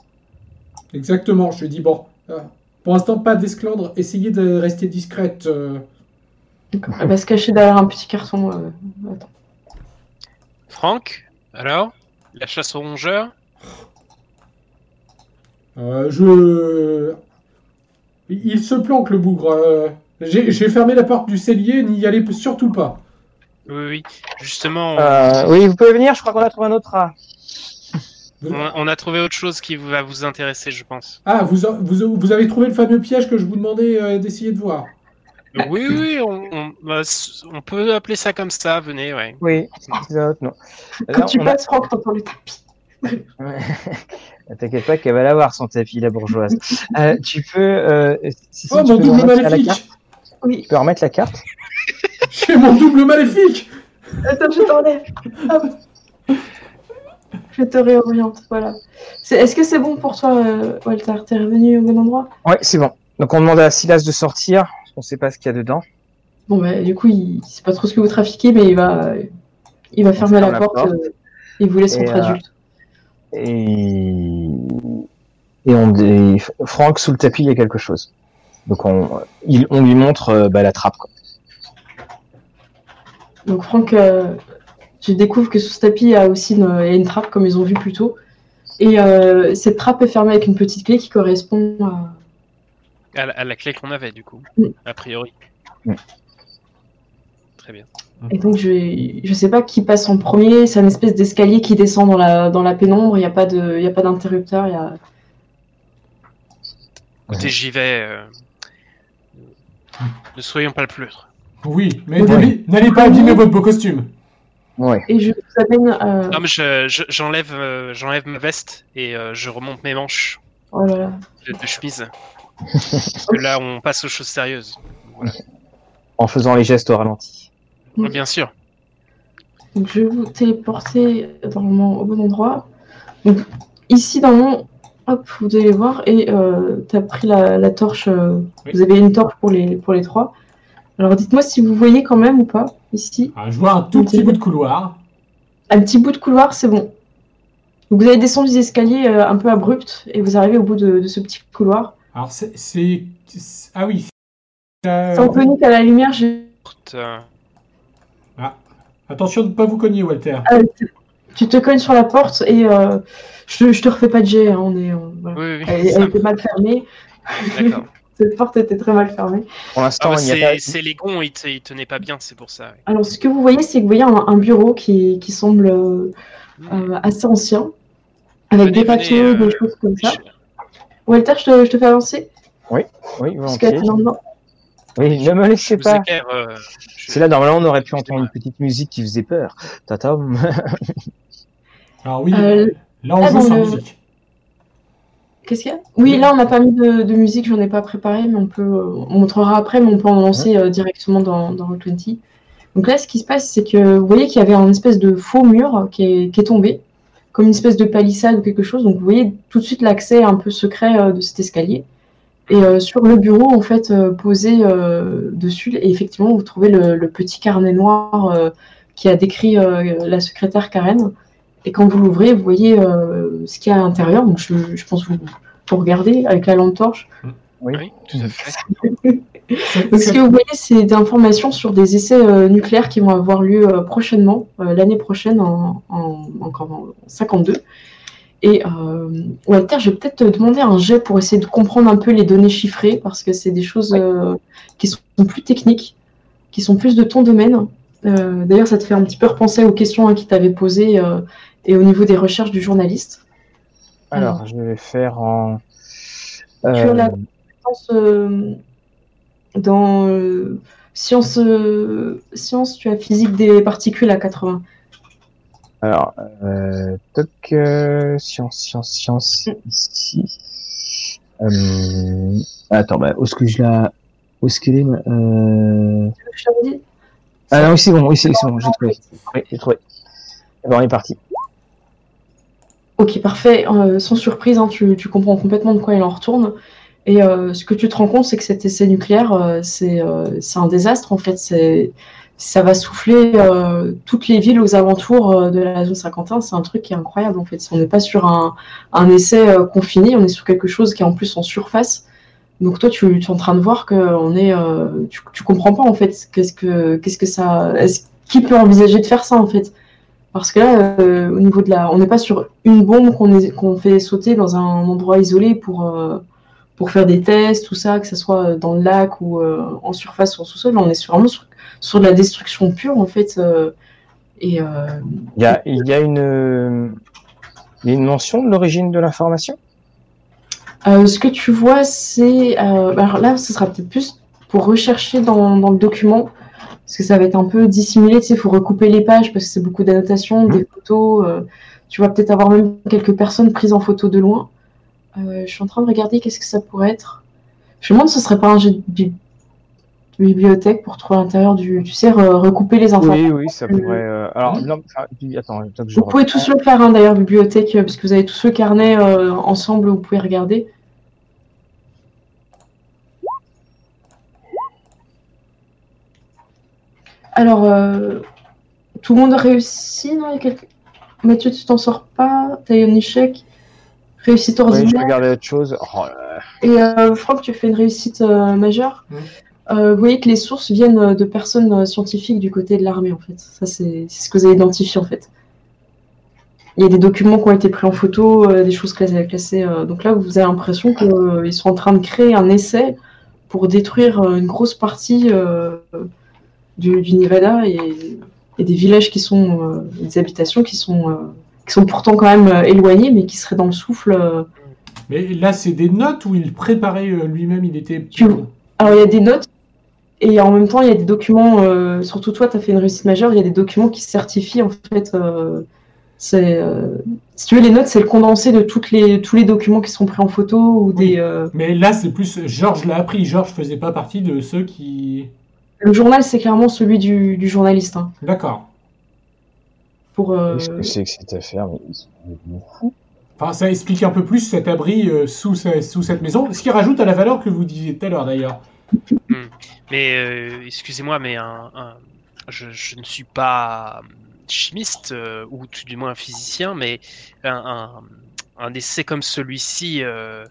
Exactement, je lui dis, bon, euh, pour l'instant, pas d'esclandre, essayez de rester discrète. euh. Elle va se cacher derrière un petit carton. euh, attends. Franck, alors La chasse aux rongeurs? Euh, je. Il se planque, le bougre. euh. J'ai fermé la porte du cellier, n'y allez surtout pas. Oui, oui. Justement, Euh, oui, vous pouvez venir, je crois qu'on a trouvé un autre rat. on, on a trouvé autre chose qui va vous intéresser, je pense. Ah, vous, a- vous, vous avez trouvé le fameux piège que je vous demandais euh, d'essayer de voir. Oui, oui, on, on- bah, on peut appeler ça comme ça, venez, ouais. Oui, c'est un autre, non. Quand Là, tu on a- passes, Franck, t'entends le tapis. T'inquiète pas qu'elle va l'avoir son tapis, la bourgeoise. Euh, tu peux, euh, si, si Oh, tu mon peux double remettre la maléfique carte, Oui, tu peux remettre la carte. J'ai mon double maléfique attends, je t'enlève. Je te réoriente, voilà. Est-ce que c'est bon pour toi, euh, Walter? T'es revenu au bon endroit? Ouais, c'est bon. Donc on demande à Silas de sortir. On sait pas ce qu'il y a dedans. Bon, bah, du coup, il sait pas trop ce que vous trafiquez, mais il va, il va fermer ferme la la porte, porte. euh, et vous laisse entre adultes. Et, et on et Franck sous le tapis il y a quelque chose. Donc on, il, on lui montre euh, bah, la trappe. Quoi. Donc, Franck, euh, tu découvres que sous ce tapis, il y a aussi une, il y a une trappe, comme ils ont vu plus tôt. Et euh, cette trappe est fermée avec une petite clé qui correspond à, À la, à la clé qu'on avait, du coup, Mm. a priori. Mm. Très bien. Et donc, je, je sais pas qui passe en premier. C'est une espèce d'escalier qui descend dans la, dans la pénombre. Il n'y a pas de- il y a pas d'interrupteur. Il y a... Écoutez, j'y vais. euh, Ne soyons pas le plus. Oui, mais Oui. n'allez pas abîmer votre beau costume. Ouais. Et je vous amène. euh, Non, mais je- je- j'enlève euh, j'enlève ma veste et euh, je remonte mes manches Oh là là. de, de chemise. Parce que là, on passe aux choses sérieuses. En faisant les gestes au ralenti. Mm. Bien sûr. Donc, je vais vous téléporter normalement au bon endroit. Donc, ici, dans mon. Hop, vous allez voir. Et tu as pris la, la torche. euh, Oui. Vous avez une torche pour les, pour les trois. Alors, dites-moi si vous voyez quand même ou pas, ici. Ah, je vois un tout petit bout de couloir. Un petit bout de couloir, c'est bon. Donc, vous allez descendre des escaliers euh, un peu abrupts et vous arrivez au bout de, de ce petit couloir. Alors, c'est. Ah oui. Euh, C'est Anthony qui a la lumière. j'ai- Euh, Attention de ne pas vous cogner, Walter. Ah, tu- te cognes sur la porte et euh, je, je te refais pas de jet. hein, on est, on- voilà. Oui, oui, Elle, était mal fermée. Cette porte était très mal fermée. Pour Ah, l'instant, bah, il n'y a c'est pas. c'est les gonds, ils, te- ils tenaient pas bien, c'est pour ça. Alors, ce que vous voyez, c'est que vous voyez un, un bureau qui, qui semble euh, euh, assez ancien, avec Venez, des papiers, venez, euh, des choses comme ça. Je- Walter, je te, je te fais avancer Oui, Parce que dans le noir. Oui, ne me laissez pas. euh, je- C'est là, normalement, on aurait pu entendre une petite musique qui faisait peur. Tatam. Alors, oui. Euh, là, on là, joue sans le- musique. Qu'est-ce qu'il y a? Oui, là, on n'a pas mis de, de musique, j'en ai pas préparé, mais on peut, euh, on montrera après, mais on peut en lancer euh, directement dans, dans Roll20. Donc là, ce qui se passe, c'est que vous voyez qu'il y avait un espèce de faux mur qui est, qui est tombé, comme une espèce de palissade ou quelque chose. Donc vous voyez tout de suite l'accès un peu secret euh, de cet escalier. Et euh, sur le bureau, en fait, euh, posé dessus, et effectivement, vous trouvez le, petit carnet noir qui a décrit la secrétaire Karen. Et quand vous l'ouvrez, vous voyez ce qu'il y a à l'intérieur. Donc je, pense que vous, vous regardez avec la lampe torche. Oui, tout à fait. Ce que vous voyez, c'est des informations sur des essais euh, nucléaires qui vont avoir lieu euh, prochainement, euh, l'année prochaine, en, en, en 52. Et euh, Walter, je vais peut-être te demander un jet pour essayer de comprendre un peu les données chiffrées, parce que c'est des choses euh, qui sont plus techniques, qui sont plus de ton domaine. Euh, D'ailleurs, ça te fait un petit peu repenser aux questions hein, qu'il t'avait posées euh, et au niveau des recherches du journaliste. Alors, je vais faire en. Tu as euh, euh, dans euh, sciences, euh, sciences, tu as physique des particules à 80. Alors, euh, toc, science, science, science, ici. Euh, attends, bah, où est-ce que je la, où est-ce qu'elle est, euh, Je Ah non, oui, c'est bon, oui, c'est bon, j'ai trouvé. Oui, j'ai trouvé. Eh ben, on est parti. Ok, parfait. Euh, sans surprise, hein, tu, tu comprends complètement de quoi il en retourne. Et euh, ce que tu te rends compte, c'est que cet essai nucléaire, euh, c'est euh, c'est un désastre en fait. Ça va souffler toutes les villes aux alentours de la zone 51. C'est un truc qui est incroyable en fait. On n'est pas sur un, essai confiné, on est sur quelque chose qui est en plus en surface. Donc toi, tu, es en train de voir que on est, tu, tu comprends pas en fait. Qu'est-ce que que ça, qui peut envisager de faire ça en fait? Parce que là, au niveau de la, on n'est pas sur une bombe qu'on fait sauter dans un endroit isolé pour pour faire des tests, tout ça, que ce soit dans le lac ou euh, en surface ou en sous-sol. On est sur- vraiment sur, sur de la destruction pure, en fait. euh, et euh, Il y a, il y a une, euh, mention de l'origine de l'information? Euh, ce que tu vois, c'est... euh, alors là, ce sera peut-être plus pour rechercher dans, dans le document, parce que ça va être un peu dissimulé, tu sais, il faut recouper les pages, parce que c'est beaucoup d'annotations, des photos. euh, tu vas peut-être avoir même quelques personnes prises en photo de loin. Euh, je suis en train de regarder qu'est-ce que ça pourrait être. Je me demande si ce serait pas un jet de bi- de bibliothèque pour trouver à l'intérieur du... Tu sais, re- recouper les infos. Oui, oui, ça pourrait. euh, Alors, non, attends, attends que je Vous pouvez tous le faire, hein, d'ailleurs, bibliothèque, euh, parce que vous avez tous le carnet euh, ensemble, vous pouvez regarder. Alors, euh, tout le monde a réussi, non Il y a quelques- Mathieu, tu t'en sors pas? T'as eu un échec? Réussite Oui, je ordinaire regardais autre chose. Oh, là. Et euh, que tu fais une réussite euh, majeure. Euh, vous voyez que les sources viennent euh, de personnes euh, scientifiques du côté de l'armée, en fait. Ça, c'est ce que vous avez identifié, en fait. Il y a des documents qui ont été pris en photo, euh, des choses classées. classées, euh, donc là, vous avez l'impression qu'ils sont en train de créer un essai pour détruire euh, une grosse partie euh, du, du Nevada et, et des villages qui sont, euh, des habitations qui sont, euh, qui sont pourtant quand même euh, éloignées, mais qui seraient dans le souffle. euh, Mais là, c'est des notes où il préparait euh, lui-même, il était. Tu- Alors, il y a des notes et en même temps, il y a des documents, euh, surtout toi, tu as fait une réussite majeure, il y a des documents qui certifient, en fait, euh, c'est, euh, si tu veux, les notes, c'est le condensé de toutes les, tous les documents qui sont pris en photo ou Oui. des... Mais là, c'est plus. Georges l'a appris. Georges faisait pas partie de ceux qui. Le journal, c'est clairement celui du, du journaliste. hein, D'accord. Pour, euh, Qu'est-ce que c'est que cette affaire mais. Enfin, ça explique un peu plus cet abri euh, sous, ce- sous cette maison, ce qui rajoute à la valeur que vous disiez tout à l'heure d'ailleurs. Mais euh, excusez-moi, mais un, un- je, je ne suis pas chimiste euh, ou tout du moins un physicien, mais un, un, un essai comme celui-ci, euh,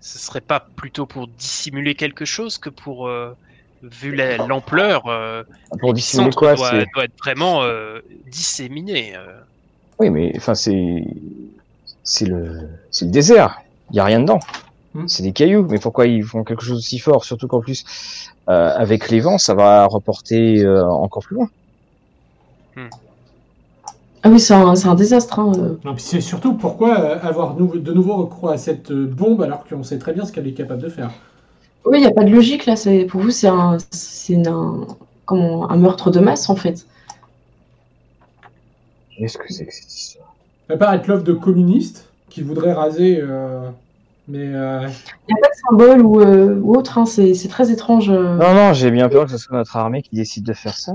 ce serait pas plutôt pour dissimuler quelque chose que pour, euh, vu la- l'ampleur, euh, Pour dissimuler l'épicentre quoi doit, être vraiment euh, disséminé. euh. Oui, mais enfin, c'est. C'est le... c'est le désert. Il n'y a rien dedans. Hmm. C'est des cailloux. Mais pourquoi ils font quelque chose aussi fort Surtout qu'en plus, euh, avec les vents, ça va reporter euh, encore plus loin. Ah oui, c'est un, c'est un désastre. hein, euh. Non, puis c'est surtout pourquoi euh, avoir nou- de nouveau recours à cette euh, bombe alors qu'on sait très bien ce qu'elle est capable de faire. Oui, il n'y a pas de logique là. c'est- Pour vous, c'est un, c'est un, comment, un meurtre de masse, en fait. Qu'est-ce que c'est que cette histoire? Ça part être l'œuvre de communistes qui voudraient raser. euh, Mais euh, Il n'y a pas de symbole ou, euh, ou autre. hein, C'est c'est très étrange. euh. Non, non, j'ai bien peur que ce soit notre armée qui décide de faire ça.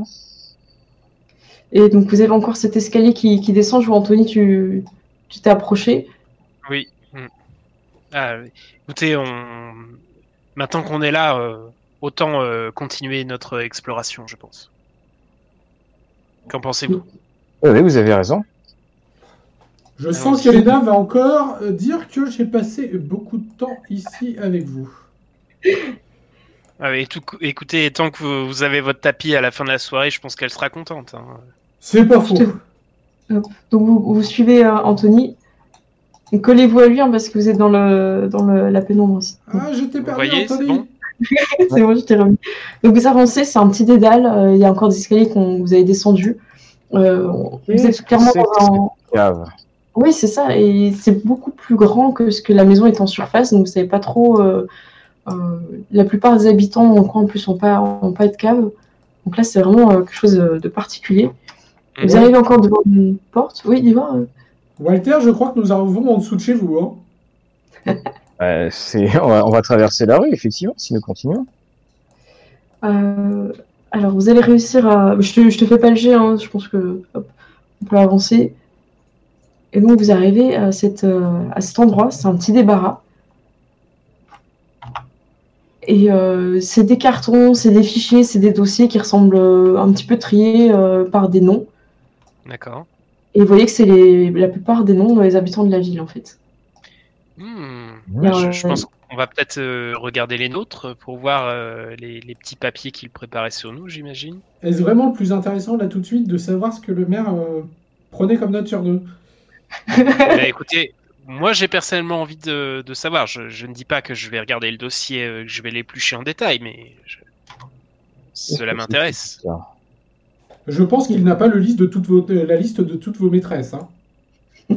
Et donc, vous avez encore cet escalier qui, qui descend. Je vois, Anthony, tu tu t'es approché. Oui. mm. Ah, oui. écoutez, on... maintenant qu'on est là, euh, autant euh, continuer notre exploration, je pense. Qu'en pensez-vous? Oui, vous avez raison. je Ah, sens qu'Elena va encore euh, dire que j'ai passé beaucoup de temps ici avec vous. Ah tout- écoutez, tant que vous, vous avez votre tapis à la fin de la soirée, je pense qu'elle sera contente. hein. C'est pas faux. Donc, vous, vous suivez euh, Anthony. Et Collez-vous à lui hein, parce que vous êtes dans, le, dans le, la pénombre aussi. Ah, j'étais Vous perdu, voyez, c'est bon c'est bon, je t'ai remis. Donc vous avancez, c'est un petit dédale. euh, Il y a encore des escaliers qu'on vous avez descendus. Euh, vous êtes clairement dans un... Cave. Oui, c'est ça. Et c'est beaucoup plus grand que ce que la maison est en surface. Donc vous savez pas trop. euh, euh, la plupart des habitants le coin en plus n'ont pas, ont pas de cave. Donc là, c'est vraiment euh, quelque chose de, particulier. Vous arrivez encore devant une porte. Oui, dis-moi. Walter, je crois que nous arrivons en dessous de chez vous. Hein. Euh, c'est... On, va, on va traverser la rue, effectivement, si nous continuons. Euh, Alors, vous allez réussir à. Je te, je te fais pas le jet, hein, je pense que. Hop, on peut avancer. Et donc, vous arrivez à, cette, euh, à cet endroit, c'est un petit débarras. Et euh, c'est des cartons, c'est des fichiers, c'est des dossiers qui ressemblent un petit peu triés euh, par des noms. D'accord. Et vous voyez que c'est les- la plupart des noms des habitants de la ville, en fait. Hmm. Je, Euh, je pense qu'on va peut-être euh, regarder les nôtres pour voir euh, les, les petits papiers qu'il préparait sur nous, j'imagine. Est-ce vraiment le plus intéressant là tout de suite de savoir ce que le maire euh, prenait comme note sur nous Bah, écoutez, moi j'ai personnellement envie de, de savoir. Je, je ne dis pas que je vais regarder le dossier, que je vais l'éplucher en détail, mais je- cela m'intéresse. Je pense qu'il n'a pas le liste de toutes vos, euh, la liste de toutes vos maîtresses. hein.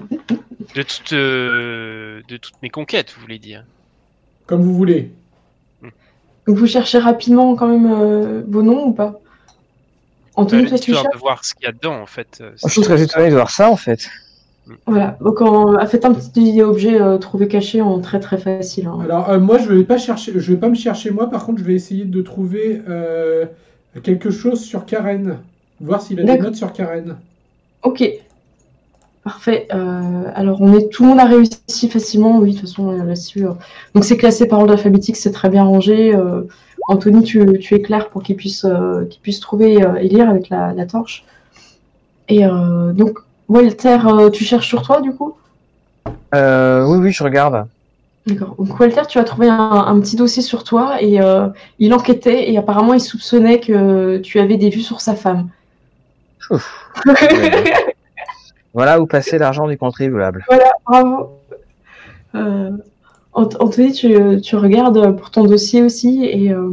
De, toutes, euh, de toutes mes conquêtes, vous voulez dire Comme vous voulez. Donc, vous cherchez rapidement quand même euh, vos noms ou pas? Anthony, Euh, toi, tu cherches de voir ce qu'il y a dedans, en fait. euh, Je suis très étonné de voir ça en fait. Voilà. Donc, en... faites un petit objet euh, trouvé caché en très très facile. hein. Alors euh, moi je vais pas chercher, je vais pas me chercher moi. Par contre je vais essayer de trouver euh, quelque chose sur Karen, voir s'il a des notes sur Karen. Ok. Parfait. Euh, alors, on est, tout le monde a réussi facilement, oui, de toute façon, là-dessus. euh. Donc, c'est classé par ordre alphabétique, c'est très bien rangé. Euh, Anthony, tu, tu éclaires pour qu'il puisse, euh, qu'il puisse trouver euh, et lire avec la, la torche. Et euh, donc, Walter, euh, tu cherches sur toi, du coup? Euh, oui, oui, je regarde. D'accord. Donc, Walter, tu as trouvé un, un petit dossier sur toi et euh, il enquêtait et apparemment, il soupçonnait que tu avais des vues sur sa femme. Voilà où passait l'argent du contribuable. Bravo. Euh, Ant- Anthony, tu, tu regardes pour ton dossier aussi et euh,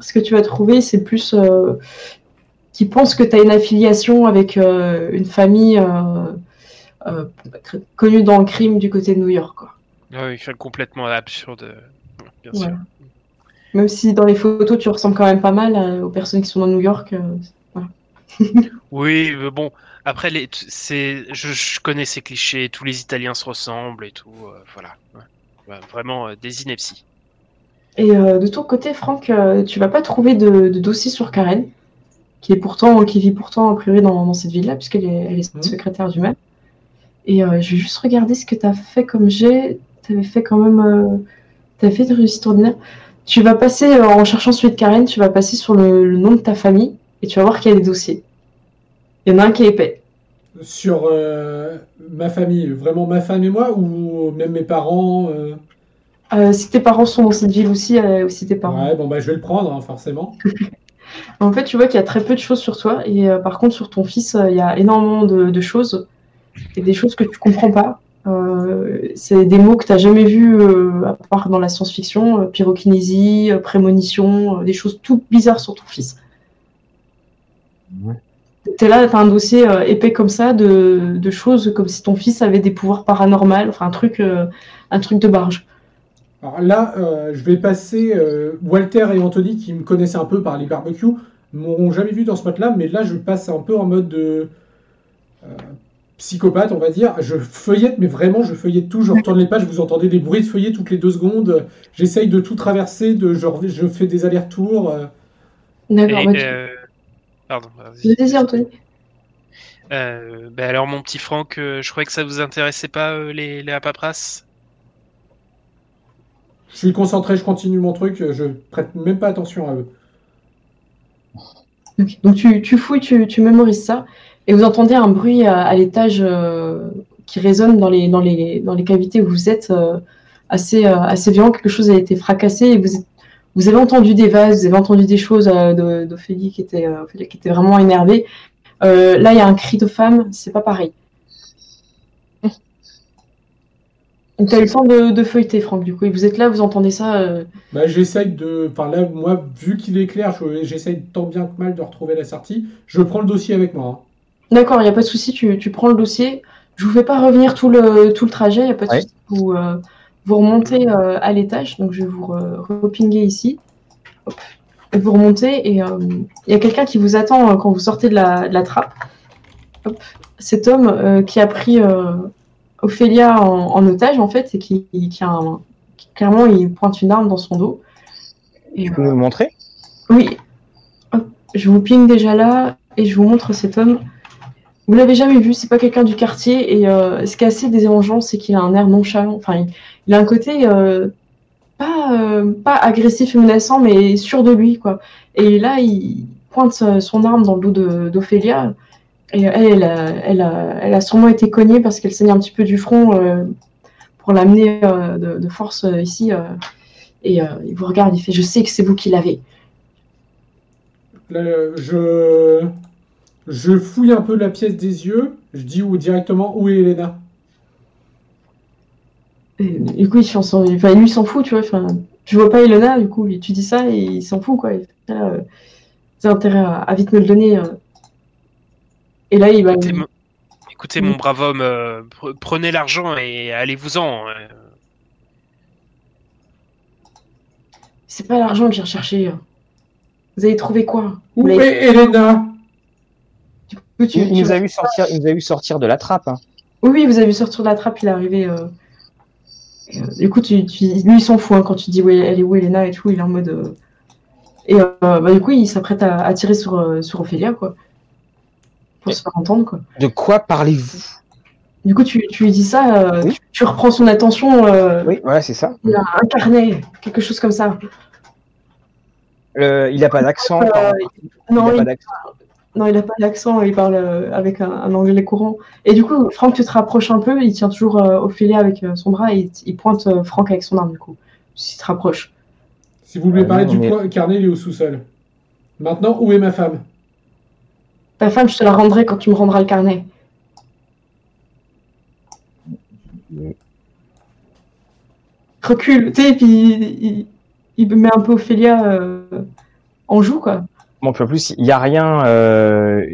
ce que tu vas trouver, c'est plus euh, qui pense que tu as une affiliation avec euh, une famille euh, euh, connue dans le crime du côté de New York. Quoi. Ah Oui, c'est complètement absurde, bien Voilà. sûr. Même si dans les photos, tu ressembles quand même pas mal euh, aux personnes qui sont dans New York. Oui, mais bon, après, les, c'est, je, je connais ces clichés, tous les Italiens se ressemblent et tout, euh, voilà. Ouais. Vraiment euh, des inepties. Et euh, de ton côté, Franck, euh, tu vas pas trouver de, de dossier sur Karen, qui est pourtant, qui vit pourtant a priori dans, dans cette ville-là, puisqu'elle est, elle est Mhm. secrétaire du maire. Et euh, je vais juste regarder ce que tu as fait comme jet. Tu avais fait quand même. Euh, tu fait de réussite ordinaire. Tu vas passer, euh, en cherchant celui de Karen, tu vas passer sur le, le nom de ta famille et tu vas voir qu'il y a des dossiers. Il y en a un qui est épais. Sur euh, ma famille, vraiment ma femme et moi, ou même mes parents. euh, Euh, si tes parents sont dans cette ville aussi, euh, aussi tes parents. Ouais, bon bah je vais le prendre hein, forcément. En fait, tu vois qu'il y a très peu de choses sur toi, et euh, par contre, sur ton fils, il y a énormément de, de choses, et des choses que tu comprends pas. C'est des mots que tu n'as jamais vus, à part dans la science-fiction, pyrokinésie, prémonition, des choses tout bizarres sur ton fils. Ouais. Tu es là, tu as un dossier euh, épais comme ça, de, de choses comme si ton fils avait des pouvoirs paranormaux, enfin un truc, euh, un truc de barge. Alors là, euh, je vais passer. euh, Walter et Anthony, qui me connaissaient un peu par les barbecues, m'auront jamais vu dans ce mode-là, mais là, je passe un peu en mode de euh, psychopathe, on va dire. Je feuillette, mais vraiment, je feuillette tout. Je retourne les pages, vous entendez des bruits de feuillet toutes les deux secondes. J'essaye de tout traverser, de, je, rev- je fais des allers-retours. euh. D'accord, Et, bah, tu- euh, Pardon. vas-y. Le désir, Anthony. Euh, ben alors, mon petit Franck, euh, je croyais que ça vous intéressait pas, euh, les, les paperasses Je suis concentré, je continue mon truc, je prête même pas attention à eux. Donc tu, tu fouilles, tu, tu mémorises ça, et vous entendez un bruit à, à l'étage euh, qui résonne dans les, dans, les, dans les cavités où vous êtes, euh, assez, euh, assez violent, quelque chose a été fracassé, et vous, êtes- vous avez entendu des vases, vous avez entendu des choses euh, d'Ophélie qui, était, euh, qui était vraiment énervée. Euh, là, il y a un cri de femme, c'est pas pareil. Donc tu as eu le temps de, de feuilleter, Franck, du coup, et vous êtes là, vous entendez ça. euh, Bah, j'essaye de. Enfin, là, moi, vu qu'il est clair, je- j'essaye tant bien que mal de retrouver la sortie. Je prends le dossier avec moi. hein. D'accord, il n'y a pas de souci, tu, tu prends le dossier. Je vous fais pas revenir tout le, tout le trajet, il n'y a pas de Ouais. souci. Vous, euh, vous remontez euh, à l'étage, donc je vais vous re- repinguer ici. Hop. Et vous remontez et euh, il y a quelqu'un qui vous attend euh, quand vous sortez de la, de la trappe. Hop. Cet homme qui a pris Ophélia en, en otage, en fait, et qui, qui a un- qui, clairement, il pointe une arme dans son dos. Et, Tu peux nous le montrer? Oui. Hop. je vous ping déjà là et je vous montre cet homme. Vous l'avez jamais vu, c'est pas quelqu'un du quartier et euh, ce qui est assez dérangeant, c'est qu'il a un air nonchalant. Enfin, il, il a un côté euh, pas, euh, pas agressif et menaçant, mais sûr de lui, quoi. Et là, il pointe euh, son arme dans le dos d'Ophélia. Et elle, elle a, elle, a, sûrement été cognée parce qu'elle saigne un petit peu du front pour l'amener de, force ici. et il vous regarde, il fait Je sais que c'est vous qui l'avez. Je... je fouille un peu la pièce des yeux. Je dis directement où est Elena? Et du coup, il s'en sort- enfin, lui, il s'en fout, tu vois. Enfin, tu vois pas Elena, du coup, tu dis ça et il s'en fout, quoi. Euh, T'as intérêt à, à vite me le donner. euh. Et là, il va. Écoutez, mon, écoutez, Oui. mon brave homme, euh, pre- prenez l'argent et allez-vous-en. euh. C'est pas l'argent que j'ai recherché. Vous avez trouvé quoi? Où est Elena? Du coup, tu- Il, tu- nous a vu sortir, il nous a vu sortir de la trappe. hein. Oui, oui, vous avez vu sortir de la trappe, il est arrivé. Et, euh, du coup, tu, tu- lui, il s'en fout hein, quand tu dis ouais, elle est où Elena et tout. Il est en mode. euh, Et euh, bah, du coup, il s'apprête à, à tirer sur, sur Ophélia, quoi. Pour se faire entendre, quoi. De quoi parlez-vous? Du coup, tu, tu lui dis ça, euh, Oui. tu, tu reprends son attention. euh, Oui, voilà, c'est ça. Il a un carnet, quelque chose comme ça. Il a pas d'accent. Pardon. il non, a pas d'accent. Non, il a pas d'accent, il parle euh, avec un, un anglais courant. Et du coup, Franck, tu te rapproches un peu, il tient toujours euh, Ophélia avec euh, son bras et il, il pointe euh, Franck avec son arme, du coup. Il te rapproche. Si vous voulez Ah, parler non, du mais- carnet, il est au sous-sol. Maintenant, où est ma femme? Ta femme, je te la rendrai quand tu me rendras le carnet. Recule, tu sais, et puis il, il met un peu Ophélia euh, en joue, quoi. Bon, puis en plus, il y a rien. euh,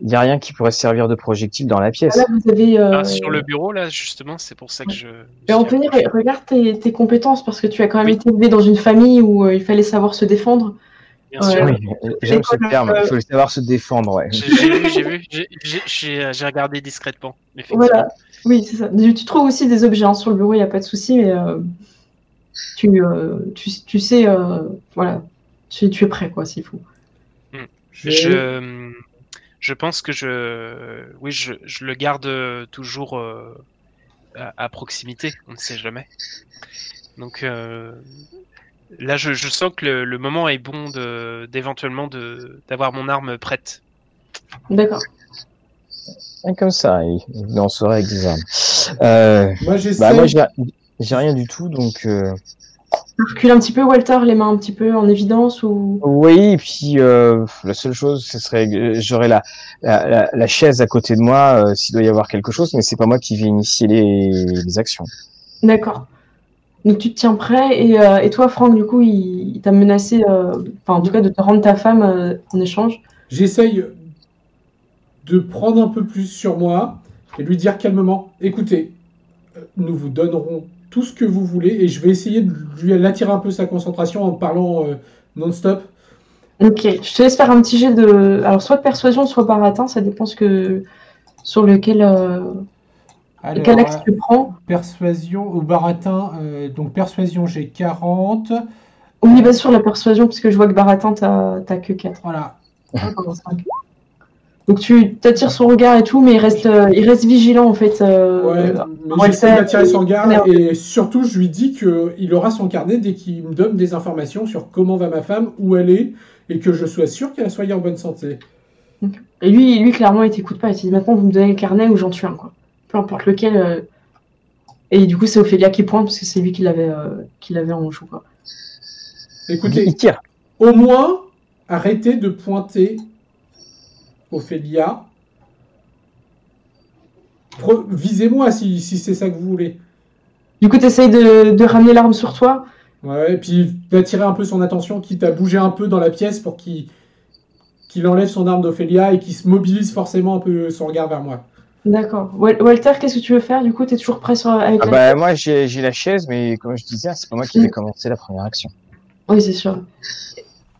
Il y a rien qui pourrait servir de projectile dans la pièce. Là, vous avez. euh, Ah, sur le bureau, là, justement, c'est pour ça que je. Mais Anthony, re- regarde tes, tes compétences parce que tu as quand même Oui. été élevé dans une famille où euh, il fallait savoir se défendre. Bien sûr. Oui, j'aime ce terme. Il faut savoir se défendre, ouais. J'ai vu, vu, regardé discrètement. Voilà, oui, c'est ça. Tu tu trouves aussi des objets hein, sur le bureau, il n'y a pas de souci, mais euh, tu, euh, tu, tu sais, euh, voilà, tu, tu es prêt, quoi, s'il faut. J'ai- Je, je pense que je, oui, je, je le garde toujours euh, à, à proximité. On ne sait jamais. Donc euh, là, je, je sens que le, le moment est bon de d'éventuellement de d'avoir mon arme prête. D'accord. Et Comme ça, il il en saurait avec des armes. Euh, Moi, bah, moi, j'ai j'ai rien du tout, donc. Tu recules un petit peu, Walter, les mains un petit peu en évidence ou... Oui, et puis euh, la seule chose, ce serait, j'aurais la, la, la, la chaise à côté de moi euh, s'il doit y avoir quelque chose, mais c'est pas moi qui vais initier les, les actions. D'accord. Donc tu te tiens prêt, et, euh, et toi, Franck, du coup, il, il t'a menacé, euh, enfin, en tout cas, de te rendre ta femme euh, en échange? J'essaye de prendre un peu plus sur moi et lui dire calmement écoutez, nous vous donnerons tout ce que vous voulez et je vais essayer de lui attirer un peu sa concentration en parlant euh, non-stop. Ok, je te laisse faire un petit jet de. Alors, soit de persuasion, soit baratin, ça dépend ce que... sur lequel. euh, Alors, quel axe tu prends. persuasion au baratin, euh, donc persuasion j'ai 40. Oublie pas sur la persuasion, parce que je vois que baratin, t'as t'as que 4. Voilà. Donc tu t'attires son regard et tout, mais il reste, euh, il reste vigilant en fait. euh, Ouais, mais ouais, j'essaie son regard et surtout je lui dis qu'il aura son carnet dès qu'il me donne des informations sur comment va ma femme, où elle est et que je sois sûr qu'elle soit en bonne santé. Et lui, lui clairement, il t'écoute pas. Il te dit maintenant, vous me donnez le carnet ou j'en tue un, quoi. Peu importe lequel. euh. Et du coup, c'est Ophélia qui pointe parce que c'est lui qui l'avait euh, qui l'avait en joue, quoi. Écoutez, Il tire. au moins, arrêtez de pointer Ophélia. Visez-moi si, si c'est ça que vous voulez. Du coup, t'essayes de, de ramener l'arme sur toi? Ouais, et puis d'attirer un peu son attention, quitte à bouger un peu dans la pièce pour qu'il qu'il enlève son arme d'Ophélia et qu'il se mobilise forcément un peu son regard vers moi. D'accord. Wal- Walter, qu'est-ce que tu veux faire? Du coup, t'es toujours prêt sur, avec Ah la... bah, moi, j'ai j'ai la chaise, mais comme je disais, c'est pas moi qui vais commencer la première action. Oui, c'est sûr.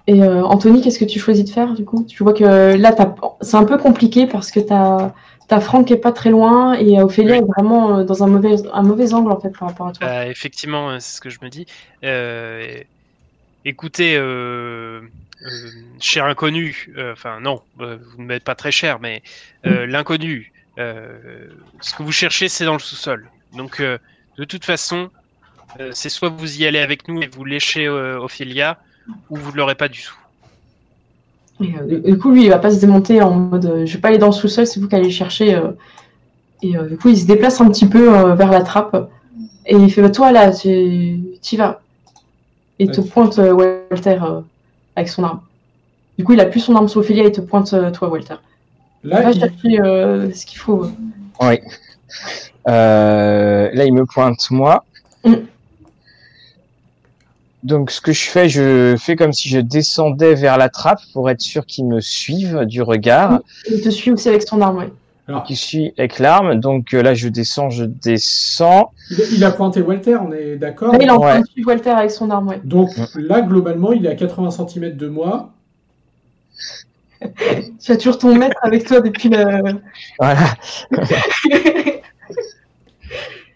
Et euh, Anthony, qu'est-ce que tu choisis de faire du coup? Tu vois que là, c'est un peu compliqué parce que t'as as Franck qui est pas très loin et Ophélia Oui. est vraiment euh, dans un mauvais, un mauvais angle en fait par rapport à toi. Bah, effectivement, euh, c'est ce que je me dis. Euh, écoutez, cher inconnu, enfin non, vous ne m'êtes pas très cher, mais euh, l'inconnu, ce que vous cherchez, c'est dans le sous-sol. Donc, de toute façon, c'est soit vous y allez avec nous et vous léchez Ophélia, ou vous ne l'aurez pas du tout. Et, euh, du- coup, lui, il va pas se démonter en mode euh, je vais pas aller dans le sous-sol, c'est vous qui allez le chercher. euh. et euh, du coup, il se déplace un petit peu euh, vers la trappe. Et il fait bah, Toi, là, tu y vas. Et il te Ouais. pointe euh, Walter euh, avec son arme. Du coup, il a plus son arme sur Ophélia, il te pointe euh, toi, Walter. Là, Va il- chercher euh, ce qu'il faut. Oui. Euh, là, il me pointe moi. Mm. Donc, ce que je fais, je fais comme si je descendais vers la trappe pour être sûr qu'il me suive du regard, Il te suit aussi avec son arme, ouais. alors, suit avec l'arme. Donc euh, là, je descends, je descends. il, a pointé Walter, on est d'accord il est en train Ouais. de suivre Walter avec son arme, ouais. Donc là, globalement, il est à 80 cm de moi. Tu as toujours ton maître avec toi depuis le. Voilà.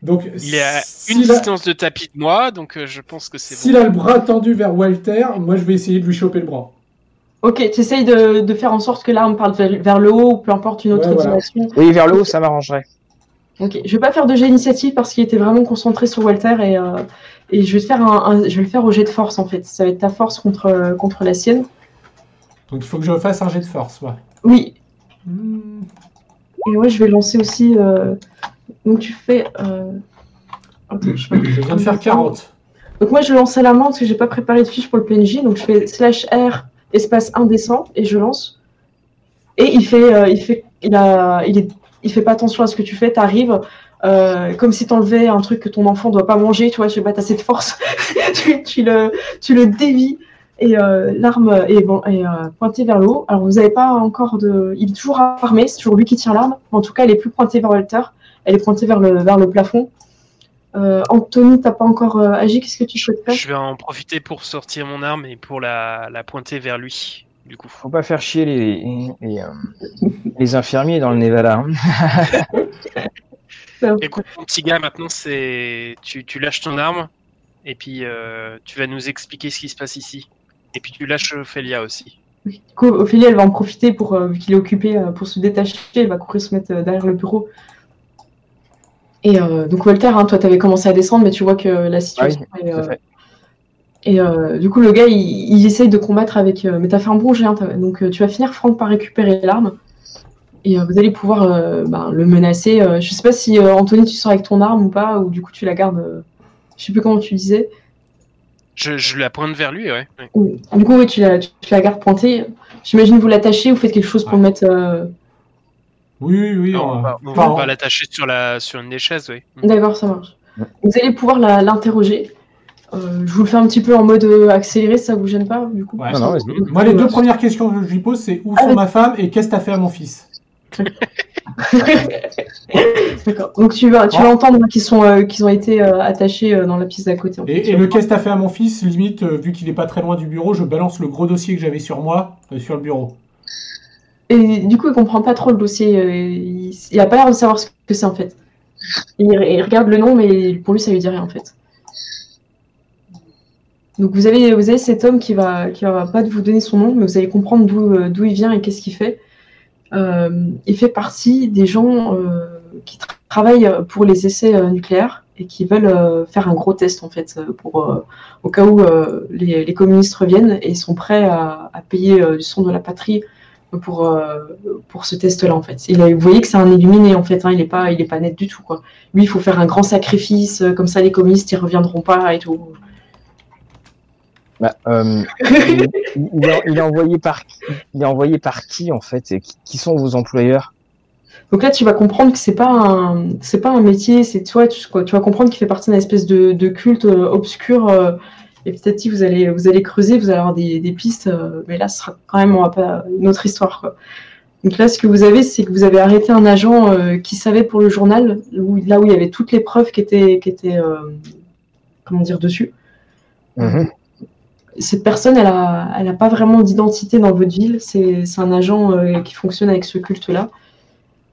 Donc, Il est à une a- distance de tapis de moi, donc euh, je pense que c'est S'il bon. a le bras tendu vers Walter, moi je vais essayer de lui choper le bras. ok, tu essayes de, de faire en sorte que l'arme parte vers, vers le haut ou peu importe une autre Ouais, voilà. direction. Oui, vers le haut, ça m'arrangerait. Ok, je vais pas faire de jet initiative parce qu'il était vraiment concentré sur Walter et, euh, et je vais faire un, un- je vais le faire au jet de force en fait. Ça va être ta force contre, euh, contre la sienne. Donc il faut que je fasse un jet de force. ouais. Oui, Hmm. et ouais, je vais lancer aussi. euh, Donc tu fais. euh, attends, je sais pas. Je viens de faire 40. Donc moi je lance à la main parce que j'ai pas préparé de fiche pour le PNJ, donc je fais slash R espace indécent et je lance. Et il fait, euh, il fait, il a, il est, il fait pas attention à ce que tu fais. T'arrives euh, comme si t'enlevais un truc que ton enfant doit pas manger, tu vois. Je sais pas, t'as cette force, tu, tu le, tu le dévis et euh, l'arme est bon, est euh, pointée vers le haut. Alors vous avez pas encore de, il est toujours armé, c'est toujours lui qui tient l'arme. En tout cas, elle est plus pointée vers Walter, elle est pointée vers le, vers le plafond. Euh, Anthony, t'as pas encore euh, agi, qu'est-ce que tu souhaites faire? Je vais en profiter pour sortir mon arme et pour la, la pointer vers lui, du coup. Faut pas faire chier les, les, les infirmiers dans le Nevada. hein. Écoute, mon petit gars, maintenant, c'est tu, tu lâches ton arme et puis euh, tu vas nous expliquer ce qui se passe ici. Et puis tu lâches Ophélia aussi. Du coup, Ophélie, elle va en profiter pour, euh, vu qu'il est occupé, euh, pour se détacher. Elle va courir se mettre euh, derrière le bureau. Et donc, Walter, hein, toi, tu avais commencé à descendre, mais tu vois que la situation est. Euh, fait. et du coup, le gars, il, il essaye de combattre avec. mais tu as fait un bon jet. hein, t'as- donc, tu vas finir, Franck, par récupérer l'arme. Et vous allez pouvoir ben, le menacer. Je sais pas si, Anthony, tu sors avec ton arme ou pas, ou du coup, tu la gardes. je sais plus comment tu disais. Je, je la pointe vers lui, ouais. Du coup, oui, tu la, tu la gardes pointée. J'imagine que vous l'attachez ou faites quelque chose pour mettre. euh, Oui, oui, oui. Non, on on- va, on enfin, va l'attacher sur, la, sur une des chaises, oui. D'accord, ça marche. Ouais. Vous allez pouvoir l'interroger. Euh, je vous le fais un petit peu en mode euh, accéléré, ça vous gêne pas du coup Ouais. Non, non, vas-y. Moi, les deux premières questions que je lui pose, c'est où Ah, sont oui. ma femme et qu'est-ce que t'as fait à mon fils? D'accord. Donc tu vas, tu Ah. vas entendre qu'ils sont, euh, qu'ils ont été euh, attachés euh, dans la pièce d'à côté. en fait. Et, et le qu'est-ce que t'as fait à mon fils, limite, euh, vu qu'il est pas très loin du bureau, je balance le gros dossier que j'avais sur moi euh, sur le bureau. Et du coup, il comprend pas trop le dossier. euh, il, il a pas l'air de savoir ce que c'est en fait. Il, il regarde le nom, mais pour lui, ça lui dit rien en fait. Donc vous avez, vous avez cet homme qui va, qui va pas vous donner son nom, mais vous allez comprendre d'où, euh, d'où il vient et qu'est-ce qu'il fait. Euh, il fait partie des gens euh, qui tra- travaillent pour les essais euh, nucléaires et qui veulent faire un gros test en fait pour au cas où les, communistes reviennent et sont prêts à, payer du sang de la patrie pour, pour ce test-là en fait. Vous voyez que c'est un illuminé en fait, hein, il est pas il est pas net du tout quoi. Lui il faut faire un grand sacrifice, comme ça les communistes ils reviendront pas et tout. Bah, euh, il, il est, envoyé par il est envoyé par qui en fait et qui, qui sont vos employeurs? Donc là tu vas comprendre que c'est pas un c'est pas un métier, c'est toi tu, quoi, tu vas comprendre qu'il fait partie d'une espèce de, de culte euh, obscur euh, et peut-être si vous allez vous allez creuser, vous allez avoir des, des pistes, euh, mais là ce sera quand même on va pas une autre histoire quoi. Donc là, ce que vous avez, c'est que vous avez arrêté un agent qui savait pour le journal, où, là où il y avait toutes les preuves qui étaient, qui étaient comment dire, dessus. Mhm. Cette personne, elle a, elle a pas vraiment d'identité dans votre ville. C'est, un agent euh, qui fonctionne avec ce culte-là.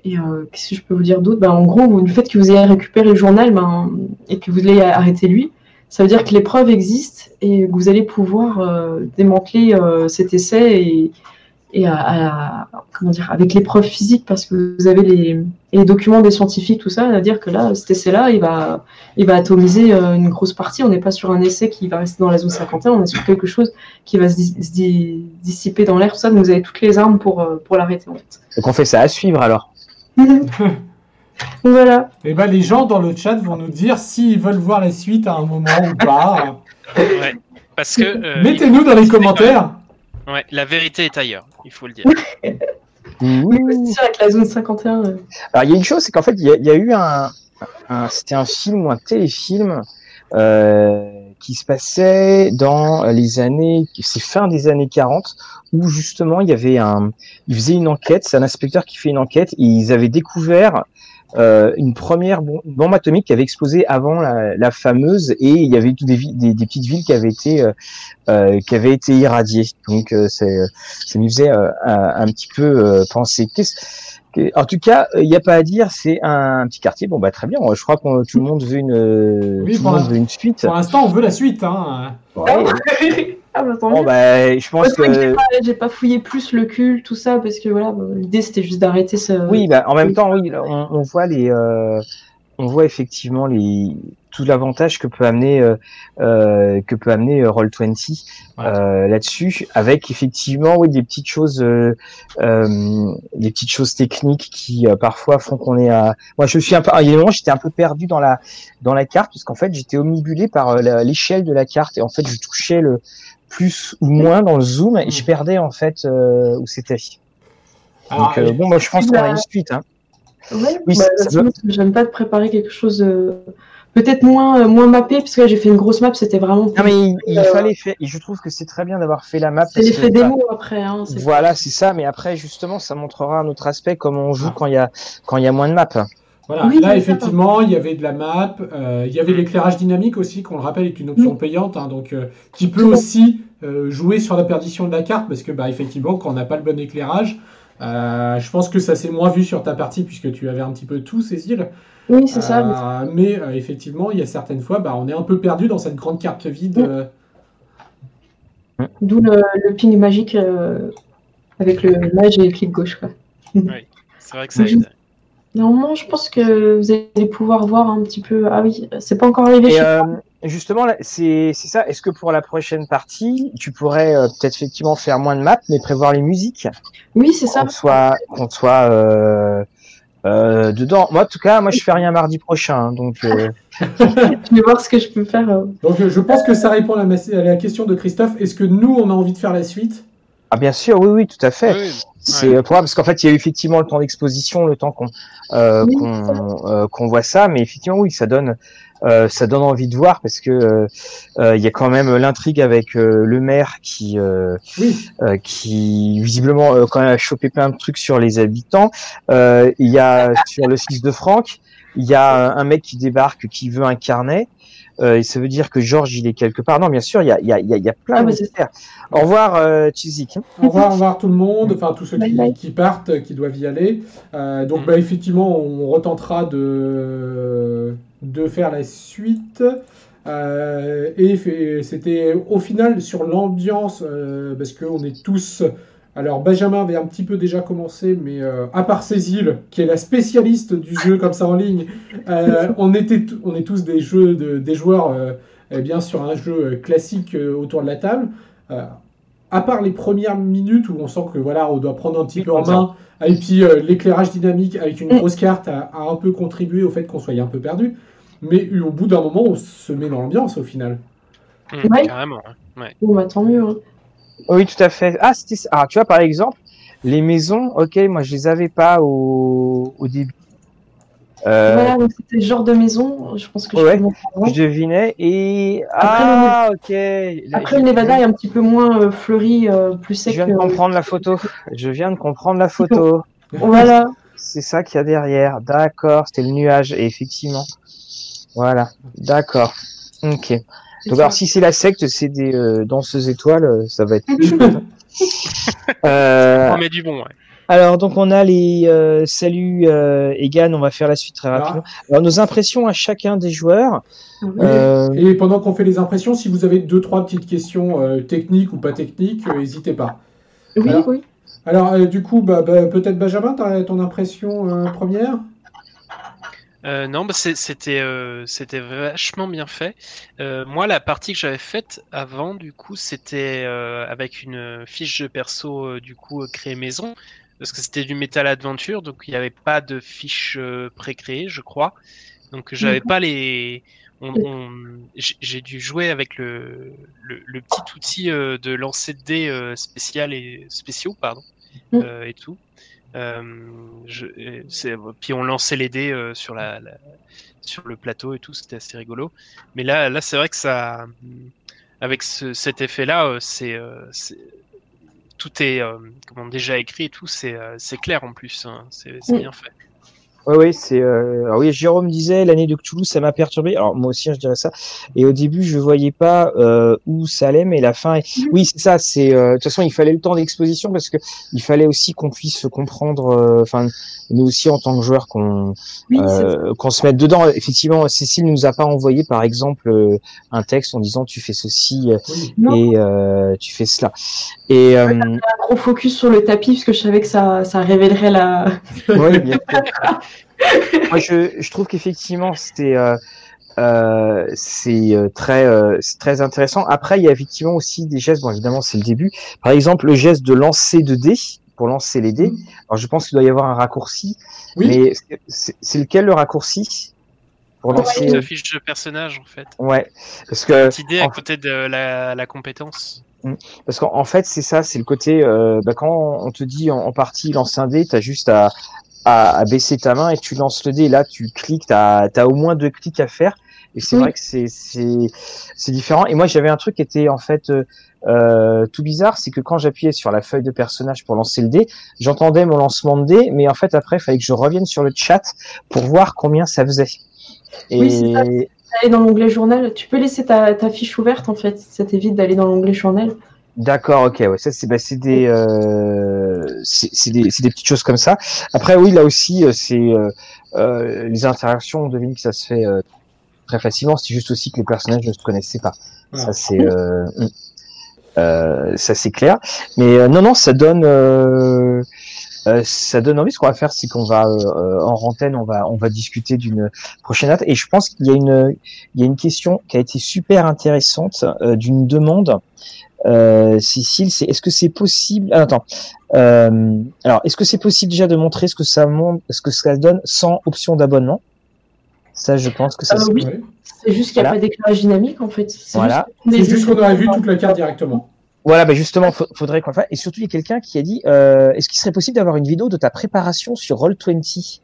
Et euh, qu'est-ce que je peux vous dire d'autre? Ben, En gros, vous- le fait que vous ayez récupéré le journal ben, et que vous l'ayez arrêté lui, ça veut dire que les preuves existent et que vous allez pouvoir euh, démanteler euh, cet essai et à, à- comment dire, avec les preuves physiques parce que vous avez les, les documents des scientifiques, tout ça, c'est-à-dire que là, cet essai-là, il va, il va atomiser euh, une grosse partie. On n'est pas sur un essai qui va rester dans la zone 51, on est sur quelque chose qui va se, dis- se di- dissiper dans l'air, tout ça. Donc vous avez toutes les armes pour, euh, pour l'arrêter en fait. Donc on fait ça à suivre alors. voilà. Et ben les gens dans le chat vont nous dire s'ils veulent voir la suite à un moment ou pas. Ouais. Parce que. euh, Mettez-nous dans les commentaires. Ouais, la vérité est ailleurs, il faut le dire. C'est sûr, avec la zone 51. euh, Alors il y a une chose, c'est qu'en fait il y, a- il y a eu un, un- c'était un film ou un téléfilm euh, qui se passait dans les années, c'est fin des années 40, où justement il y avait un, il faisait une enquête, c'est un inspecteur qui fait une enquête, et ils avaient découvert euh, une première bom- bombe atomique qui avait explosé avant la, la fameuse, et il y avait des, vi- des, des petites villes qui avaient été euh, euh, qui avaient été irradiées. Donc euh, c'est, ça nous faisait euh, un, un petit peu euh, penser. En tout cas, il n'y a pas à dire, c'est un, petit quartier. Bon, bah très bien. Je crois que tout le monde veut une, Oui, tout le pour monde la- veut une suite. Pour l'instant, on veut la suite. Hein. Ouais. ah bah tant Bon, mieux. bah, je pense que j'ai pas, fouillé plus le cul, tout ça, parce que voilà, l'idée c'était juste d'arrêter ce. oui, bah, en même temps, oui, on, on voit les, euh, on voit effectivement les tout l'avantage que peut amener euh, euh, que peut amener Roll20 euh, là-dessus, avec effectivement oui des petites choses, euh, euh, des petites choses techniques qui euh, parfois font qu'on est à. Moi, je suis un peu. Il y a des moments, j'étais un peu perdu dans la dans la carte parce qu'en fait, j'étais omnibulé par euh, l'échelle de la carte et en fait, je touchais le plus ou moins dans le zoom et je perdais en fait euh, où c'était. Donc euh, bon, moi, je pense qu'on a une suite. Hein. Ouais, Oui, bah, ça- j'aime pas de préparer quelque chose euh, peut-être moins, euh, moins mappé, parce que là, j'ai fait une grosse map, c'était vraiment. Non mais il, il fallait faire. Et je trouve que c'est très bien d'avoir fait la map. C'est l'effet bah, démo après. Hein, Voilà, c'est ça. Mais après, justement, ça montrera un autre aspect comment on joue Ah. quand il y a quand il y a moins de maps. Voilà, Oui, là effectivement, il y avait de la map, euh, il y avait l'éclairage dynamique aussi, qu'on le rappelle, est une option payante, hein, donc euh, qui peut aussi euh, jouer sur la perdition de la carte, parce que bah effectivement, quand on n'a pas le bon éclairage, euh, je pense que ça s'est moins vu sur ta partie puisque tu avais un petit peu tout ces îles. Oui, c'est ça. mais- mais euh, effectivement, il y a certaines fois, bah, on est un peu perdu dans cette grande carte vide. euh, D'où le, le ping magique euh, avec le mage et le clic gauche. Quoi. C'est vrai que ça Oui. aide. Normalement, je pense que vous allez pouvoir voir un petit peu. Ah oui, c'est pas encore arrivé Et euh, justement, c'est c'est ça. Est-ce que pour la prochaine partie, tu pourrais euh, peut-être effectivement faire moins de maps, mais prévoir les musiques, Oui, c'est ça. qu'on soit qu'on soit euh, euh, dedans. Moi, en tout cas, moi, je fais rien mardi prochain, hein, donc. euh, Je vais voir ce que je peux faire. euh. Donc je pense que ça répond à la, mas- à la question de Christophe. Est-ce que nous, on a envie de faire la suite? Ah bien sûr, oui, oui, tout à fait. Oui, C'est euh, probable parce qu'en fait, il y a eu effectivement le temps d'exposition, le temps qu'on euh, Oui, qu'on euh, qu'on voit ça, mais effectivement, oui, ça donne euh, ça donne envie de voir parce que euh, euh, il y a quand même l'intrigue avec euh, le maire qui euh, Oui. euh, qui visiblement euh, quand même a chopé plein de trucs sur les habitants. Euh, il y a sur le fils de Franck, il y a un mec qui débarque qui veut un carnet. Euh, ça veut dire que Georges il est quelque part. Non, bien sûr, il y a, il y a, il y a- il y a plein Ah, de mystères. Au revoir, euh, Chizik. Au revoir, au revoir tout le monde, enfin tous ceux Bye qui, bye. qui partent, qui doivent y aller. Euh, donc Mm. bah, effectivement, on retentera de, de faire la suite. Euh, et c'était au final sur l'ambiance, euh, parce qu'on est tous... Alors Benjamin avait un petit peu déjà commencé, mais euh, à part Cécile, qui est la spécialiste du jeu comme ça en ligne, euh, on, était on est tous des, jeux de, des joueurs euh, eh bien sur un jeu classique euh, autour de la table. Euh, à part les premières minutes où on sent que voilà, on doit prendre un petit peu en main, et puis euh, l'éclairage dynamique avec une grosse carte a, a un peu contribué au fait qu'on soit un peu perdu. Mais au bout d'un moment, on se met dans l'ambiance au final. Mmh, Ouais. carrément. hein. Ouais. Bon, bah tant mieux. hein. Oui, tout à fait. Ah. Ah, tu vois, par exemple, les maisons, ok, moi, je les avais pas au, au début. Euh, Voilà, donc c'était le genre de maison. Je pense que je Ouais. Je devinais. Et. Après, ah, ok. Après, je- le Nevada est un petit peu moins euh, fleuri, euh, plus Je sec. viens de comprendre la photo. Je viens de comprendre la photo. Voilà. C'est ça qu'il y a derrière. D'accord, c'était le nuage. Et effectivement. Voilà. D'accord. Ok. Donc, alors, si c'est la secte, c'est des euh, danseuses étoiles, euh, ça va être. Euh, On met du bon, ouais. alors donc on a les euh, salut euh, Egan, on va faire la suite très Ah. rapidement. Alors nos impressions à chacun des joueurs. Oui. Euh, Et pendant qu'on fait les impressions, si vous avez deux, trois petites questions euh, techniques ou pas techniques, euh, n'hésitez pas. Oui, Alors- oui. Alors, euh, du coup, bah, bah, peut-être Benjamin, t'as ton impression euh, première? Euh, non, bah, c'était euh, c'était vachement bien fait. Euh, moi, la partie que j'avais faite avant, du coup, c'était euh, avec une fiche de perso, euh, du coup, euh, créée maison, parce que c'était du Metal Adventure, donc il n'y avait pas de fiche euh, pré-créée, je crois. Donc j'avais pas les. on- on- J'ai dû jouer avec le, le, le petit outil euh, de lancer de dés euh, spécial et spéciaux, pardon, Mm. euh, et tout. Euh, je, c'est- puis on lançait les dés euh, sur la, la- sur le plateau et tout, c'était assez rigolo. Mais là, là, c'est vrai que ça, avec ce, cet effet-là, euh, c'est, euh, tout est euh, comment déjà écrit et tout, c'est, euh, c'est clair en plus. hein. c'est, c'est Oui. bien fait. Oui, oui, c'est. Euh... Alors oui, Jérôme disait l'année de Cthulhu, ça m'a perturbé. Alors moi aussi, hein, je dirais ça. Et au début, je voyais pas euh, où ça allait, mais la fin. est- Oui, c'est ça. C'est euh, de toute façon, il fallait le temps d'exposition parce que il fallait aussi qu'on puisse comprendre. euh, Enfin, nous aussi en tant que joueurs, qu'on Oui, euh, qu'on se mette dedans. Effectivement, Cécile nous a pas envoyé, par exemple, euh, un texte en disant tu fais ceci euh, Oui. Et euh, tu fais cela. Et euh, un gros focus sur le tapis parce que je savais que ça, ça révélerait la. Oui, bien sûr. Moi, je, je trouve qu'effectivement, c'était euh, euh, c'est euh, très euh, c'est très intéressant. Après, il y a effectivement aussi des gestes. Bon, évidemment, c'est le début. Par exemple, le geste de lancer de dés pour lancer les dés. Alors, je pense qu'il doit y avoir un raccourci. Oui. Mais c'est- c'est c'est lequel le raccourci pour lancer Une fiche de personnage en fait. Ouais, parce que Petite idée à côté de la, la compétence. Parce qu'en en fait, c'est ça, c'est le côté. Euh, bah, quand on te dit en, en partie lance un dé, t'as juste à, à, à baisser ta main et tu lances le dé. Là, tu cliques, t'as as au moins deux clics à faire. Et c'est Oui. vrai que c'est différent. Et moi, j'avais un truc qui était en fait euh, euh, tout bizarre, c'est que quand j'appuyais sur la feuille de personnage pour lancer le dé, j'entendais mon lancement de dé, mais en fait après, il fallait que je revienne sur le chat pour voir combien ça faisait. Et Oui, c'est ça. Aller dans l'onglet journal, tu peux laisser ta, ta fiche ouverte en fait, ça t'évite d'aller dans l'onglet journal. D'accord, ok, ouais, ça c'est bah, c'est des euh, c'est des c'est des petites choses comme ça. Après oui, là aussi euh, c'est euh, euh, les interactions, on devine que ça se fait euh, très facilement. C'est juste aussi que les personnages ne se connaissaient pas. Ça c'est. Euh, ça c'est clair. Mais euh, non non, ça donne euh, euh, ça donne envie. Ce qu'on va faire, c'est qu'on va euh, en antenne, on va on va discuter d'une prochaine date. Et je pense qu'il y a une il y a une question qui a été super intéressante euh, d'une demande. Euh, Cécile, c'est est-ce que c'est possible ah, Attends. Euh, alors, est-ce que c'est possible déjà de montrer ce que ça montre, ce que ça donne sans option d'abonnement? Ça, je pense que ça. Oui. Ouais. C'est juste qu'il n'y a Voilà. pas d'éclairage dynamique en fait. C'est Voilà. juste C'est des- juste qu'on aurait vu toute la carte directement. Voilà, bah justement, fa- faudrait qu'on le fasse. Et surtout, il y a quelqu'un qui a dit euh, est-ce qu'il serait possible d'avoir une vidéo de ta préparation sur Roll20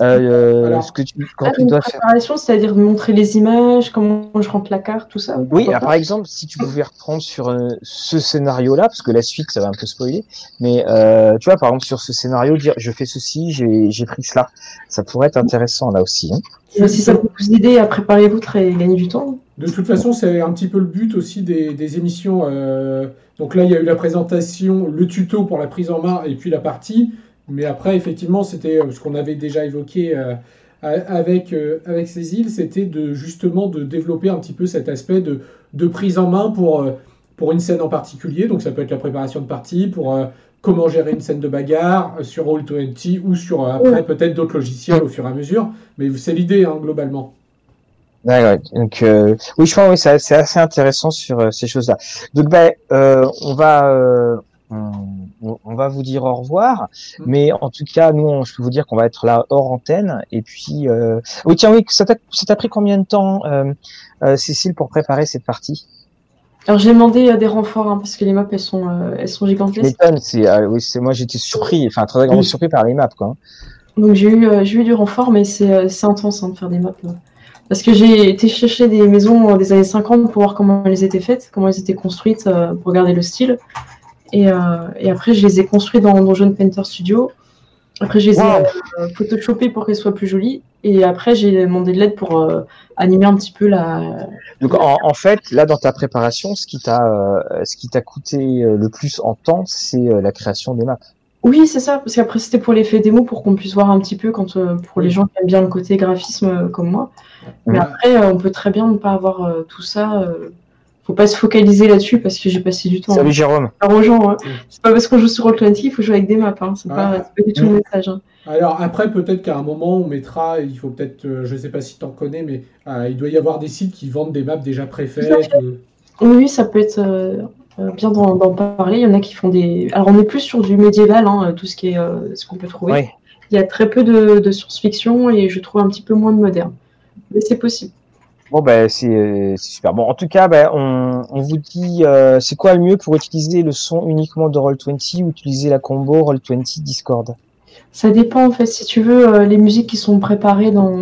euh, Alors. ce que tu, quand Ah, tu une dois faire. préparation, c'est-à-dire montrer les images, comment je rentre la carte, tout ça. Oui, alors, par exemple, si tu pouvais reprendre sur euh, ce scénario-là, parce que la suite, ça va un peu spoiler, mais euh, tu vois, par exemple, sur ce scénario, dire je fais ceci, j'ai j'ai pris cela, ça pourrait être intéressant là aussi. hein. Mais si ça vous pousse d'idées à préparer votre et gagner du temps. De toute façon, c'est un petit peu le but aussi des, des émissions. euh, donc là, il y a eu la présentation, le tuto pour la prise en main et puis la partie. Mais après, effectivement, c'était euh, ce qu'on avait déjà évoqué euh, avec, euh, avec Cécile, c'était de justement de développer un petit peu cet aspect de, de prise en main pour, pour une scène en particulier. Donc ça peut être la préparation de partie, pour comment gérer une scène de bagarre sur Roll20 ou sur après peut-être d'autres logiciels au fur et à mesure. Mais c'est l'idée hein, globalement. Donc euh, oui, je pense oui, c'est assez intéressant sur euh, ces choses-là. Donc ben, euh, on va on, va vous dire au revoir, Mm. mais en tout cas, nous, on- je peux vous dire qu'on va être là hors antenne. Et puis, euh... oui, tiens, oui, ça t'a pris combien de temps, euh, euh, Cécile, pour préparer cette partie? Alors j'ai demandé des renforts hein, parce que les maps elles sont, elles sont gigantesques. c'est euh, oui, c'est moi j'étais surpris, enfin très agréablement Oui. surpris par les maps, quoi. Donc j'ai eu, j'ai eu du renfort, mais c'est intense hein, de faire des maps. là. Parce que j'ai été chercher des maisons des années 50 pour voir comment elles étaient faites, comment elles étaient construites, pour regarder le style. Et, euh, et après, je les ai construites dans Dungeon Painter Studio. Après, je les ai euh, photoshopées pour qu'elles soient plus jolies. Et après, j'ai demandé de l'aide pour euh, animer un petit peu la. Donc en, en fait, là dans ta préparation, ce qui t'a ce qui t'a coûté le plus en temps, c'est la création des maps. Oui, c'est ça, parce qu'après, c'était pour l'effet démo pour qu'on puisse voir un petit peu quand, pour les gens qui aiment bien le côté graphisme comme moi. Mais après, on peut très bien ne pas avoir tout ça. Faut pas se focaliser là-dessus parce que j'ai passé du temps Salut Jérôme. aux gens. hein. Oui. C'est pas parce qu'on joue sur Roll20 qu'il faut jouer avec des maps. Hein. C'est pas, Ouais. c'est pas du tout le message. hein. Alors après, peut-être qu'à un moment, on mettra, il faut peut-être, euh, je sais pas si tu en connais, mais euh, il doit y avoir des sites qui vendent des maps déjà préfaites. euh, Oui, oui, ça peut être euh, bien d'en parler. Il y en a qui font des. Alors, on est plus sur du médiéval, hein, tout ce qui est euh, ce qu'on peut trouver. Il y a très peu de, de science-fiction et je trouve un petit peu moins de moderne. Mais c'est possible. Bon ben c'est euh, c'est super. Bon en tout cas, ben, on, on vous dit euh, c'est quoi le mieux pour utiliser le son uniquement de Roll20 ou utiliser la combo Roll20 Discord? Ça dépend en fait. Si tu veux, euh, les musiques qui sont préparées dans,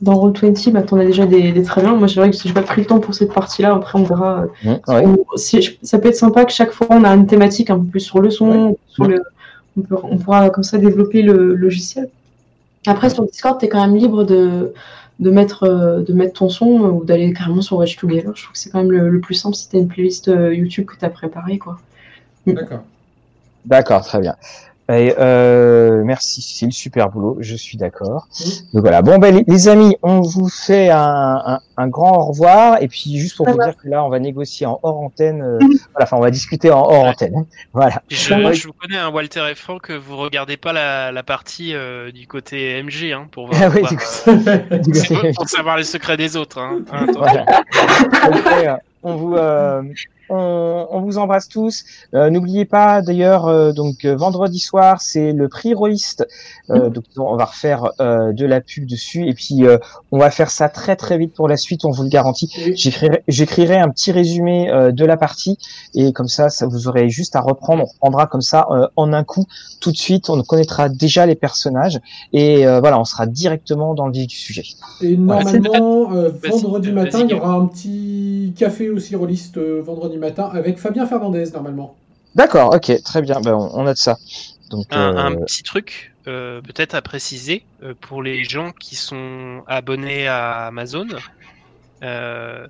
dans Roll20, bah, t'en as déjà des, des très bien. Moi, c'est vrai que j'ai pas pris le temps pour cette partie-là. Après, on verra. euh, Mmh, ouais. on- si- ça peut être sympa que chaque fois, on a une thématique un peu plus sur le son. Sur le, on, peut- on pourra comme ça développer le logiciel. Après, sur Discord, tu es quand même libre de, de, mettre, euh, de mettre ton son euh, ou d'aller carrément sur Watch Together. Je trouve que c'est quand même le, le plus simple si tu as une playlist euh, YouTube que tu as préparée. Quoi. D'accord. D'accord, très bien. Et, euh, merci, c'est le super boulot, je suis d'accord. Donc voilà. Bon ben les, amis, on vous fait un, un, un grand au revoir et puis juste pour Ça vous va. dire que là on va négocier en hors antenne. euh, voilà, enfin on va discuter en hors Ouais. antenne. hein. Voilà. Je, Ouais. je vous connais, hein, Walter et Franck, vous regardez pas la, la partie euh, du côté MG hein, pour voir. Ah oui, voir, du coup, euh, pour savoir les secrets des autres. Hein. Hein. Voilà. Donc, euh, on vous euh, on, on vous embrasse tous. Euh, N'oubliez pas d'ailleurs euh, donc euh, vendredi soir c'est le prix rôliste. Euh, donc on va refaire euh, de la pub dessus et puis euh, on va faire ça très très vite pour la suite. On vous le garantit. J'écrirai j'écrirai un petit résumé euh, de la partie et comme ça, ça vous aurez juste à reprendre. On reprendra comme ça euh, en un coup tout de suite. On connaîtra déjà les personnages et euh, voilà, on sera directement dans le vif du sujet. Et normalement, euh, vendredi matin, il y aura un petit café aussi rôliste euh, vendredi matin avec Fabien Fernandez normalement. D'accord, ok, très bien. Ben, on, on note ça. Donc, Un, un euh, petit truc, euh, peut-être à préciser, euh, pour les gens qui sont abonnés à Amazon, euh,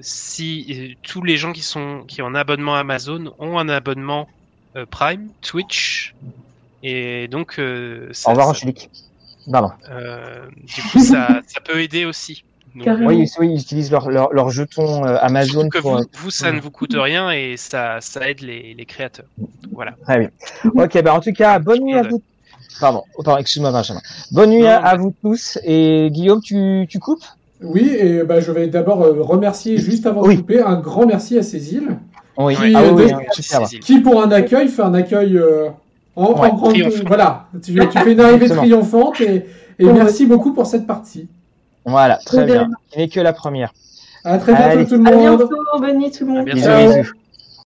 si euh, tous les gens qui sont qui ont un abonnement Amazon ont un abonnement euh, Prime, Twitch, et donc euh, ça, au revoir, ça- euh, du coup ça, ça peut aider aussi. Oui, oui, ils utilisent leur, leur, leur jeton euh, Amazon que pour. vous, vous, ça ne vous coûte rien et ça, ça aide les, les créateurs. Voilà. Bien. Ok, ben en tout cas, bonne nuit à vous. Pardon, oh, pardon, excuse-moi Benjamin. Bonne nuit Non, à, vous tous. Et Guillaume, tu, tu coupes? Oui, et bah, je vais d'abord euh, remercier juste avant Oui. de couper un grand merci à Cécile Oui. Qui, ah euh, oui, de- hein, super. Cécile. qui pour un accueil fait un accueil euh, en, en Ouais, voilà. Tu, tu fais une arrivée triomphante et, merci beaucoup pour cette partie. Voilà, très bien. n'est que la première. À très bientôt Allez. tout le À monde. bientôt, bonne nuit tout le monde. À bientôt. Bisous, bisous.